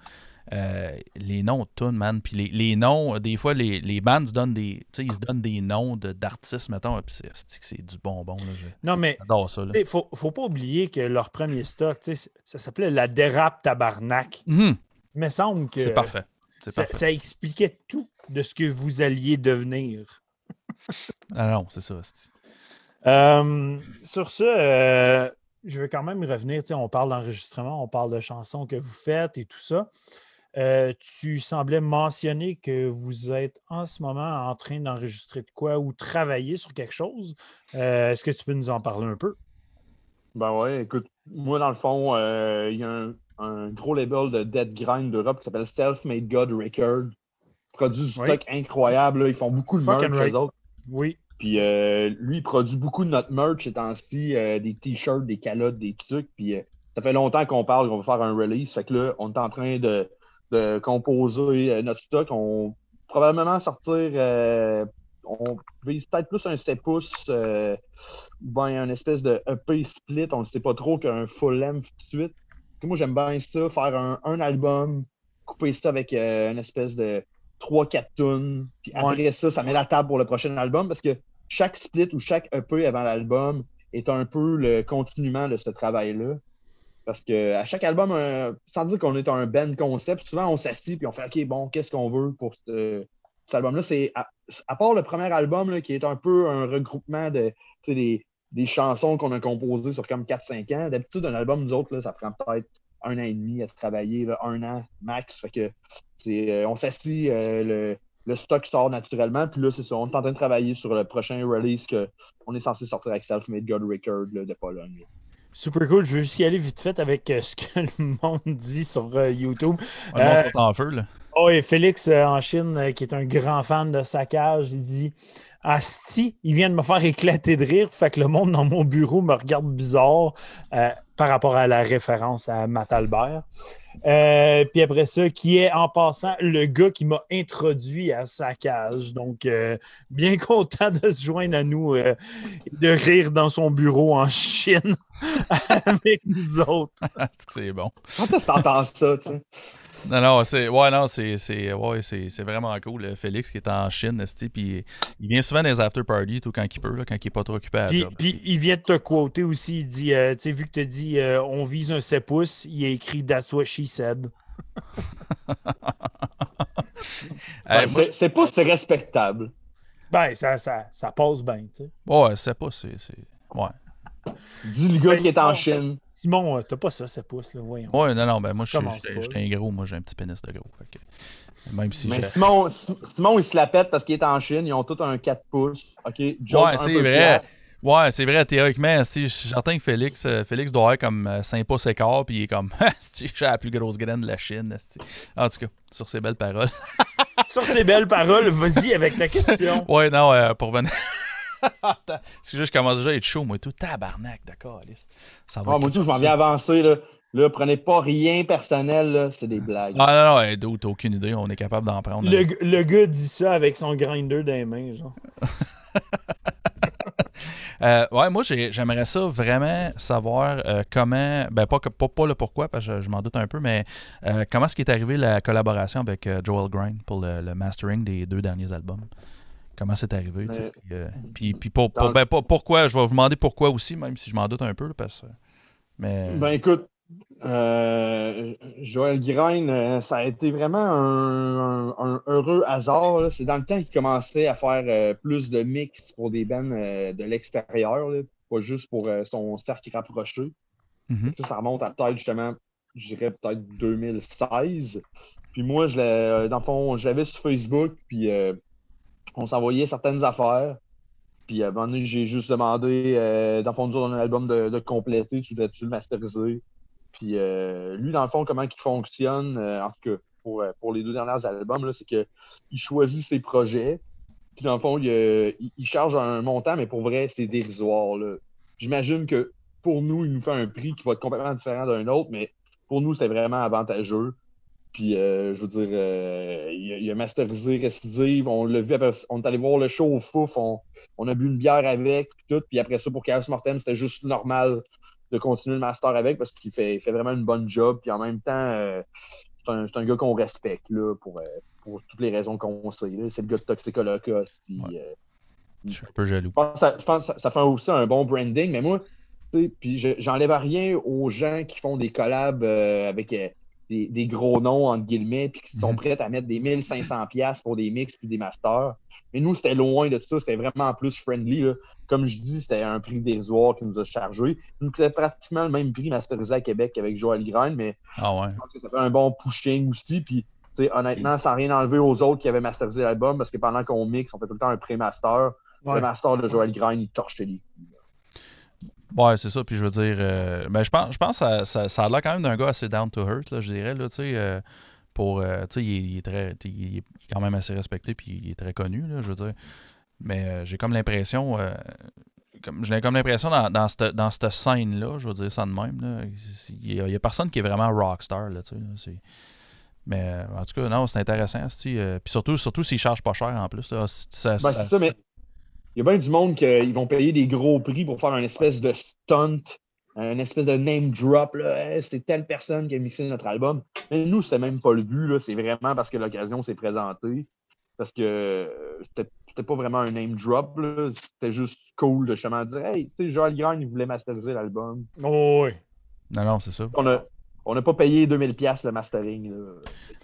A: Euh, les noms de tunes, man. Puis les, les noms, des fois, les, les bands se donnent des, tu sais, ils se donnent des noms de- d'artistes, mettons. Puis c'est- du bonbon. là. Je-
C: Non, mais
A: J'adore ça. Là.
C: il faut, faut pas oublier que leur premier stock, tu sais, ça s'appelait la dérape tabarnak.
A: Mhm.
C: Il me semble que
A: C'est parfait.
C: Ça,
A: parfait.
C: ça expliquait tout de ce que vous alliez devenir.
A: Ah non, c'est ça.
C: Euh, sur ce, euh, je veux quand même revenir. On parle d'enregistrement, on parle de chansons que vous faites et tout ça. Euh, tu semblais mentionner que vous êtes en ce moment en train d'enregistrer de quoi ou travailler sur quelque chose. Euh, Est-ce que tu peux nous en parler un peu?
B: Ben ouais, écoute, moi dans le fond, euh, il y a un, un gros label de dead grind d'Europe qui s'appelle Self Made God Record. Ils produisent du
C: Oui.
B: stock incroyable. là. Ils font beaucoup de merch,
C: right.
B: eux autres.
C: Oui.
B: Puis lui, il produit beaucoup de notre merch ces temps-ci, des t-shirts, des calottes, des trucs. Puis ça fait longtemps qu'on parle qu'on va faire un release. Fait que là, on est en train de, de composer euh, notre stock. On va probablement sortir, euh, on vise peut-être plus un 7 pouces, euh, un espèce de EP split. On ne sait pas trop qu'un full length tout de suite. Puis moi, j'aime bien ça, faire un, un album, couper ça avec euh, une espèce de 3-4 tunes. Puis après ça, ça met la table pour le prochain album parce que chaque split ou chaque EP avant l'album est un peu le continuement de ce travail-là. Parce que à chaque album, sans dire qu'on est un band concept, souvent on s'assit puis on fait OK, bon, qu'est-ce qu'on veut pour ce- cet album-là? C'est à, part le premier album là, qui est un peu un regroupement de des, des chansons qu'on a composées sur comme 4-5 ans. D'habitude, un album, nous autres, là, ça prend peut-être un an et demi à travailler, un an max. Fait que euh, on s'assit, euh, le, le stock sort naturellement. Puis là, c'est ça. On est en train de travailler sur le prochain release qu'on est censé sortir avec Self-Made God Record de Pologne.
C: Super cool. Je veux juste y aller vite fait avec euh, ce que le monde dit sur euh, YouTube.
A: Le monde
C: Euh,
A: sont en feu, là.
C: Oh, et Félix euh, en Chine, qui est un grand fan de saccage, il dit Asti, il vient de me faire éclater de rire, fait que le monde dans mon bureau me regarde bizarre par rapport à la référence à Matt Albert. Euh, puis après ça, qui est en passant le gars qui m'a introduit à Saccage. Donc, euh, bien content de se joindre à nous euh, et de rire dans son bureau en Chine avec nous autres.
A: C'est bon.
B: Quand est-ce que t'entends ça, tu sais?
A: Non, non, c'est. Ouais, non, c'est. C'est ouais, c'est- c'est vraiment cool. Félix qui est en Chine, esti, puis il vient souvent dans les after parties, tout quand il peut, là, quand il est pas trop occupé à la
C: Puis, puis il vient de te quoter aussi. Il dit, euh, tu sais, vu que tu as dit euh, on vise un 7 pouces, il a écrit That's what she said.
A: Hey,
B: c'est- c'est pas c'est respectable.
C: Ben, ça, ça, ça passe bien, tu sais.
A: ouais, c'est pas. C'est. c'est- Ouais.
B: Dis le gars
C: Ben,
B: qui est en Chine.
C: Simon, euh, t'as pas ça, 7 pouces, là, voyons.
A: Ouais, non, non, ben moi, je suis j'étais- un gros, moi, j'ai un petit pénis de gros. fait que- même si
B: Mais
A: j'ai.
B: Simon, Simon, il se la pète parce qu'il est en Chine. Ils ont tous un 4 pouces. OK? Joke
A: Ouais, c'est vrai. Ouais, c'est vrai, théoriquement, je suis certain que Félix, euh, Félix doit avoir comme euh, 5 pouces écart, puis il est comme, esti, j'ai la plus grosse graine de la Chine. En tout cas, sur ces belles paroles.
C: Sur ces belles paroles, vas-y avec ta question.
A: Ouais, non, euh, pour venir. Parce que je commence déjà à être chaud, moi, tout. Tabarnak, d'accord, Alice. Ça va
B: Ah, moi, tout, je m'en viens avancer. Là. là, prenez pas rien personnel. là. C'est des blagues.
A: Ah, non, non, hey, t'as aucune idée, on est capable d'en prendre.
C: Le, le gars dit ça avec son grinder dans les mains, genre.
A: Euh, ouais, moi, j'ai- j'aimerais ça vraiment savoir euh, comment, ben pas, que- pas, pas le pourquoi, parce que je, je m'en doute un peu, mais euh, comment est-ce qu'est arrivé la collaboration avec euh, Joel Grind pour le, le mastering des deux derniers albums? Comment c'est arrivé?
B: Euh,
A: Puis, euh, puis, puis pour, ben, pourquoi? Je vais vous demander pourquoi aussi, même si je m'en doute un peu, là, parce que... Mais...
B: Ben écoute, euh, Joël Guiraine, euh, ça a été vraiment un, un- un heureux hasard. C'est dans le temps qu'il commençait à faire euh, plus de mix pour des bands de l'extérieur, pas juste pour son cercle rapproché.
A: Mhm.
B: Ça, ça remonte à peut-être justement, je dirais peut-être 2016. Puis moi, je l'ai, dans le fond, je l'avais sur Facebook, puis on s'envoyait certaines affaires. Puis à un moment donné, j'ai juste demandé, euh, dans le fond, un album de, de compléter, tu voudrais-tu le masteriser? Puis euh, lui, dans le fond, comment il fonctionne, euh, en tout cas, pour, euh, pour les deux derniers albums, c'est qu'il choisit ses projets. Puis dans le fond, il, euh, il- il charge un montant, mais pour vrai, c'est dérisoire. J'imagine que pour nous, il nous fait un prix qui va être complètement différent d'un autre, mais pour nous, c'était vraiment avantageux. Puis, euh, je veux dire, euh, il, a, il a masterisé Récidive. On l'a vu, après- on est allé voir le show au Fouf. On, on a bu une bière avec, puis tout. Puis après ça, pour Chaos Mortem, c'était juste normal de continuer le master avec parce qu'il fait, vraiment une bonne job. Puis en même temps, euh, c'est un, gars qu'on respecte là, pour, pour toutes les raisons qu'on sait. C'est le gars de Toxic Holocaust. puis,
A: Ouais. Je suis un peu jaloux.
B: je pense, que ça, je pense que ça- fait aussi un bon branding, mais moi, tu sais, puis je- j'enlève rien aux gens qui font des collabs avec des, des gros noms, entre guillemets, puis qui sont
A: Mhm.
B: prêts à mettre des 1500$ piastres pour des mix puis des masters. Mais nous, c'était loin de tout ça, c'était vraiment plus friendly. là. Comme je dis, c'était un prix dérisoire qui nous a chargé. Nous coûtait pratiquement le même prix masterisé à Québec qu'avec Joel Grind, mais
A: Ah ouais.
B: je pense que ça fait un bon pushing aussi. Puis, honnêtement, sans rien enlever aux autres qui avaient masterisé l'album, parce que pendant qu'on mixe, on fait tout le temps un pré-master.
C: Ouais.
B: Le master de Joel Grind, il torchait les.
A: Ouais, c'est ça. Puis je veux dire, euh, ben, je pense, je pense que ça, ça, ça a l'air quand même d'un gars assez down to earth, là, je dirais. Là, tu sais, euh, pour, euh, tu sais, il, est- il est très, il est quand même assez respecté, puis il est très connu, là, je veux dire. Mais euh, j'ai comme l'impression, euh, comme, j'ai comme l'impression dans, dans cette, dans cette scène-là, je veux dire ça de même, là, il y, a, personne qui est vraiment rockstar, là, tu sais. mais euh, en tout cas, non, c'est intéressant. puis surtout, surtout s'ils chargent pas cher en plus. là, ça-
B: Ben,
A: ça,
B: mais il y a bien du monde qui ils vont payer des gros prix pour faire une espèce de stunt, une espèce de name drop. là. Hey, c'est telle personne qui a mixé notre album. Mais nous, c'était même pas le but. là. C'est vraiment parce que l'occasion s'est présentée. Parce que euh, c'était c'était pas vraiment un name drop. là. C'était juste cool de justement dire Hey, tu sais, Joel Grind, il voulait masteriser l'album.
C: Oh, oui.
A: Non, non, c'est ça.
B: On a, on n'a pas payé 2000$ le mastering. là.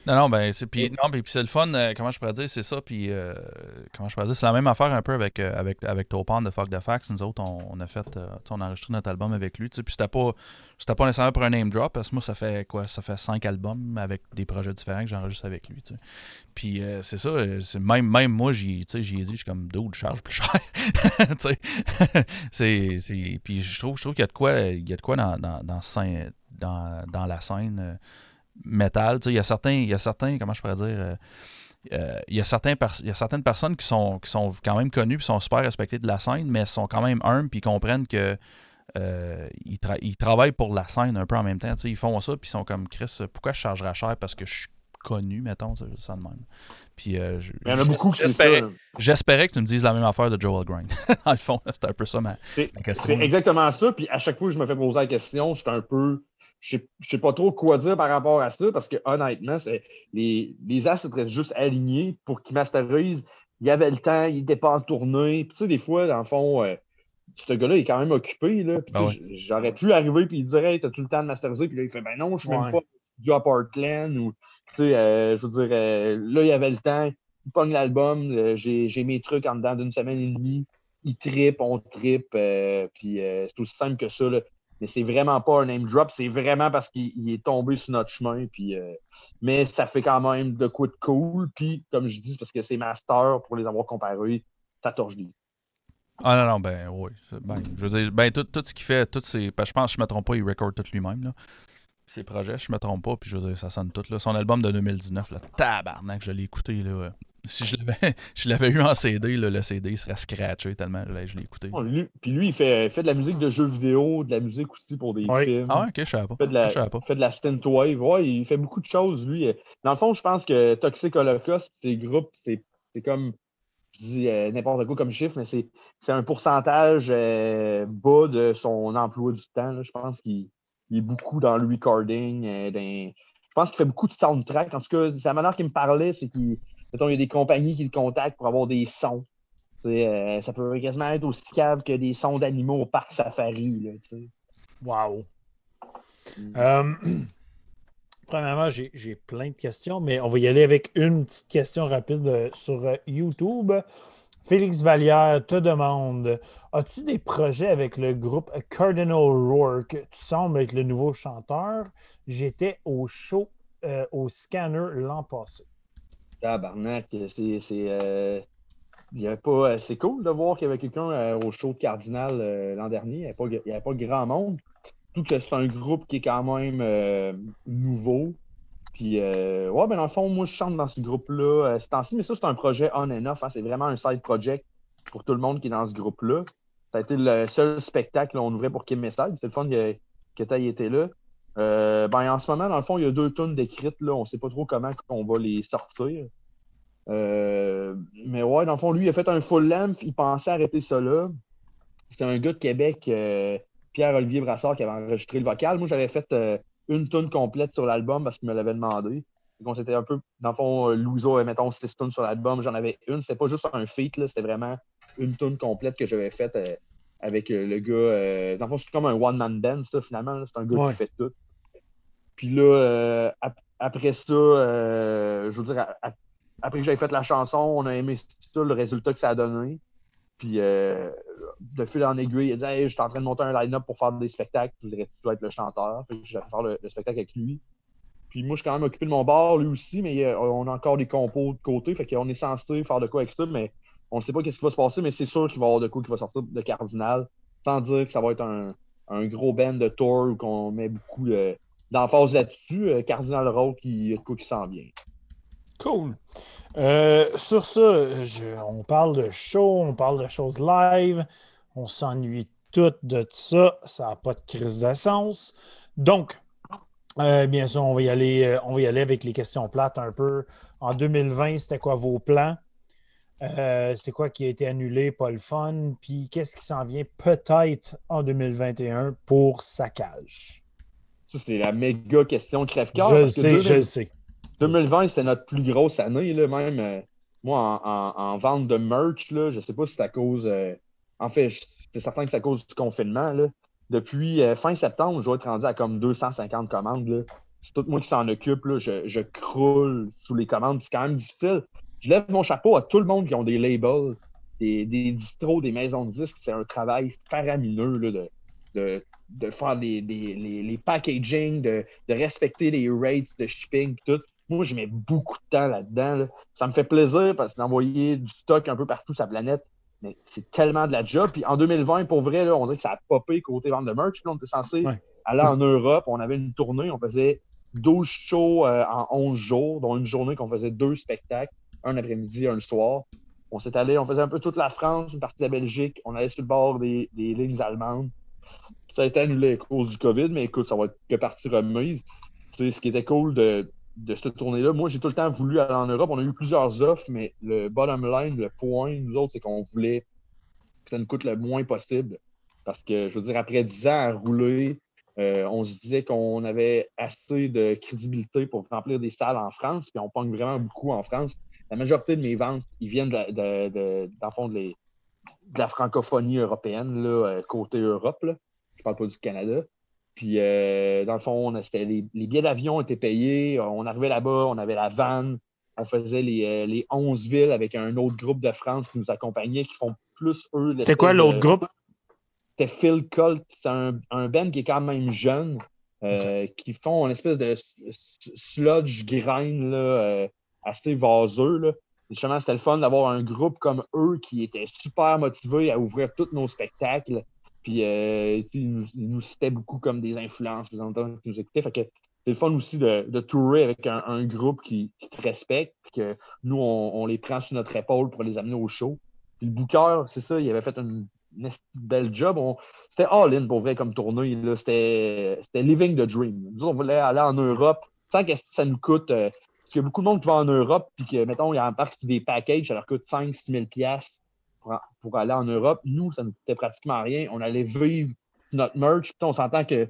A: Non, non, ben, c'est, puis, non, puis, c'est le fun, euh, comment je pourrais dire, c'est ça, puis, euh, comment je pourrais dire, c'est la même affaire un peu avec, euh, avec, avec de Fuck the Facts. Nous autres, on, on a fait, euh, on a enregistré notre album avec lui, puis c'était pas, c'était pas nécessairement pour un name drop, parce que moi, ça fait quoi, ça fait cinq albums avec des projets différents que j'enregistre avec lui. Puis euh, c'est ça, c'est même, même moi, j'y, j'y ai dit, je suis comme, je charge plus cher, c'est, c'est, puis je trouve, je trouve qu'il y a de quoi, il y a de quoi dans, dans, dans, scène- dans, dans la scène euh, métal, tu sais, il y a certains, il y a certains, comment je pourrais dire, euh, euh, il, y a certains y a certaines personnes qui sont, qui sont quand même connues, puis sont super respectées de la scène, mais sont quand même humbles, puis comprennent que euh, ils, tra- ils travaillent pour la scène un peu en même temps. tu sais, Ils font ça, puis ils sont comme Chris, pourquoi je chargerais cher parce que je suis connu, mettons, c'est juste ça de même. Puis euh, je-
B: Il y en a beaucoup qui c'est
A: j'espérais, que tu me dises la même affaire de Joel Grind. Dans le fond, c'est un peu ça ma question.
B: c'est exactement ça. Puis à chaque fois que je me fais poser la question, je suis un peu. Je je sais pas trop quoi dire par rapport à ça parce que honnêtement, c'est, les, les as étaient juste alignés pour qu'ils masterisent. Il y avait le temps, il n'était pas en tournée. Puis tu sais, des fois, dans le fond, euh, ce gars-là il est quand même occupé. Là. Puis,
A: Ben
B: J'aurais pu arriver et lui dire Hey, t'as tout le temps de masteriser? Puis là, il fait Ben non, je suis
C: Ouais.
B: même pas du à Portland. Ou, tu sais, euh, je veux dire, euh, là, il y avait le temps. Il pogne l'album. j'ai, j'ai mes trucs en dedans d'une semaine et demie il trippe, on trippe, euh, puis euh, c'est aussi simple que ça. là. Mais c'est vraiment pas un name drop, c'est vraiment parce qu'il il est tombé sur notre chemin. Puis, euh, mais ça fait quand même de quoi de cool. Puis, comme je dis, parce que c'est master pour les avoir comparés, ça torche des.
A: Ah non, non, ben oui. Je veux dire, ben tout, ce qu'il fait, tout que je pense je me trompe pas, il record tout lui-même. Là. Ses projets, je me trompe pas, puis je veux dire, ça sonne tout. Là. Son album de 2019, là, tabarnak, je l'ai écouté. Là. Si je l'avais, je l'avais eu en CD, là, le CD serait scratché tellement là, je l'ai écouté.
B: Lui- puis lui, il fait, il fait de la musique de jeux vidéo, de la musique aussi pour des
C: Ouais.
B: films.
A: Ah ok, je savais pas.
B: Il fait de la,
A: pas.
B: il fait de la synthwave. Ouais, il fait beaucoup de choses, lui. Dans le fond, je pense que Toxic Holocaust, ses groupes, c'est c'est comme, je dis euh, n'importe quoi comme chiffre, mais c'est c'est un pourcentage euh, bas de son emploi du temps. là. Je pense qu'il il est beaucoup dans le recording. euh, dans- je pense qu'il fait beaucoup de soundtrack. En tout cas, c'est la manière qu'il me parlait, c'est qu'il mettons, il y a des compagnies qui le contactent pour avoir des sons. Euh, ça peut quasiment être aussi cave que des sons d'animaux au parc safari. Là.
C: Wow.
B: Mm.
C: Euh, premièrement, j'ai plein de questions, mais on va y aller avec une petite question rapide euh, sur YouTube. Félix Vallière te demande As-tu des projets avec le groupe Cardinal Rourke? Tu sembles être le nouveau chanteur. J'étais au show euh, au scanner l'an passé.
B: Tabarnak, c'est. c'est, euh, pas, euh, c'est cool de voir qu'il y avait quelqu'un euh, au show de Cardinal l'an dernier. Il n'y avait, pas- grand monde. Tout que c'est un groupe qui est quand même nouveau. Puis, ouais, dans le fond, moi, je chante dans ce groupe-là ce temps-ci, mais ça, c'est un projet on and off. hein. c'est vraiment un side project pour tout le monde qui est dans ce groupe-là. Ça a été le seul spectacle qu'on ouvrait pour Kim Message. C'était le fun que, que tu été là. Euh, ben, en ce moment, dans le fond, il y a deux tonnes d'écrites. Là. On ne sait pas trop comment on va les sortir. Euh, mais ouais, dans le fond, lui, il a fait un full length. Il pensait arrêter ça là. C'était un gars de Québec, euh, Pierre-Olivier Brassard, qui avait enregistré le vocal. Moi, j'avais fait une tonne complète sur l'album parce qu'il me l'avait demandé. on s'était un peu, dans le fond, avait, mettons, six tunes sur l'album, j'en avais une. C'était pas juste un feat, c'était vraiment une tune complète que j'avais faite avec le gars. dans le fond, c'est comme un one-man band, ça, finalement. C'est un gars qui fait tout. Puis là, après ça, je veux dire, après que j'avais fait la chanson, on a aimé ça, le résultat que ça a donné. Puis, euh, de fil en aiguille, il a dit Hey, je suis en train de monter un line-up pour faire des spectacles. Je dois être le chanteur. Je vais faire le, spectacle avec lui. Puis, moi, je suis quand même occupé de mon bar, lui aussi, mais euh, on a encore des compos de côté. Fait qu'on est censé faire de quoi avec ça, mais on ne sait pas qu'est-ce qui va se passer, mais c'est sûr qu'il va y avoir de quoi qui va sortir de Cardinal. Sans dire que ça va être un, gros band de tour ou qu'on met beaucoup euh, d'emphase là-dessus. Cardinal Rock, il y a de quoi qui s'en vient.
C: Cool. Euh, sur ça, on parle de show, on parle de choses live, on s'ennuie tout de ça, ça n'a pas de crise d'essence. Donc, euh, bien sûr, on va, y aller, euh, on va y aller avec les questions plates un peu. En 2020, c'était quoi vos plans? c'est quoi qui a été annulé, pas le fun? Puis qu'est-ce qui s'en vient peut-être en 2021 pour Saccage?
B: Ça, c'est la méga question crève-cœur.
C: Je le sais, je le sais.
B: 2020, c'était notre plus grosse année, là, même. Euh, moi, en, vente de merch, là, je ne sais pas si c'est à cause. Euh, en fait, c'est certain que c'est à cause du confinement. Là. Depuis euh, fin septembre, je dois être rendu à comme 250 commandes. C'est tout moi qui s'en occupe. Là. Je, croule sous les commandes. C'est quand même difficile. Je lève mon chapeau à tout le monde qui ont des labels, des, des distros, des maisons de disques. C'est un travail faramineux là, de, de, faire les, les, packaging, de, de, respecter les rates de shipping, tout. Moi, je mets beaucoup de temps là-dedans. Ça me fait plaisir parce d'envoyer du stock un peu partout sur la planète. Mais c'est tellement de la job. Puis en 2020, pour vrai, on dirait que ça a popé côté vente de merch. on était censé aller en Europe. On avait une tournée. On faisait 12 shows euh, en 11 jours, dont une journée qu'on faisait deux spectacles, un après-midi, un soir. On s'est allé, on faisait un peu toute la France, une partie de la Belgique. On allait sur le bord des, lignes allemandes. Ça a été annulé à cause du COVID, mais écoute, ça va être que partie remise. C'est ce qui était cool de, de cette tournée-là. Moi, j'ai tout le temps voulu aller en Europe. On a eu plusieurs offres, mais le bottom line, le point, nous autres, c'est qu'on voulait que ça nous coûte le moins possible. Parce que, je veux dire, après 10 ans à rouler, euh, on se disait qu'on avait assez de crédibilité pour remplir des salles en France, puis on pogne vraiment beaucoup en France. La majorité de mes ventes, ils viennent de, de, fond de, la francophonie européenne, euh, côté Europe. Je parle pas du Canada. Puis, euh, dans le fond, les, les, billets d'avion étaient payés. On arrivait là-bas, on avait la vanne. On faisait les, euh, les 11 villes avec un autre groupe de France qui nous accompagnait, qui font plus eux.
C: C'était quoi l'autre groupe?
B: C'était Phil Colt. C'est un, un band qui est quand même jeune, euh, qui font une espèce de sludge grind là, assez vaseux. Là. Justement, c'était le fun d'avoir un groupe comme eux qui était super motivé à ouvrir tous nos spectacles. Puis, euh, ils, nous, citaient beaucoup comme des influences, vous entendez, qui nous écoutaient. Fait que c'est le fun aussi de, de tourer avec un, groupe qui, te respecte, que nous, on, les prend sur notre épaule pour les amener au show. Puis le booker, c'est ça, il avait fait une, belle job. C'était all-in pour vrai comme tournée. C'était living the dream. Nous, on voulait aller en Europe sans que ça nous coûte. Euh, parce qu'il y a beaucoup de monde qui va en Europe, puis que, mettons, il y a un parc des packages, ça leur coûte 5-6 000 pour, aller en Europe. Nous, ça ne coûtait pratiquement rien. On allait vivre notre merch. on s'entend que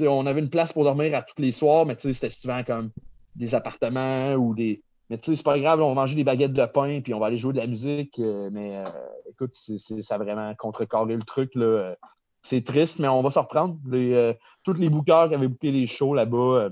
B: on avait une place pour dormir à tous les soirs, mais c'était souvent comme des appartements ou des. Mais tu sais, c'est pas grave, on va manger des baguettes de pain puis on va aller jouer de la musique. Euh, mais euh, écoute, ça a vraiment contrecarré le truc. Là. C'est triste, mais on va se reprendre. Les, euh, tous les bookers qui avaient booké les shows là-bas,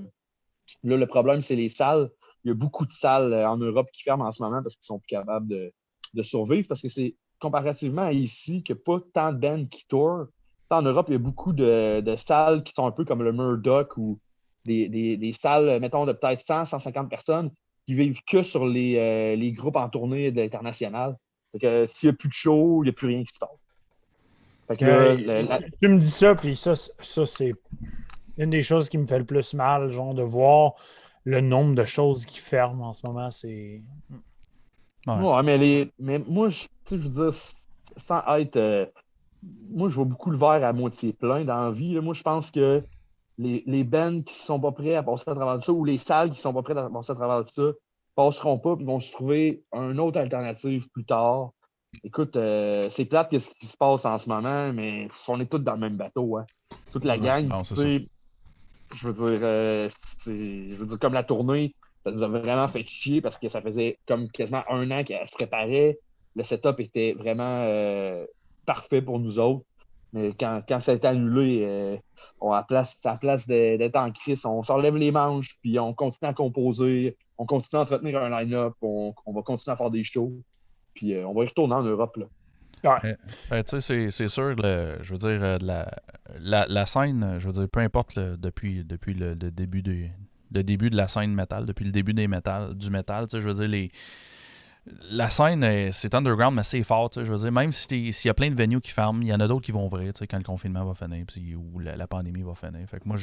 B: là, le problème, c'est les salles. Il y a beaucoup de salles en Europe qui ferment en ce moment parce qu'ils sont plus capables de, de survivre parce que c'est comparativement à ici que pas tant de bands qui tournent. En Europe, il y a beaucoup de, salles qui sont un peu comme le Murdoch ou des, salles, mettons, de peut-être 100, 150 personnes qui vivent que sur les, euh, groupes en tournée de l'international. s'il n'y a plus de show, il n'y a plus rien qui se passe.
C: Euh, tu me dis ça, puis ça, ça c'est une des choses qui me fait le plus mal, genre de voir le nombre de choses qui ferment en ce moment. C'est.
B: Ouais. mais, les, mais moi, je, je veux dire, sans être. Euh, moi, je vois beaucoup le verre à moitié plein dans la vie. Moi, je pense que les, les bands qui ne sont pas prêts à passer à travers tout ça ou les salles qui ne sont pas prêtes à passer à travers tout ça passeront pas et vont se trouver une autre alternative plus tard. Écoute, euh, c'est plate ce qui se passe en ce moment, mais on est tous dans le même bateau. Hein. Toute la gang. je veux dire, euh, je veux dire, comme la tournée, ça nous a vraiment fait chier parce que ça faisait comme quasiment un an qu'elle se préparait. Le setup était vraiment euh, parfait pour nous autres. Mais quand, quand ça a été annulé, euh, on a place, à place d'être en crise, on s'enlève les manches, puis on continue à composer, on continue à entretenir un line-up, on, va continuer à faire des shows, puis euh, on va y retourner en Europe. Là.
A: Ouais. Ben, tu sais, c'est sûr, je veux dire, la, la, la, scène, je veux dire, peu importe depuis, depuis le, début des, le début de la scène métal, depuis le début des métal, du métal. Je veux dire, les, la scène, c'est underground, mais c'est fort. Je veux dire, même s'il y a plein de venues qui ferment, il y en a d'autres qui vont ouvrir quand le confinement va finir ou la, pandémie va finir. Moi,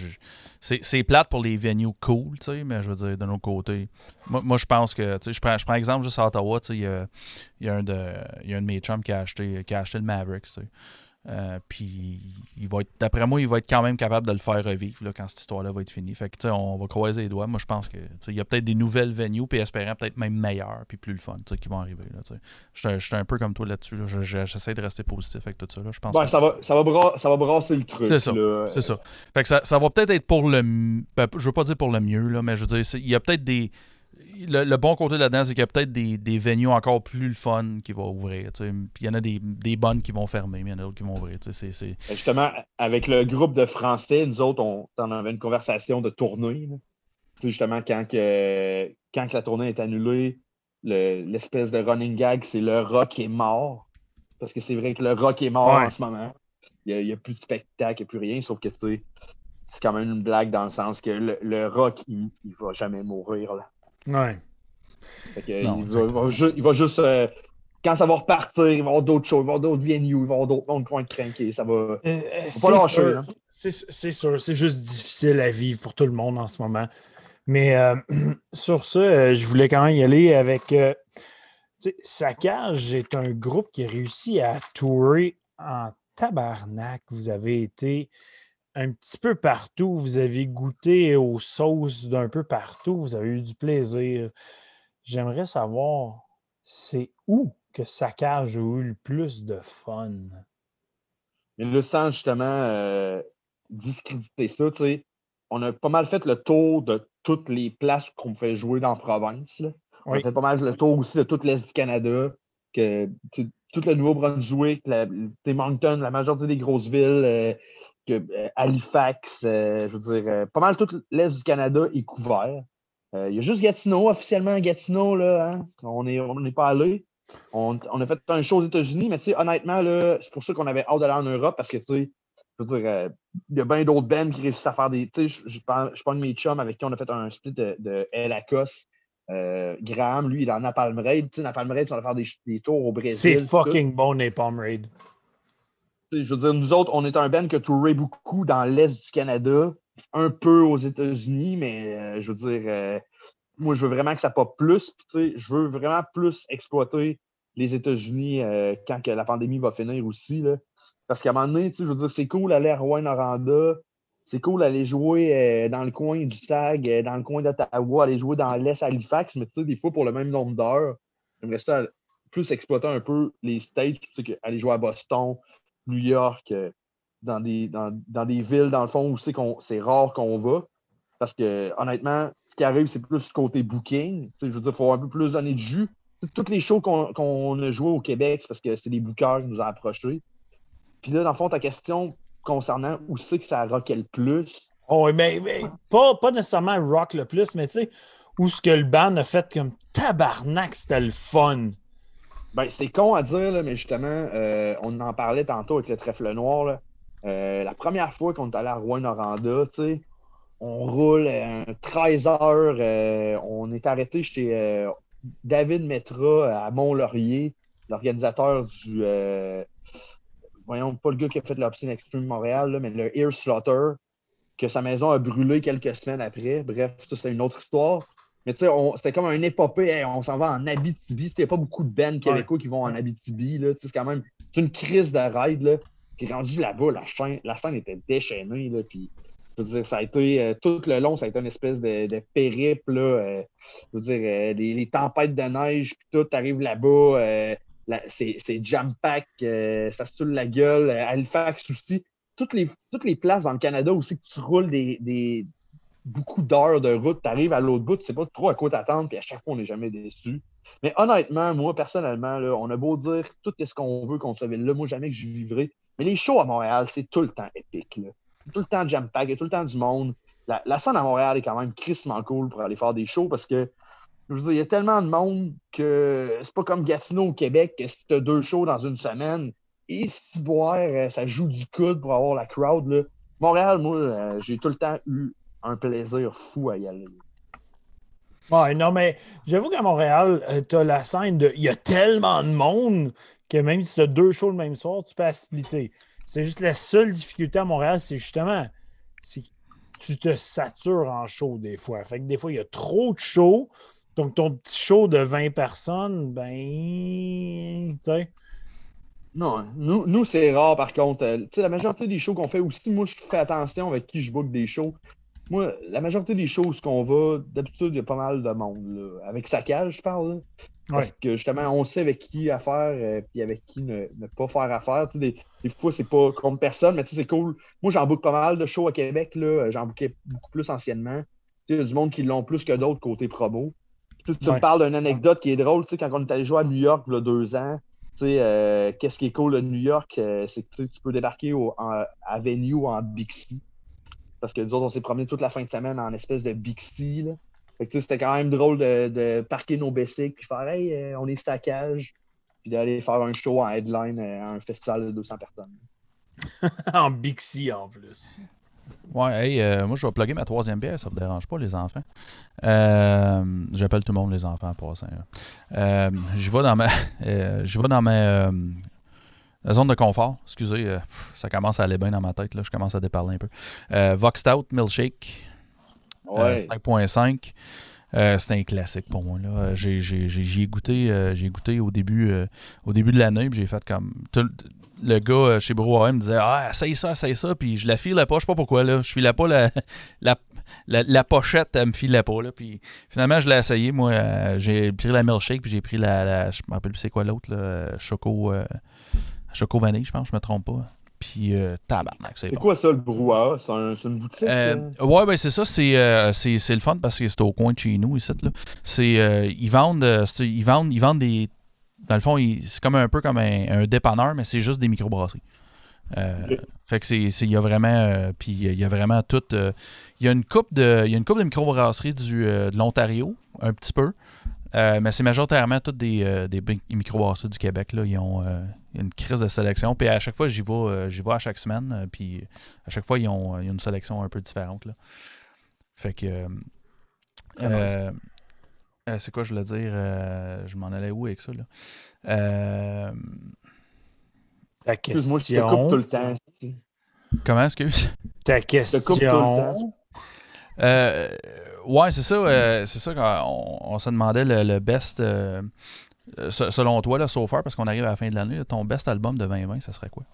A: c'est plate pour les venues cool, mais je veux dire, de notre côté, moi, je pense que, je prends, je prends exemple juste à Ottawa, il y a, y a un de mes chums qui a acheté, qui a acheté le Mavericks. Euh, puis il va être, d'après moi, il va être quand même capable de le faire revivre là, quand cette histoire-là va être finie. Fait que on va croiser les doigts. Moi, je pense que il y a peut-être des nouvelles venues, puis espérant peut-être même meilleures, puis plus le fun qui vont arriver. Je suis un peu comme toi là-dessus. J'essaie de rester positif avec tout ça. Là. Je pense
B: ça, va, ça, va ça va brasser le truc.
A: C'est ça. C'est ça. Fait que ça, ça va peut-être être pour le. Ben, je veux pas dire pour le mieux, là, mais je veux dire, il y a peut-être des le, bon côté là-dedans, c'est qu'il y a peut-être des, des venues encore plus le fun qui vont ouvrir. Puis il y en a des, des, bonnes qui vont fermer, mais il y en a d'autres qui vont ouvrir. C'est, ben,
B: Justement, avec le groupe de Français, nous autres, on, avait une conversation de tournée. Justement, quand, que, quand la tournée est annulée, l'espèce de running gag, c'est le rock est mort. Parce que c'est vrai que le rock est mort en ce moment. Il n'y a, plus de spectacle, il n'y a plus rien, sauf que c'est quand même une blague dans le sens que le, rock, il ne va jamais mourir. Là.
C: Ouais.
B: il, va, juste. Euh, quand ça va repartir, il va y avoir d'autres choses, il va y avoir d'autres venues, il va y avoir d'autres mondes qui vont être craqués. Ça va. Euh,
C: pas lâcher. Hein. C'est sûr, c'est juste difficile à vivre pour tout le monde en ce moment. Mais euh, sur ça, je voulais quand même y aller avec. Saccage est un groupe qui a réussi à tourer en tabarnak. Vous avez été un petit peu partout. Vous avez goûté aux sauces d'un peu partout. Vous avez eu du plaisir. J'aimerais savoir, c'est où que Saccage a eu le plus de fun?
B: Mais le sens, justement, euh, discréditer ça, tu sais, on a pas mal fait le tour de toutes les places qu'on fait jouer dans la province. On a fait pas mal le tour aussi de toute l'Est du Canada, que tout le Nouveau-Brunswick, Moncton, la majorité des grosses villes, euh, que, euh, Halifax, euh, je veux dire, euh, pas mal tout l'Est du Canada est couvert. Il y a juste Gatineau, officiellement Gatineau, là, hein. on n'est on pas allé. On, a fait un show aux États-Unis, mais honnêtement, c'est pour ça qu'on avait hâte d'aller en Europe parce que, tu sais, je veux dire, il y a bien d'autres bands qui réussissent à faire des. Tu sais, je parle de mes chums avec qui on a fait un split de, de El Acos. Graham, lui, il est en Napalm Raid. Tu sais, Napalm Raid, on va faire des, des, tours au Brésil.
C: C'est fucking bon, Napalm Raid
B: je veux dire, nous autres, on est un band qui a touré beaucoup dans l'Est du Canada, un peu aux États-Unis, mais euh, je veux dire, euh, moi, je veux vraiment que ça pas plus. je veux vraiment plus exploiter les États-Unis euh, quand que la pandémie va finir aussi. Là. Parce qu'à un moment donné, je veux dire, c'est cool d'aller à Rouen-Noranda, c'est cool d'aller jouer dans le coin du SAG, dans le coin d'Ottawa, aller jouer dans l'Est Halifax, mais tu sais, des fois, pour le même nombre d'heures, j'aimerais ça plus exploiter un peu les stages, aller jouer à Boston, New York, euh, dans, des, dans, des villes, dans le fond, où c'est rare qu'on va. Parce que, honnêtement, ce qui arrive, c'est plus côté booking. je veux dire, il faut un peu plus donner de jus. Toutes les shows qu'on a joué au Québec, parce que c'est des bookers qui nous ont approchés. Puis là, dans le fond, ta question concernant où c'est que ça rockait le plus.
C: Oh, mais, mais pas, pas, nécessairement rock le plus, mais tu sais, où ce que le band a fait comme tabarnak, c'était le fun.
B: Ben, c'est con à dire, mais justement, euh, on en parlait tantôt avec le trèfle noir. Euh, la première fois qu'on est allé à Rouen-Noranda, on roule 13 heures. Euh, on est arrêté chez David Metra à Mont-Laurier, l'organisateur du. voyons, pas le gars qui a fait l'Obscene Extreme Montréal, mais le Ear Slaughter, que sa maison a brûlé quelques semaines après. Bref, ça, c'est une autre histoire. Mais tu sais, c'était comme un épopée. on s'en va en Abitibi. C'était pas beaucoup de bands québécois qui vont en Abitibi. C'est quand même une crise de ride. Là. Puis rendu là-bas, la, chaîne, la scène était déchaînée. Là, puis, je veux dire, ça a été euh, tout le long, ça a été une espèce de, de périple. Là, euh, je veux dire, euh, les, tempêtes de neige, puis tout, arrive là-bas. c'est jam-pack, ça se tue la gueule. Halifax aussi. Toutes les, toutes les places dans le Canada aussi que tu roules des, des beaucoup d'heures de route. Tu arrives à l'autre bout, tu sais pas trop à quoi t'attendre, puis à chaque fois, on n'est jamais déçu. Mais honnêtement, moi, personnellement, on a beau dire tout ce qu'on veut qu'on se là, moi, jamais que je vivrai. Mais les shows à Montréal, c'est tout le temps épique. Tout le temps jam-pack, il y a tout le temps du monde. La, scène à Montréal est quand même crissement cool pour aller faire des shows parce que je veux dire, il y a tellement de monde que c'est pas comme Gatineau au Québec que si tu as deux shows dans une semaine, et si boire, euh, ça joue du coude pour avoir la crowd. Montréal, moi, euh, j'ai tout le temps eu un plaisir fou à y aller.
C: Ouais, non, mais j'avoue qu'à Montréal, euh, tu as la scène de. Il y a tellement de monde que même si tu as deux shows le même soir, tu peux la splitter. C'est juste la seule difficulté à Montréal, c'est justement. C'est tu te satures en show des fois. Fait que des fois, il y a trop de shows. Donc, ton petit show de 20 personnes, ben. Tu sais.
B: Non, nous, nous c'est rare par contre. Euh, tu sais, la majorité des shows qu'on fait aussi, moi, je fais attention avec qui je book des shows. Moi, la majorité des choses qu'on va, d'habitude, il y a pas mal de monde. Là. Avec cage, je parle. Là. Parce que justement, on sait avec qui affaire et euh, avec qui ne, pas faire affaire. Tu sais, des, des, fois, c'est pas contre personne, mais tu sais, c'est cool. Moi, j'en book pas mal de shows à Québec. J'en bookais beaucoup plus anciennement. Tu sais, il y a du monde qui l'ont plus que d'autres côté promo. Tu, tu me parles d'une anecdote qui est drôle. Tu sais, quand on est allé jouer à New York il y a deux ans, tu sais, euh, qu'est-ce qui est cool de New York, euh, c'est que tu peux débarquer au, en, à Venue ou en Bixi. Parce que nous autres, on s'est promené toute la fin de semaine en espèce de Bixi. Là. Fait que c'était quand même drôle de, de parquer nos bicycles puis faire Hey, euh, on est stackage. Puis d'aller faire un show en headline à un festival de 200 personnes.
C: en Bixi en plus.
A: Ouais, hey, euh, moi je vais plugger ma troisième bière, ça ne vous dérange pas, les enfants. Euh, J'appelle tout le monde les enfants en passant. Euh, je vais dans ma. je vais dans ma. La zone de confort, excusez, ça commence à aller bien dans ma tête, là, je commence à déparler un peu. Vox Out Milkshake,
B: ouais.
A: 5.5. c'est un classique pour moi. J'ai goûté, j'ai goûté au début, au début de l'année, j'ai fait comme. Tout, le gars euh, chez Brouhaha me disait Ah, essaye ça, essaye ça. Puis je la filais pas, je sais pas pourquoi. Là. Je filais pas la, la, la, pochette, elle me filait pas. Là. Puis finalement, je l'ai essayé. Moi, euh, j'ai pris la milkshake, puis j'ai pris la, Je me rappelle plus c'est quoi l'autre, là, Choco, euh, Choco Vanille, je pense, je me trompe pas. Puis tabarnak,
B: c'est
A: bon.
B: quoi ça, le brouhaha? C'est un, une boutique?
A: ouais, ben c'est ça. C'est, c'est, le fun parce que c'est au coin de chez nous, ici. Là. C'est, ils, vendent, ils, vendent, ils vendent des dans le fond, c'est comme un peu comme un, dépanneur, mais c'est juste des microbrasseries. Euh, fait que c'est, il y a vraiment, euh, puis il y a vraiment tout. Euh, il y a une coupe de, il y a une coupe de microbrasseries du, de l'Ontario, un petit peu, mais c'est majoritairement toutes des, des microbrasseries du Québec. Là. Ils ont une crise de sélection. Puis à chaque fois, j'y vais, j'y vais à chaque semaine. puis à chaque fois, ils ont, une sélection un peu différente. Là. Fait que. Ah euh, c'est quoi je voulais dire? Euh, je m'en allais où avec ça? Là? Euh...
C: Ta question. Moi, je te coupe
B: tout le temps.
A: Comment, excuse?
C: Ta question.
A: Euh, ouais, c'est ça. Euh, c'est ça qu'on on se demandait le, best. Selon toi, là, so far, parce qu'on arrive à la fin de l'année, ton best album de 2020, ça serait quoi?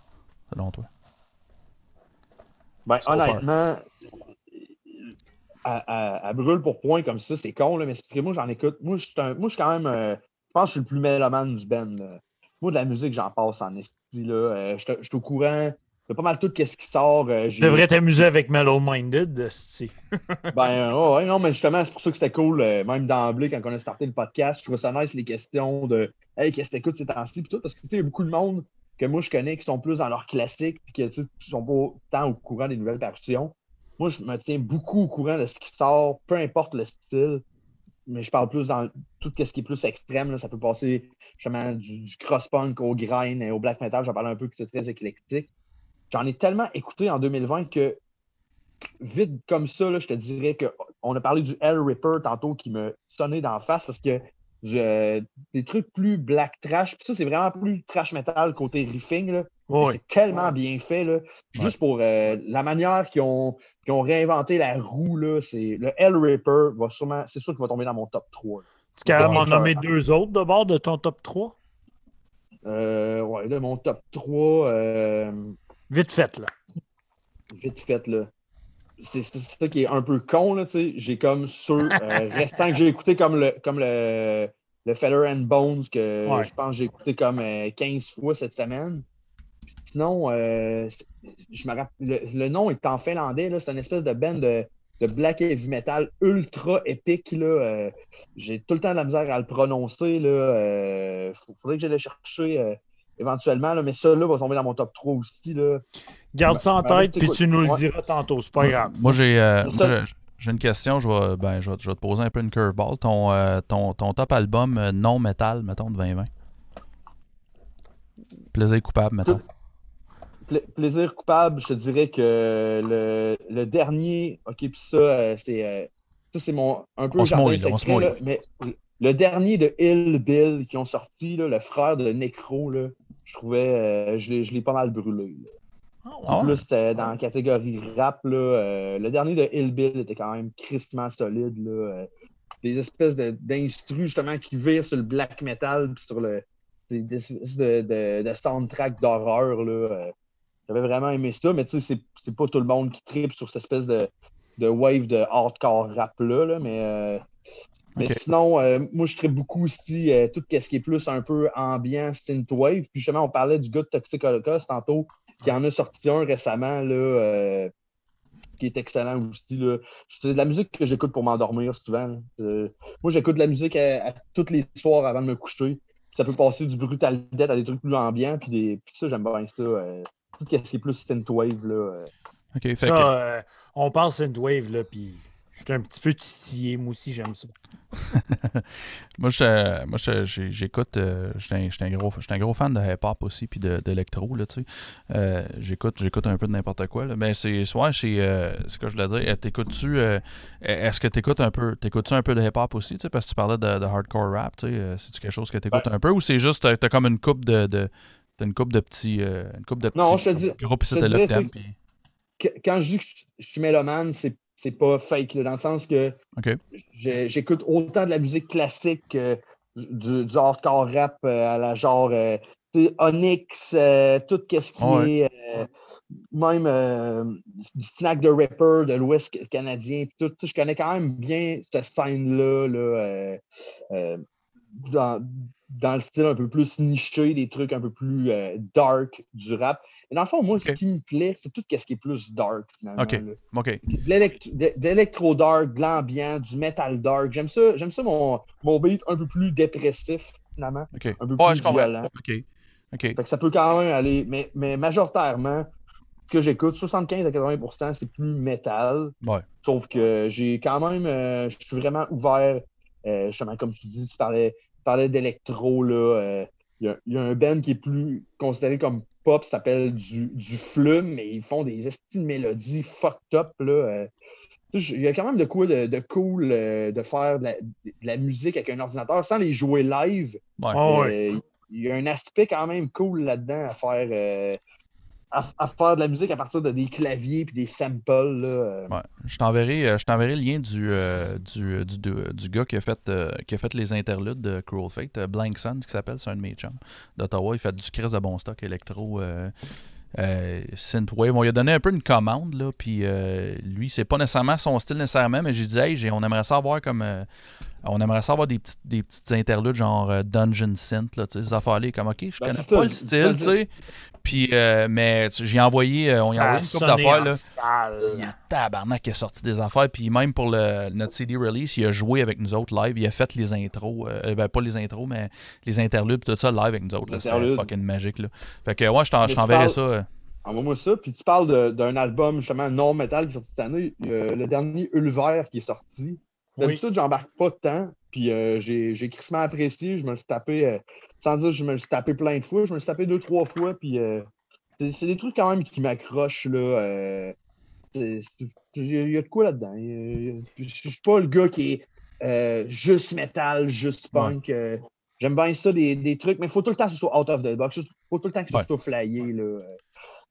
A: Selon toi?
B: Ben, honnêtement, à, brûle pour point comme ça, c'est con, là, mais c'est que moi, j'en écoute. Moi, je suis quand même. Euh, je pense que je suis le plus mélomane du Ben. Moi, de la musique, j'en passe en esti. Là. Euh, je suis au courant de pas mal tout ce qui sort. Euh,
C: je devrais t'amuser avec Mellow Minded, esti.
B: ben, ouais, non, mais justement, c'est pour ça que c'était cool, même d'emblée, quand on a starté le podcast. Je trouvais ça nice, les questions de Hey, qu'est-ce que t'écoutes ces temps-ci, tout, parce que tu sais, il y a beaucoup de monde que moi je connais qui sont plus dans leur classique, puis qui sont pas tant au courant des nouvelles parutions moi, je me tiens beaucoup au courant de ce qui sort, peu importe le style. Mais je parle plus dans tout ce qui est plus extrême. Là. Ça peut passer justement du, cross-punk au grind et au black metal. J'en parle un peu que c'est très éclectique. J'en ai tellement écouté en 2020 que vite comme ça, là, je te dirais qu'on a parlé du Hell Ripper tantôt qui me sonnait d'en face parce que des trucs plus black trash. Puis ça, c'est vraiment plus trash metal côté riffing. Là. C'est tellement bien fait. Là. Juste pour euh, la manière qu'ils ont, ont, réinventé la roue, là, c'est le Hell Ripper va sûrement, c'est sûr qu'il va tomber dans mon top 3.
C: Tu peux m'en nommer deux autres de bord de ton top 3?
B: Euh, ouais, de mon top 3. Euh,
C: vite fait, là.
B: Vite fait, là. C'est ça qui est un peu con, là, tu sais. J'ai comme ceux euh, restants que j'ai écouté comme le, comme le, le Feather and Bones que je pense que j'ai écouté comme 15 fois cette semaine. Sinon, euh, je me rappelle, le, nom est en finlandais, c'est une espèce de band de de black heavy metal ultra épique. Là, euh, j'ai tout le temps de la misère à le prononcer. Là, euh, faudrait que j'aille le chercher euh, éventuellement, là, mais ça là, va tomber dans mon top 3 aussi. Là.
C: Garde ça en
B: Ben,
C: tête, puis tu nous le
B: ouais.
C: diras tantôt, c'est pas grave.
A: Moi, j'ai euh, j'ai- une question. Je vais, ben, je, vais, je vais te poser un peu une curveball. Ton, euh, ton, ton top album euh, non métal, mettons, de 2020. Plaisir coupable, mettons.
B: Pla- plaisir coupable, je te dirais que le, le dernier, ok, puis ça, euh, c'est euh, ça, c'est mon un peu
A: On se
B: jardin
A: mouille, là, on se
B: secret,
A: mouille.
B: là, mais le dernier de Hill Bill qui ont sorti, là, le frère de Necro, là, je trouvais, euh, je l'ai pas mal brûlé. là.
A: Ah
B: En
A: ouais?
B: plus, c'était dans la catégorie rap. Là, euh, le dernier de Hill Bill était quand même crispement solide. Là, euh, des espèces de- d'instrus justement qui virent sur le black metal puis sur le des, des espèces de, de, de soundtrack d'horreur. euh. J'avais vraiment aimé ça, mais tu sais, c'est- c'est pas tout le monde qui tripe sur cette espèce de, de wave de hardcore rap-là. là, mais euh, mais sinon, euh, moi, je tripe beaucoup aussi euh, tout ce qui est plus un peu ambiant, synthwave. Puis justement, on parlait du gars de Toxic Holocaust tantôt, qui en a sorti un récemment, là, euh, qui est excellent aussi. là. C'est de la musique que j'écoute pour m'endormir souvent. Euh, moi, j'écoute de la musique à, à tous les soirs avant de me coucher. Ça peut passer du brutal death à des trucs plus ambiants. Puis, des... puis ça, j'aime bien ça. euh, tout ce qui est plus synthwave. Là, euh.
A: OK, fait
C: Ça,
A: que-
C: euh, on parle Synthwave, là, puis je suis un petit peu titillé, moi aussi, j'aime ça.
A: Moi, j'étais- j'étais- j'écoute. euh, J'étais un, j'étais un gros, j'étais un gros fan de hip-hop aussi, puis de- d'électro, là, tu sais. Euh, j'écoute, j'écoute un peu de n'importe quoi, là. Mais c'est soit chez. euh, c'est ce que je voulais dire. euh, T'écoutes-tu. euh, Est-ce que t'écoutes un peu. T'écoutes-tu un peu de hip-hop aussi, tu sais, parce que tu parlais de, de hardcore rap, tu sais. euh, C'est-tu quelque chose que t'écoutes un peu ou c'est juste. T'as t'as comme une coupe de. de t'as une coupe de petits. euh, une coupe de petits.
B: Non, je te dis- je sais,
A: puis-
B: Que- Quand je dis que je, je suis mélomane, c'est c'est pas fake, là, dans le sens que j'écoute autant de la musique classique que du, du hardcore rap euh, à la genre euh, Onyx, euh, tout ce qui
A: Ouais.
B: est euh, même euh, du snack de rapper de l'Ouest canadien, tout. Je connais quand même bien cette scène-là là, euh, euh, dans, dans le style un peu plus niché, des trucs un peu plus euh, dark du rap. Mais dans le fond, moi, ce qui me plaît, c'est tout ce qui est plus dark, finalement.
A: Ok.
B: de l'élect- de- l'ambiant, du metal dark. J'aime ça, j'aime ça mon, mon beat un peu plus dépressif, finalement.
A: OK.
B: Un peu
A: Ouais,
B: plus
A: je comprends.
B: violent.
A: OK. OK.
B: Fait que ça peut quand même aller, mais, mais majoritairement, ce que j'écoute, 75 à 80% c'est plus metal.
A: Ouais.
B: Sauf que j'ai quand même, euh, je suis vraiment ouvert, euh, justement, comme tu dis, tu parlais, tu parlais d'électro, là. euh, Il y, y a un band qui est plus considéré comme pop, ça s'appelle du, du flume, mais ils font des estimes de mélodies fucked up, là. euh. Il y a quand même de quoi de, de cool euh, de faire de la, de la musique avec un ordinateur sans les jouer live.
A: Ouais.
C: Ah ouais.
B: Euh, il y a un aspect quand même cool là-dedans à faire euh, à, faire de la musique à partir de des claviers puis des samples. Là. euh.
A: Ouais. Je t'enverrai, euh, je t'enverrai le lien du, euh, du, du, gars qui a, fait, qui a fait les interludes de Cruel Fate, Blank Sun, qui s'appelle, c'est un de mes chums d'Ottawa. Il fait du crise de bon stock électro. Euh, synthwave. On lui a donné un peu une commande, là, puis lui, c'est pas nécessairement son style nécessairement, mais j'ai dit, hey, on aimerait ça avoir comme. Euh, on aimerait ça avoir des petites, des petites interludes genre euh, Dungeon Synth, là, tu sais, ces affaires-là, comme, ok, je
B: Ben,
A: connais pas le style, tu sais. Puis, euh, mais j'ai envoyé, euh, on y a envoyé une couple d'affaires, là.
C: salle.
A: Il y a tabarnak qui a sorti des affaires. Puis même pour le, notre CD release, il a joué avec nous autres live. Il a fait les intros. euh, ben, pas les intros, mais les interludes. Tout ça live avec nous autres. C'était fucking magique. Là. Fait que ouais, je t'enverrai
B: parles-
A: ça.
B: Envoie-moi ça. Puis tu parles de- d'un album justement non metal qui est sorti cette année. Euh, le dernier Ulver qui est sorti.
C: Oui.
B: D'habitude, j'embarque pas tant. Puis euh, j'ai j'ai crissement apprécié. Je me le suis tapé, euh, sans dire que je me le suis tapé plein de fois. Je me le suis tapé deux, trois fois. Puis euh, c'est c'est des trucs quand même qui m'accrochent. là. euh, Il y, a- de quoi là-dedans? Je suis pas le gars qui est juste metal, juste punk. J'aime bien ça, des, des trucs, mais il faut tout le temps que ce soit out of the box. Il faut tout le temps que ce
A: Ouais.
B: soit flyé. Là.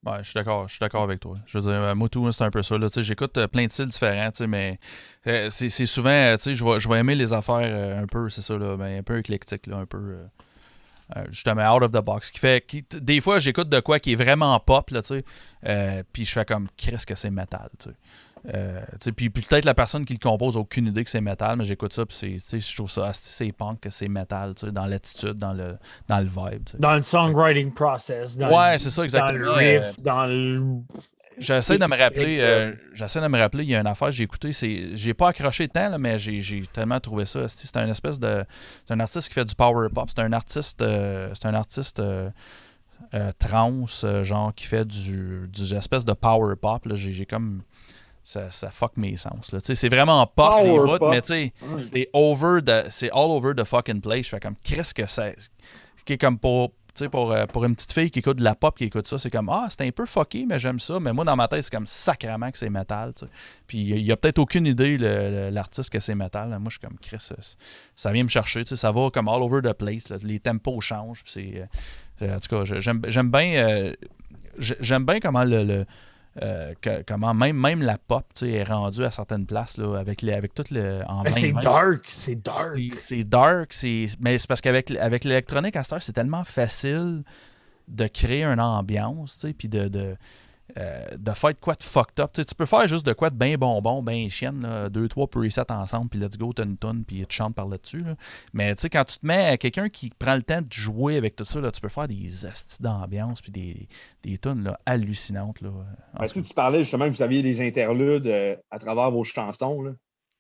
A: Ouais, je suis d'accord, je suis d'accord avec toi. Je veux dire, euh, moi tout, c'est un peu ça. J'écoute euh, plein de styles différents, mais euh, c'est souvent, je vais, je vais aimer les affaires un peu, c'est ça, là, ben, un peu éclectique, là, un peu justement out of the box. Qui fait, des fois, j'écoute de quoi qui est vraiment pop, là, puis je fais comme, qu'est-ce que c'est métal. Euh, puis puis peut-être la personne qui le compose n'a aucune idée que c'est métal, mais j'écoute ça, puis c'est, tu sais, je trouve ça, c'est punk, que c'est métal, dans l'attitude, dans le, dans le vibe.
C: Dans le songwriting process. Dans
A: Ouais, c'est ça,
C: Dans
A: exactement.
C: le riff, dans le.
A: J'essaie de me rappeler, euh, j'essaie de me rappeler, il y a une affaire que j'ai écouté, c'est, j'ai pas accroché tant, là, mais j'ai, tellement trouvé ça. C'est c'est un espèce de, c'est un artiste qui fait du power pop, c'est un artiste, euh, c'est un artiste trans, genre qui fait du, du espèce de power pop. J'ai comme, ça, ça fuck mes sens. C'est vraiment pop des
B: Power
A: bouts,
B: pop.
A: mais tu sais, c'est over the, c'est all over the fucking place. Je fais comme, qu'est-ce que c'est, qui est comme pour, pour, euh, pour une petite fille qui écoute de la pop, qui écoute ça, c'est comme, ah, c'est un peu fucké, mais j'aime ça. Mais moi, dans ma tête, c'est comme sacrément que c'est métal. Puis il y a peut-être aucune idée, l'artiste, que c'est métal. Moi, je suis comme, Chris, ça, ça vient me chercher. Ça va comme all over the place. là. Les tempos changent. puis euh, en tout cas, j'aime, j'aime bien. euh, j'ai- j'aime bien comment le. le- euh, que- comment même, même la pop est rendue à certaines places là, avec, les, avec tout le. En
C: Mais c'est
A: 20-20.
C: dark, c'est dark.
A: C'est- dark, c'est mais c'est parce qu'avec avec l'électronique à cette heure, c'est tellement facile de créer une ambiance, tu sais, puis de, de, euh, de faire de quoi de fucked up. Tu peux faire juste de quoi de bien bonbon, bien chienne, là, deux, trois presets ensemble, puis let's go, t'as une tonne, puis tu chantes par là-dessus. là. Mais tu sais, quand tu te mets à quelqu'un qui prend le temps de jouer avec tout ça, là, tu peux faire des astis d'ambiance, puis des, des tunes là, hallucinantes. Là.
B: Ben,
A: tout
B: tu, parlais justement que vous aviez des interludes euh, à travers vos chansons. Là.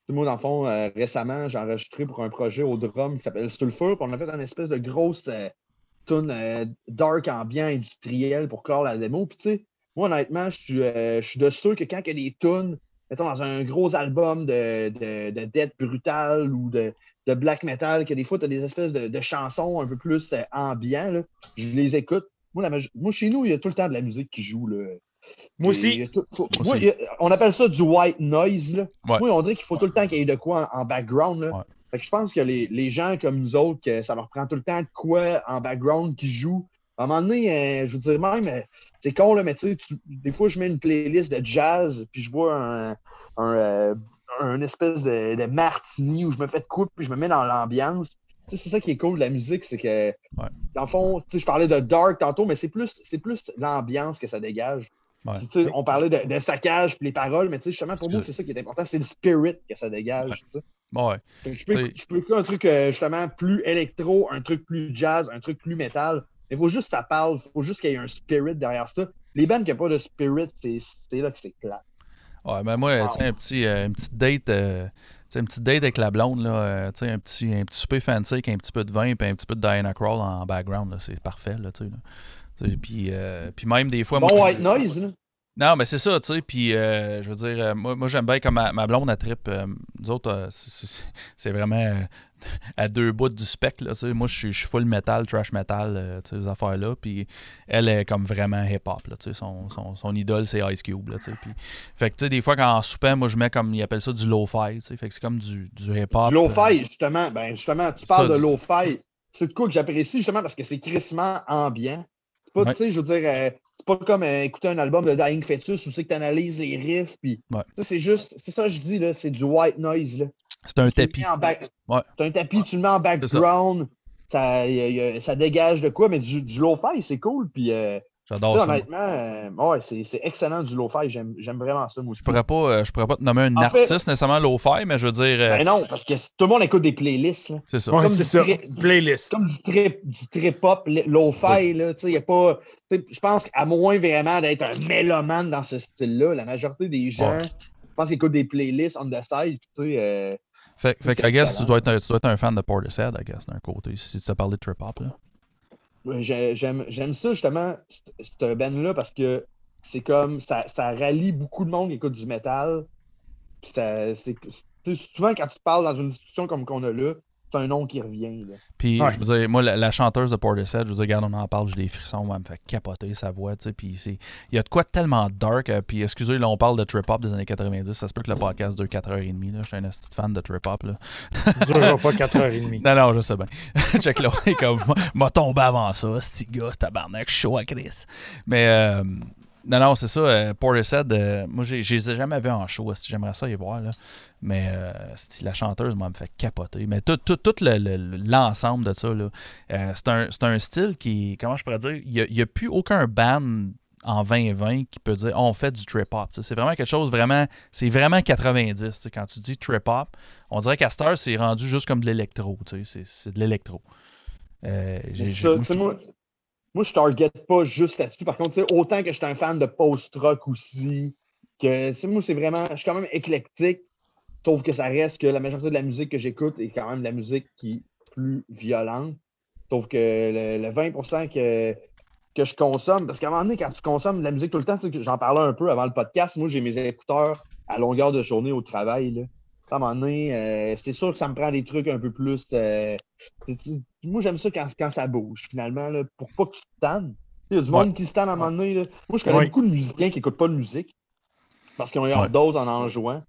B: Moi, dans le fond, euh, récemment, j'ai enregistré pour un projet au drum qui s'appelle Sulfur. Puis on a fait une espèce de grosse tune dark ambiant industriel pour clore la démo. Puis tu sais, moi, honnêtement, je suis, euh, je suis de ceux que quand il y a des tunes, mettons dans un gros album de, de, de death brutal ou de, de black metal, que des fois, tu as des espèces de, de chansons un peu plus euh, ambiants, là, je les écoute. Moi, la moi, chez nous, il y a tout le temps de la musique qui joue. Là.
C: Moi aussi.
B: a tout- faut-
A: Moi
B: moi,
A: aussi.
B: il y a- on appelle ça du white noise. Là.
A: Ouais.
B: Moi, on dirait qu'il faut tout le temps qu'il y ait de quoi en, en background. Là.
A: Ouais.
B: Fait que je pense que les, les gens comme nous autres, que ça leur prend tout le temps de quoi en background qui joue. À un moment donné, euh, je veux dire, même, euh, c'est con, là, mais tu sais, des fois, je mets une playlist de jazz, puis je vois un, un, euh, un espèce de, de martini où je me fais de coupe, puis je me mets dans l'ambiance. Tu sais, C'est ça qui est cool de la musique, c'est que, dans le fond, tu sais, je parlais de dark tantôt, mais c'est plus, plus l'ambiance que ça dégage.
A: Ouais.
B: Puis, tu sais, on parlait de, de saccage puis les paroles, mais tu sais, justement, pour moi, c'est ça qui est important, c'est le spirit que ça dégage. tu sais.
A: ouais.
B: Fait que Je peux, je peux écouter un truc euh, justement plus électro, un truc plus jazz, un truc plus métal. Mais il faut juste que ça parle, il faut juste qu'il y ait un spirit derrière ça. Les bands qui n'ont pas de spirit, c'est là que c'est plat.
A: Ouais, ben moi,
B: Wow.
A: tu sais, un petit, euh, une petite date, euh, une petite date avec la blonde, là, euh, un petit, un petit souper fancy avec un petit peu de vin et un petit peu de Diana Crawl en background, c'est parfait, là, Puis, puis même des fois...
B: Bon
A: moi,
B: white noise, là.
A: Non, mais c'est ça, tu sais. Puis, euh, je veux dire, euh, moi, moi j'aime bien comme ma, ma blonde, elle tripe. euh, nous autres, euh, c'est- vraiment à deux bouts du spectre, là, tu sais. Moi, je suis- full metal, trash metal, tu sais, ces affaires-là. Puis, elle est comme vraiment hip-hop, là, tu sais. Son, son, son idole, c'est Ice Cube, là, tu sais. Puis, fait que, tu sais, des fois, quand en soupant, moi, je mets comme, ils appellent ça du lo-fi, tu sais. Fait que c'est comme du, du hip-hop.
B: Du lo-fi, justement, ben justement, tu
A: Ça,
B: parles de lo-fi. C'est de quoi que j'apprécie justement parce que c'est crissement ambiant. C'est pas,
A: Ouais.
B: tu sais, je veux dire, euh, pas comme euh, écouter un album de Dying Fetus où c'est que tu analyses les riffs. Puis,
A: Ouais.
B: c'est juste, c'est ça que je dis, là, c'est du white noise. Là.
A: C'est un tapis.
B: back-
A: Ouais.
B: T'as un tapis, tu le mets en background, ça, y a- y a- ça dégage de quoi, mais du, du lo-fi, c'est cool. Puis, euh,
A: J'adore ça.
B: honnêtement, euh, ouais, c'est c'est excellent du lo-fi. J'aime j'aime vraiment ça, moi.
A: Je pourrais pas, euh, je pourrais pas te nommer un
B: En fait-
A: artiste nécessairement lo-fi, mais je veux dire, euh,
B: Ben non, parce que tout le monde écoute des playlists. Là.
A: c'est ça.
C: Ouais,
B: comme
C: c'est ça. Playlist.
B: comme du trip, du trip hop, lo-fi, là, tu sais, y a pas. tu sais, Je pense qu'à moins vraiment d'être un mélomane dans ce style-là, la majorité des gens,
A: Ouais.
B: je pense qu'ils écoutent des playlists on the side, tu sais. euh,
A: Fait, fait que, I guess, tu dois, être un, tu dois être un fan de Portishead, I guess, d'un côté, si tu t'as parlé de trip-hop, là.
B: J'aime ça justement, cette band-là, parce que c'est comme ça, ça rallie beaucoup de monde qui écoute du métal. Puis c'est- souvent, quand tu parles dans une discussion comme qu'on a là, c'est un nom qui revient. Là.
A: Puis,
C: Ouais.
A: je veux dire, moi, la, la chanteuse de Portishead, je veux dire, regarde, on en parle, j'ai des frissons, moi, elle me fait capoter sa voix, tu sais. Puis, c'est- il y a de quoi de tellement dark. euh, puis, excusez, là, on parle de trip-hop des années 90. Ça se peut que le podcast dure 4h30, là. Je suis un petit fan de trip-hop, là.
C: Ça durera pas 4h30.
A: Non, non, je sais bien. Check là, il est comme, m'a tombé avant ça, ce petit gars, tabarnak, chaud à Chris. Mais, euh, non, non, c'est ça, euh, Portishead, euh, moi, je les ai jamais vus en show, j'aimerais ça y voir, là? Mais, euh, la chanteuse, moi, me fait capoter. Mais tout, tout, tout le- le- l'ensemble de ça, là, euh, c'est un, un style qui, comment je pourrais dire, il n'y a, plus aucun band en 2020 qui peut dire Oh, on fait du trip hop. C'est vraiment quelque chose vraiment, c'est vraiment 90. tu sais. Quand tu dis trip hop, on dirait qu'à heure, c'est rendu juste comme de l'électro. c'est de l'électro. Euh, j'ai-
B: C'est
A: j'ai-
B: ça,
A: moi, je
B: target pas juste là-dessus. Par contre, autant que je suis un fan de post-rock aussi, que moi, c'est vraiment. Je suis quand même éclectique, sauf que ça reste que la majorité de la musique que j'écoute est quand même la musique qui est plus violente. Sauf que le, le 20% que, que je consomme, parce qu'à un moment donné, quand tu consommes de la musique tout le temps, j'en parlais un peu avant le podcast, moi, j'ai mes écouteurs à longueur de journée au travail. À un moment donné, euh, c'est sûr que ça me prend des trucs un peu plus. euh, moi, j'aime ça quand, quand ça bouge, finalement, là, pour pas que tu te tannes. Il y a du monde qui se tanne à un moment donné. là. Moi, je connais
C: Ouais.
B: beaucoup de musiciens qui n'écoutent pas de musique parce qu'ils ont eu leur
A: Ouais.
B: dose en en jouant.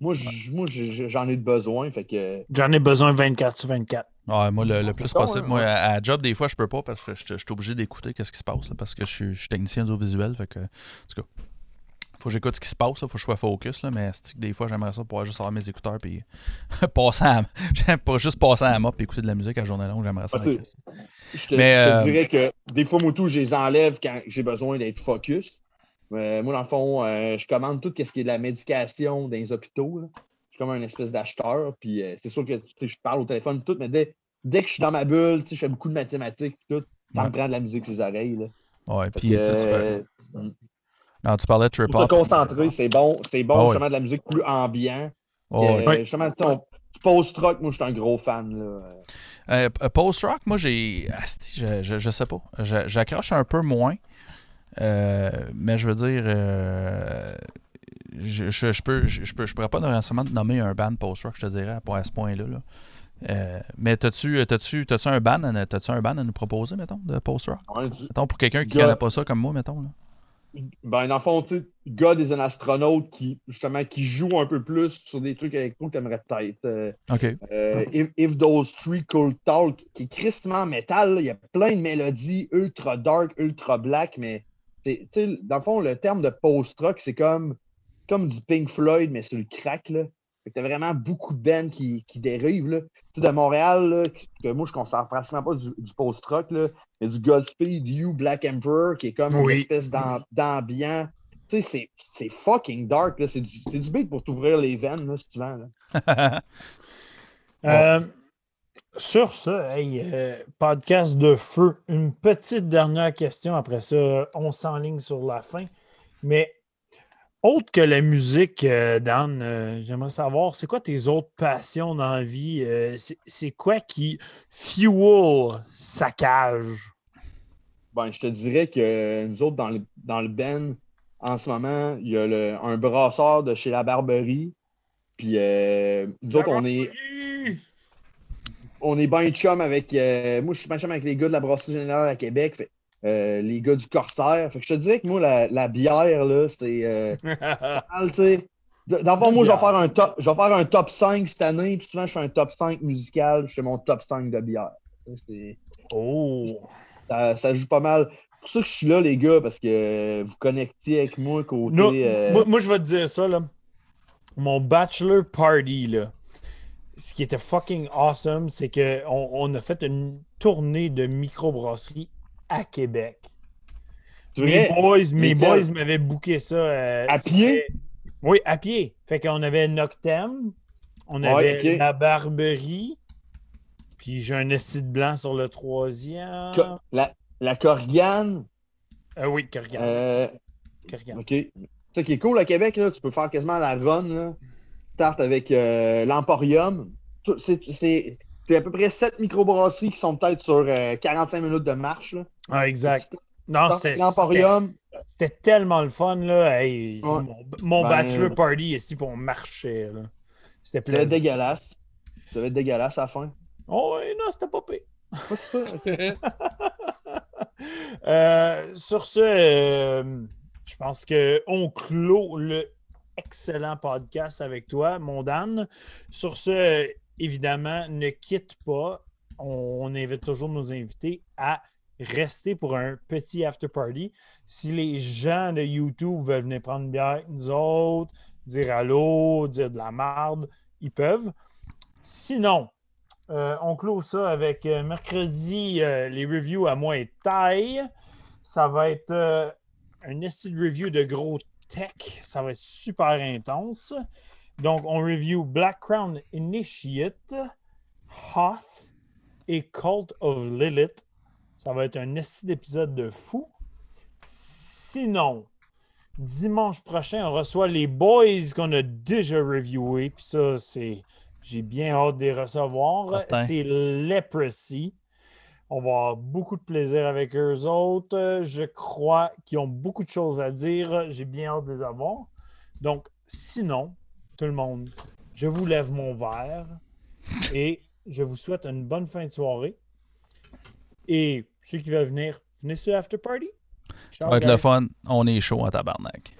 B: Moi, j'en ai besoin. Fait que.
C: J'en ai besoin 24 sur 24.
A: Ouais, moi, le, le plus
B: Bon,
A: possible. Moi, à, à job, des fois, je peux pas parce que je, je suis obligé d'écouter qu'est-ce qui se passe. là, parce que je suis, je suis technicien audiovisuel. Fait que, en tout cas, faut que j'écoute ce qui se passe. Là, faut que je sois focus. Là, mais des fois, j'aimerais ça pouvoir juste avoir mes écouteurs puis passer à, j'aime pas juste passer à la mop et écouter de la musique à journée longue. J'aimerais ça.
B: Ah. Je te,
A: Mais,
B: je te
A: euh,
B: dirais que des fois, Moutou, je les enlève quand j'ai besoin d'être focus. Euh, moi, dans le fond, euh, je commande tout ce qui est de la médication dans les hôpitaux. là. Je suis comme un espèce d'acheteur. Puis euh, c'est sûr que je parle au téléphone tout, mais dès, dès que je suis dans ma bulle, je fais beaucoup de mathématiques tout, ça
A: Ouais.
B: me prend de la musique sur les oreilles. Là.
A: Ouais, puis
B: que,
A: tu peux-
B: euh,
A: non, tu parlais de trip
B: pour
A: hop.
B: te concentrer, c'est bon. C'est bon,
A: Ah ouais.
B: justement, de la musique plus ambiant.
A: Ouais,
B: Euh,
C: Ouais.
B: Justement, post-rock, moi, je suis un gros fan. Là.
A: Euh, Post-rock, moi, j'ai. asti, je, je, je sais pas. Je- J'accroche un peu moins. Euh, mais je veux dire. euh, je, je, je peux, je, je peux, je pourrais pas nécessairement te nommer un band post-rock, je te dirais, à, ce point-là. là. Euh, mais t'as-tu t'as-tu t'as-tu un band à, t'as-tu un band à nous proposer, mettons, de post-rock?
B: Ouais,
A: Mettons, pour quelqu'un qui connaît pas ça comme moi, mettons. Là.
B: Ben, dans le fond, tu sais, God est un astronaute qui, justement, qui joue un peu plus sur des trucs avec toi que t'aimerais peut-être. Euh,
A: OK.
B: euh, if, If Those Three Could Talk, qui est tristement métal, il y a plein de mélodies ultra dark, ultra black, mais tu sais, dans le fond, le terme de post-rock, c'est comme, comme du Pink Floyd, mais sur le crack. Là. Fait que t'as vraiment beaucoup de bands qui, qui dérivent. Là. Tu sais, de Montréal, là, que, moi, je ne considère pratiquement pas du, du post-rock, mais du Godspeed You, Black Emperor, qui est comme
C: Oui.
B: une espèce d'am- d'ambiant. Tu sais, c'est- c'est fucking dark. là. C'est du, c'est du beat pour t'ouvrir les veines, là, si tu veux. Là.
C: Euh, sur ça, hey, euh, podcast de feu. Une petite dernière question. Après ça, on s'enligne sur la fin. Mais autre que la musique, euh, Dan, euh, j'aimerais savoir, c'est quoi tes autres passions dans la vie? Euh, c'est- quoi qui fuel sa cage?
B: Ben, je te dirais que nous autres, dans le, dans le Ben, en ce moment, il y a le- un brasseur de chez La Barberie. Puis euh, nous autres, on est, on est bien chum avec. euh, moi, je suis bien chum avec les gars de la Brasserie Générale à Québec. fait, euh, les gars du Corsaire. Fait que je te dirais que moi, la, la bière, là, c'est. euh, tu sais. Dans le fond, moi, je vais faire un top, je vais faire un top 5 cette année. Puis souvent, je fais un top 5 musical. Je fais mon top 5 de bière.
C: Oh!
B: ça, ça joue pas mal. C'est pour ça que je suis là, les gars, parce que vous connectiez avec moi côté. Euh,
C: moi, moi, je vais te dire ça, là. Mon bachelor party, là, ce qui était fucking awesome, c'est qu'on on a fait une tournée de microbrasserie à Québec. Mes boys, mes boys m'avaient booké ça. euh,
B: À pied?
C: Oui, à pied. Fait qu'on avait Noctem, on
B: Ouais,
C: avait la Barberie, puis j'ai un esti de blanc sur le troisième.
B: co- la, la Corgane?
C: Euh, oui, Corrigan.
B: euh. OK. Sais qui est cool à Québec, là, tu peux faire quasiment la run. Là. Start avec euh, l'Emporium. C'est c'est- à peu près 7 microbrasseries qui sont peut-être sur euh, 45 minutes de marche. Là.
C: Ah, exact. Non, c'était. C'était tellement le fun, là. Hey,
B: Ouais.
C: Mon, mon
B: Ben,
C: bachelor party ici, on marchait, là. C'était
B: Ça va être
C: plaisant.
B: dégueulasse. Ça va être dégueulasse à la fin.
C: Oh, ouais, non, c'était pas pire. Euh, sur ce, euh, je pense qu'on clôt le excellent podcast avec toi, mon Dan. Sur ce, euh, évidemment, ne quitte pas. On, invite toujours nos invités à rester pour un petit after party. Si les gens de YouTube veulent venir prendre une bière avec nous autres, dire allô, dire de la marde, ils peuvent. Sinon, euh, on clôt ça avec euh, mercredi, euh, les reviews à moi et taille. Ça va être un style review de gros tech. Ça va être super intense. Donc, on review Black Crown Initiate, Hoth et Cult of Lilith. Ça va être un esti d'épisode de fou. Sinon, dimanche prochain, on reçoit les boys qu'on a déjà reviewés. Puis ça, c'est. J'ai bien hâte de les recevoir. C'est Leprosy. On va avoir beaucoup de plaisir avec eux autres. Je crois qu'ils ont beaucoup de choses à dire. J'ai bien hâte de les avoir. Donc, sinon, tout le monde, je vous lève mon verre et je vous souhaite une bonne fin de soirée. Et ceux qui veulent venir, venez sur After Party.
A: Ça
C: Ciao,
A: va être le fun. On est chaud en tabarnak.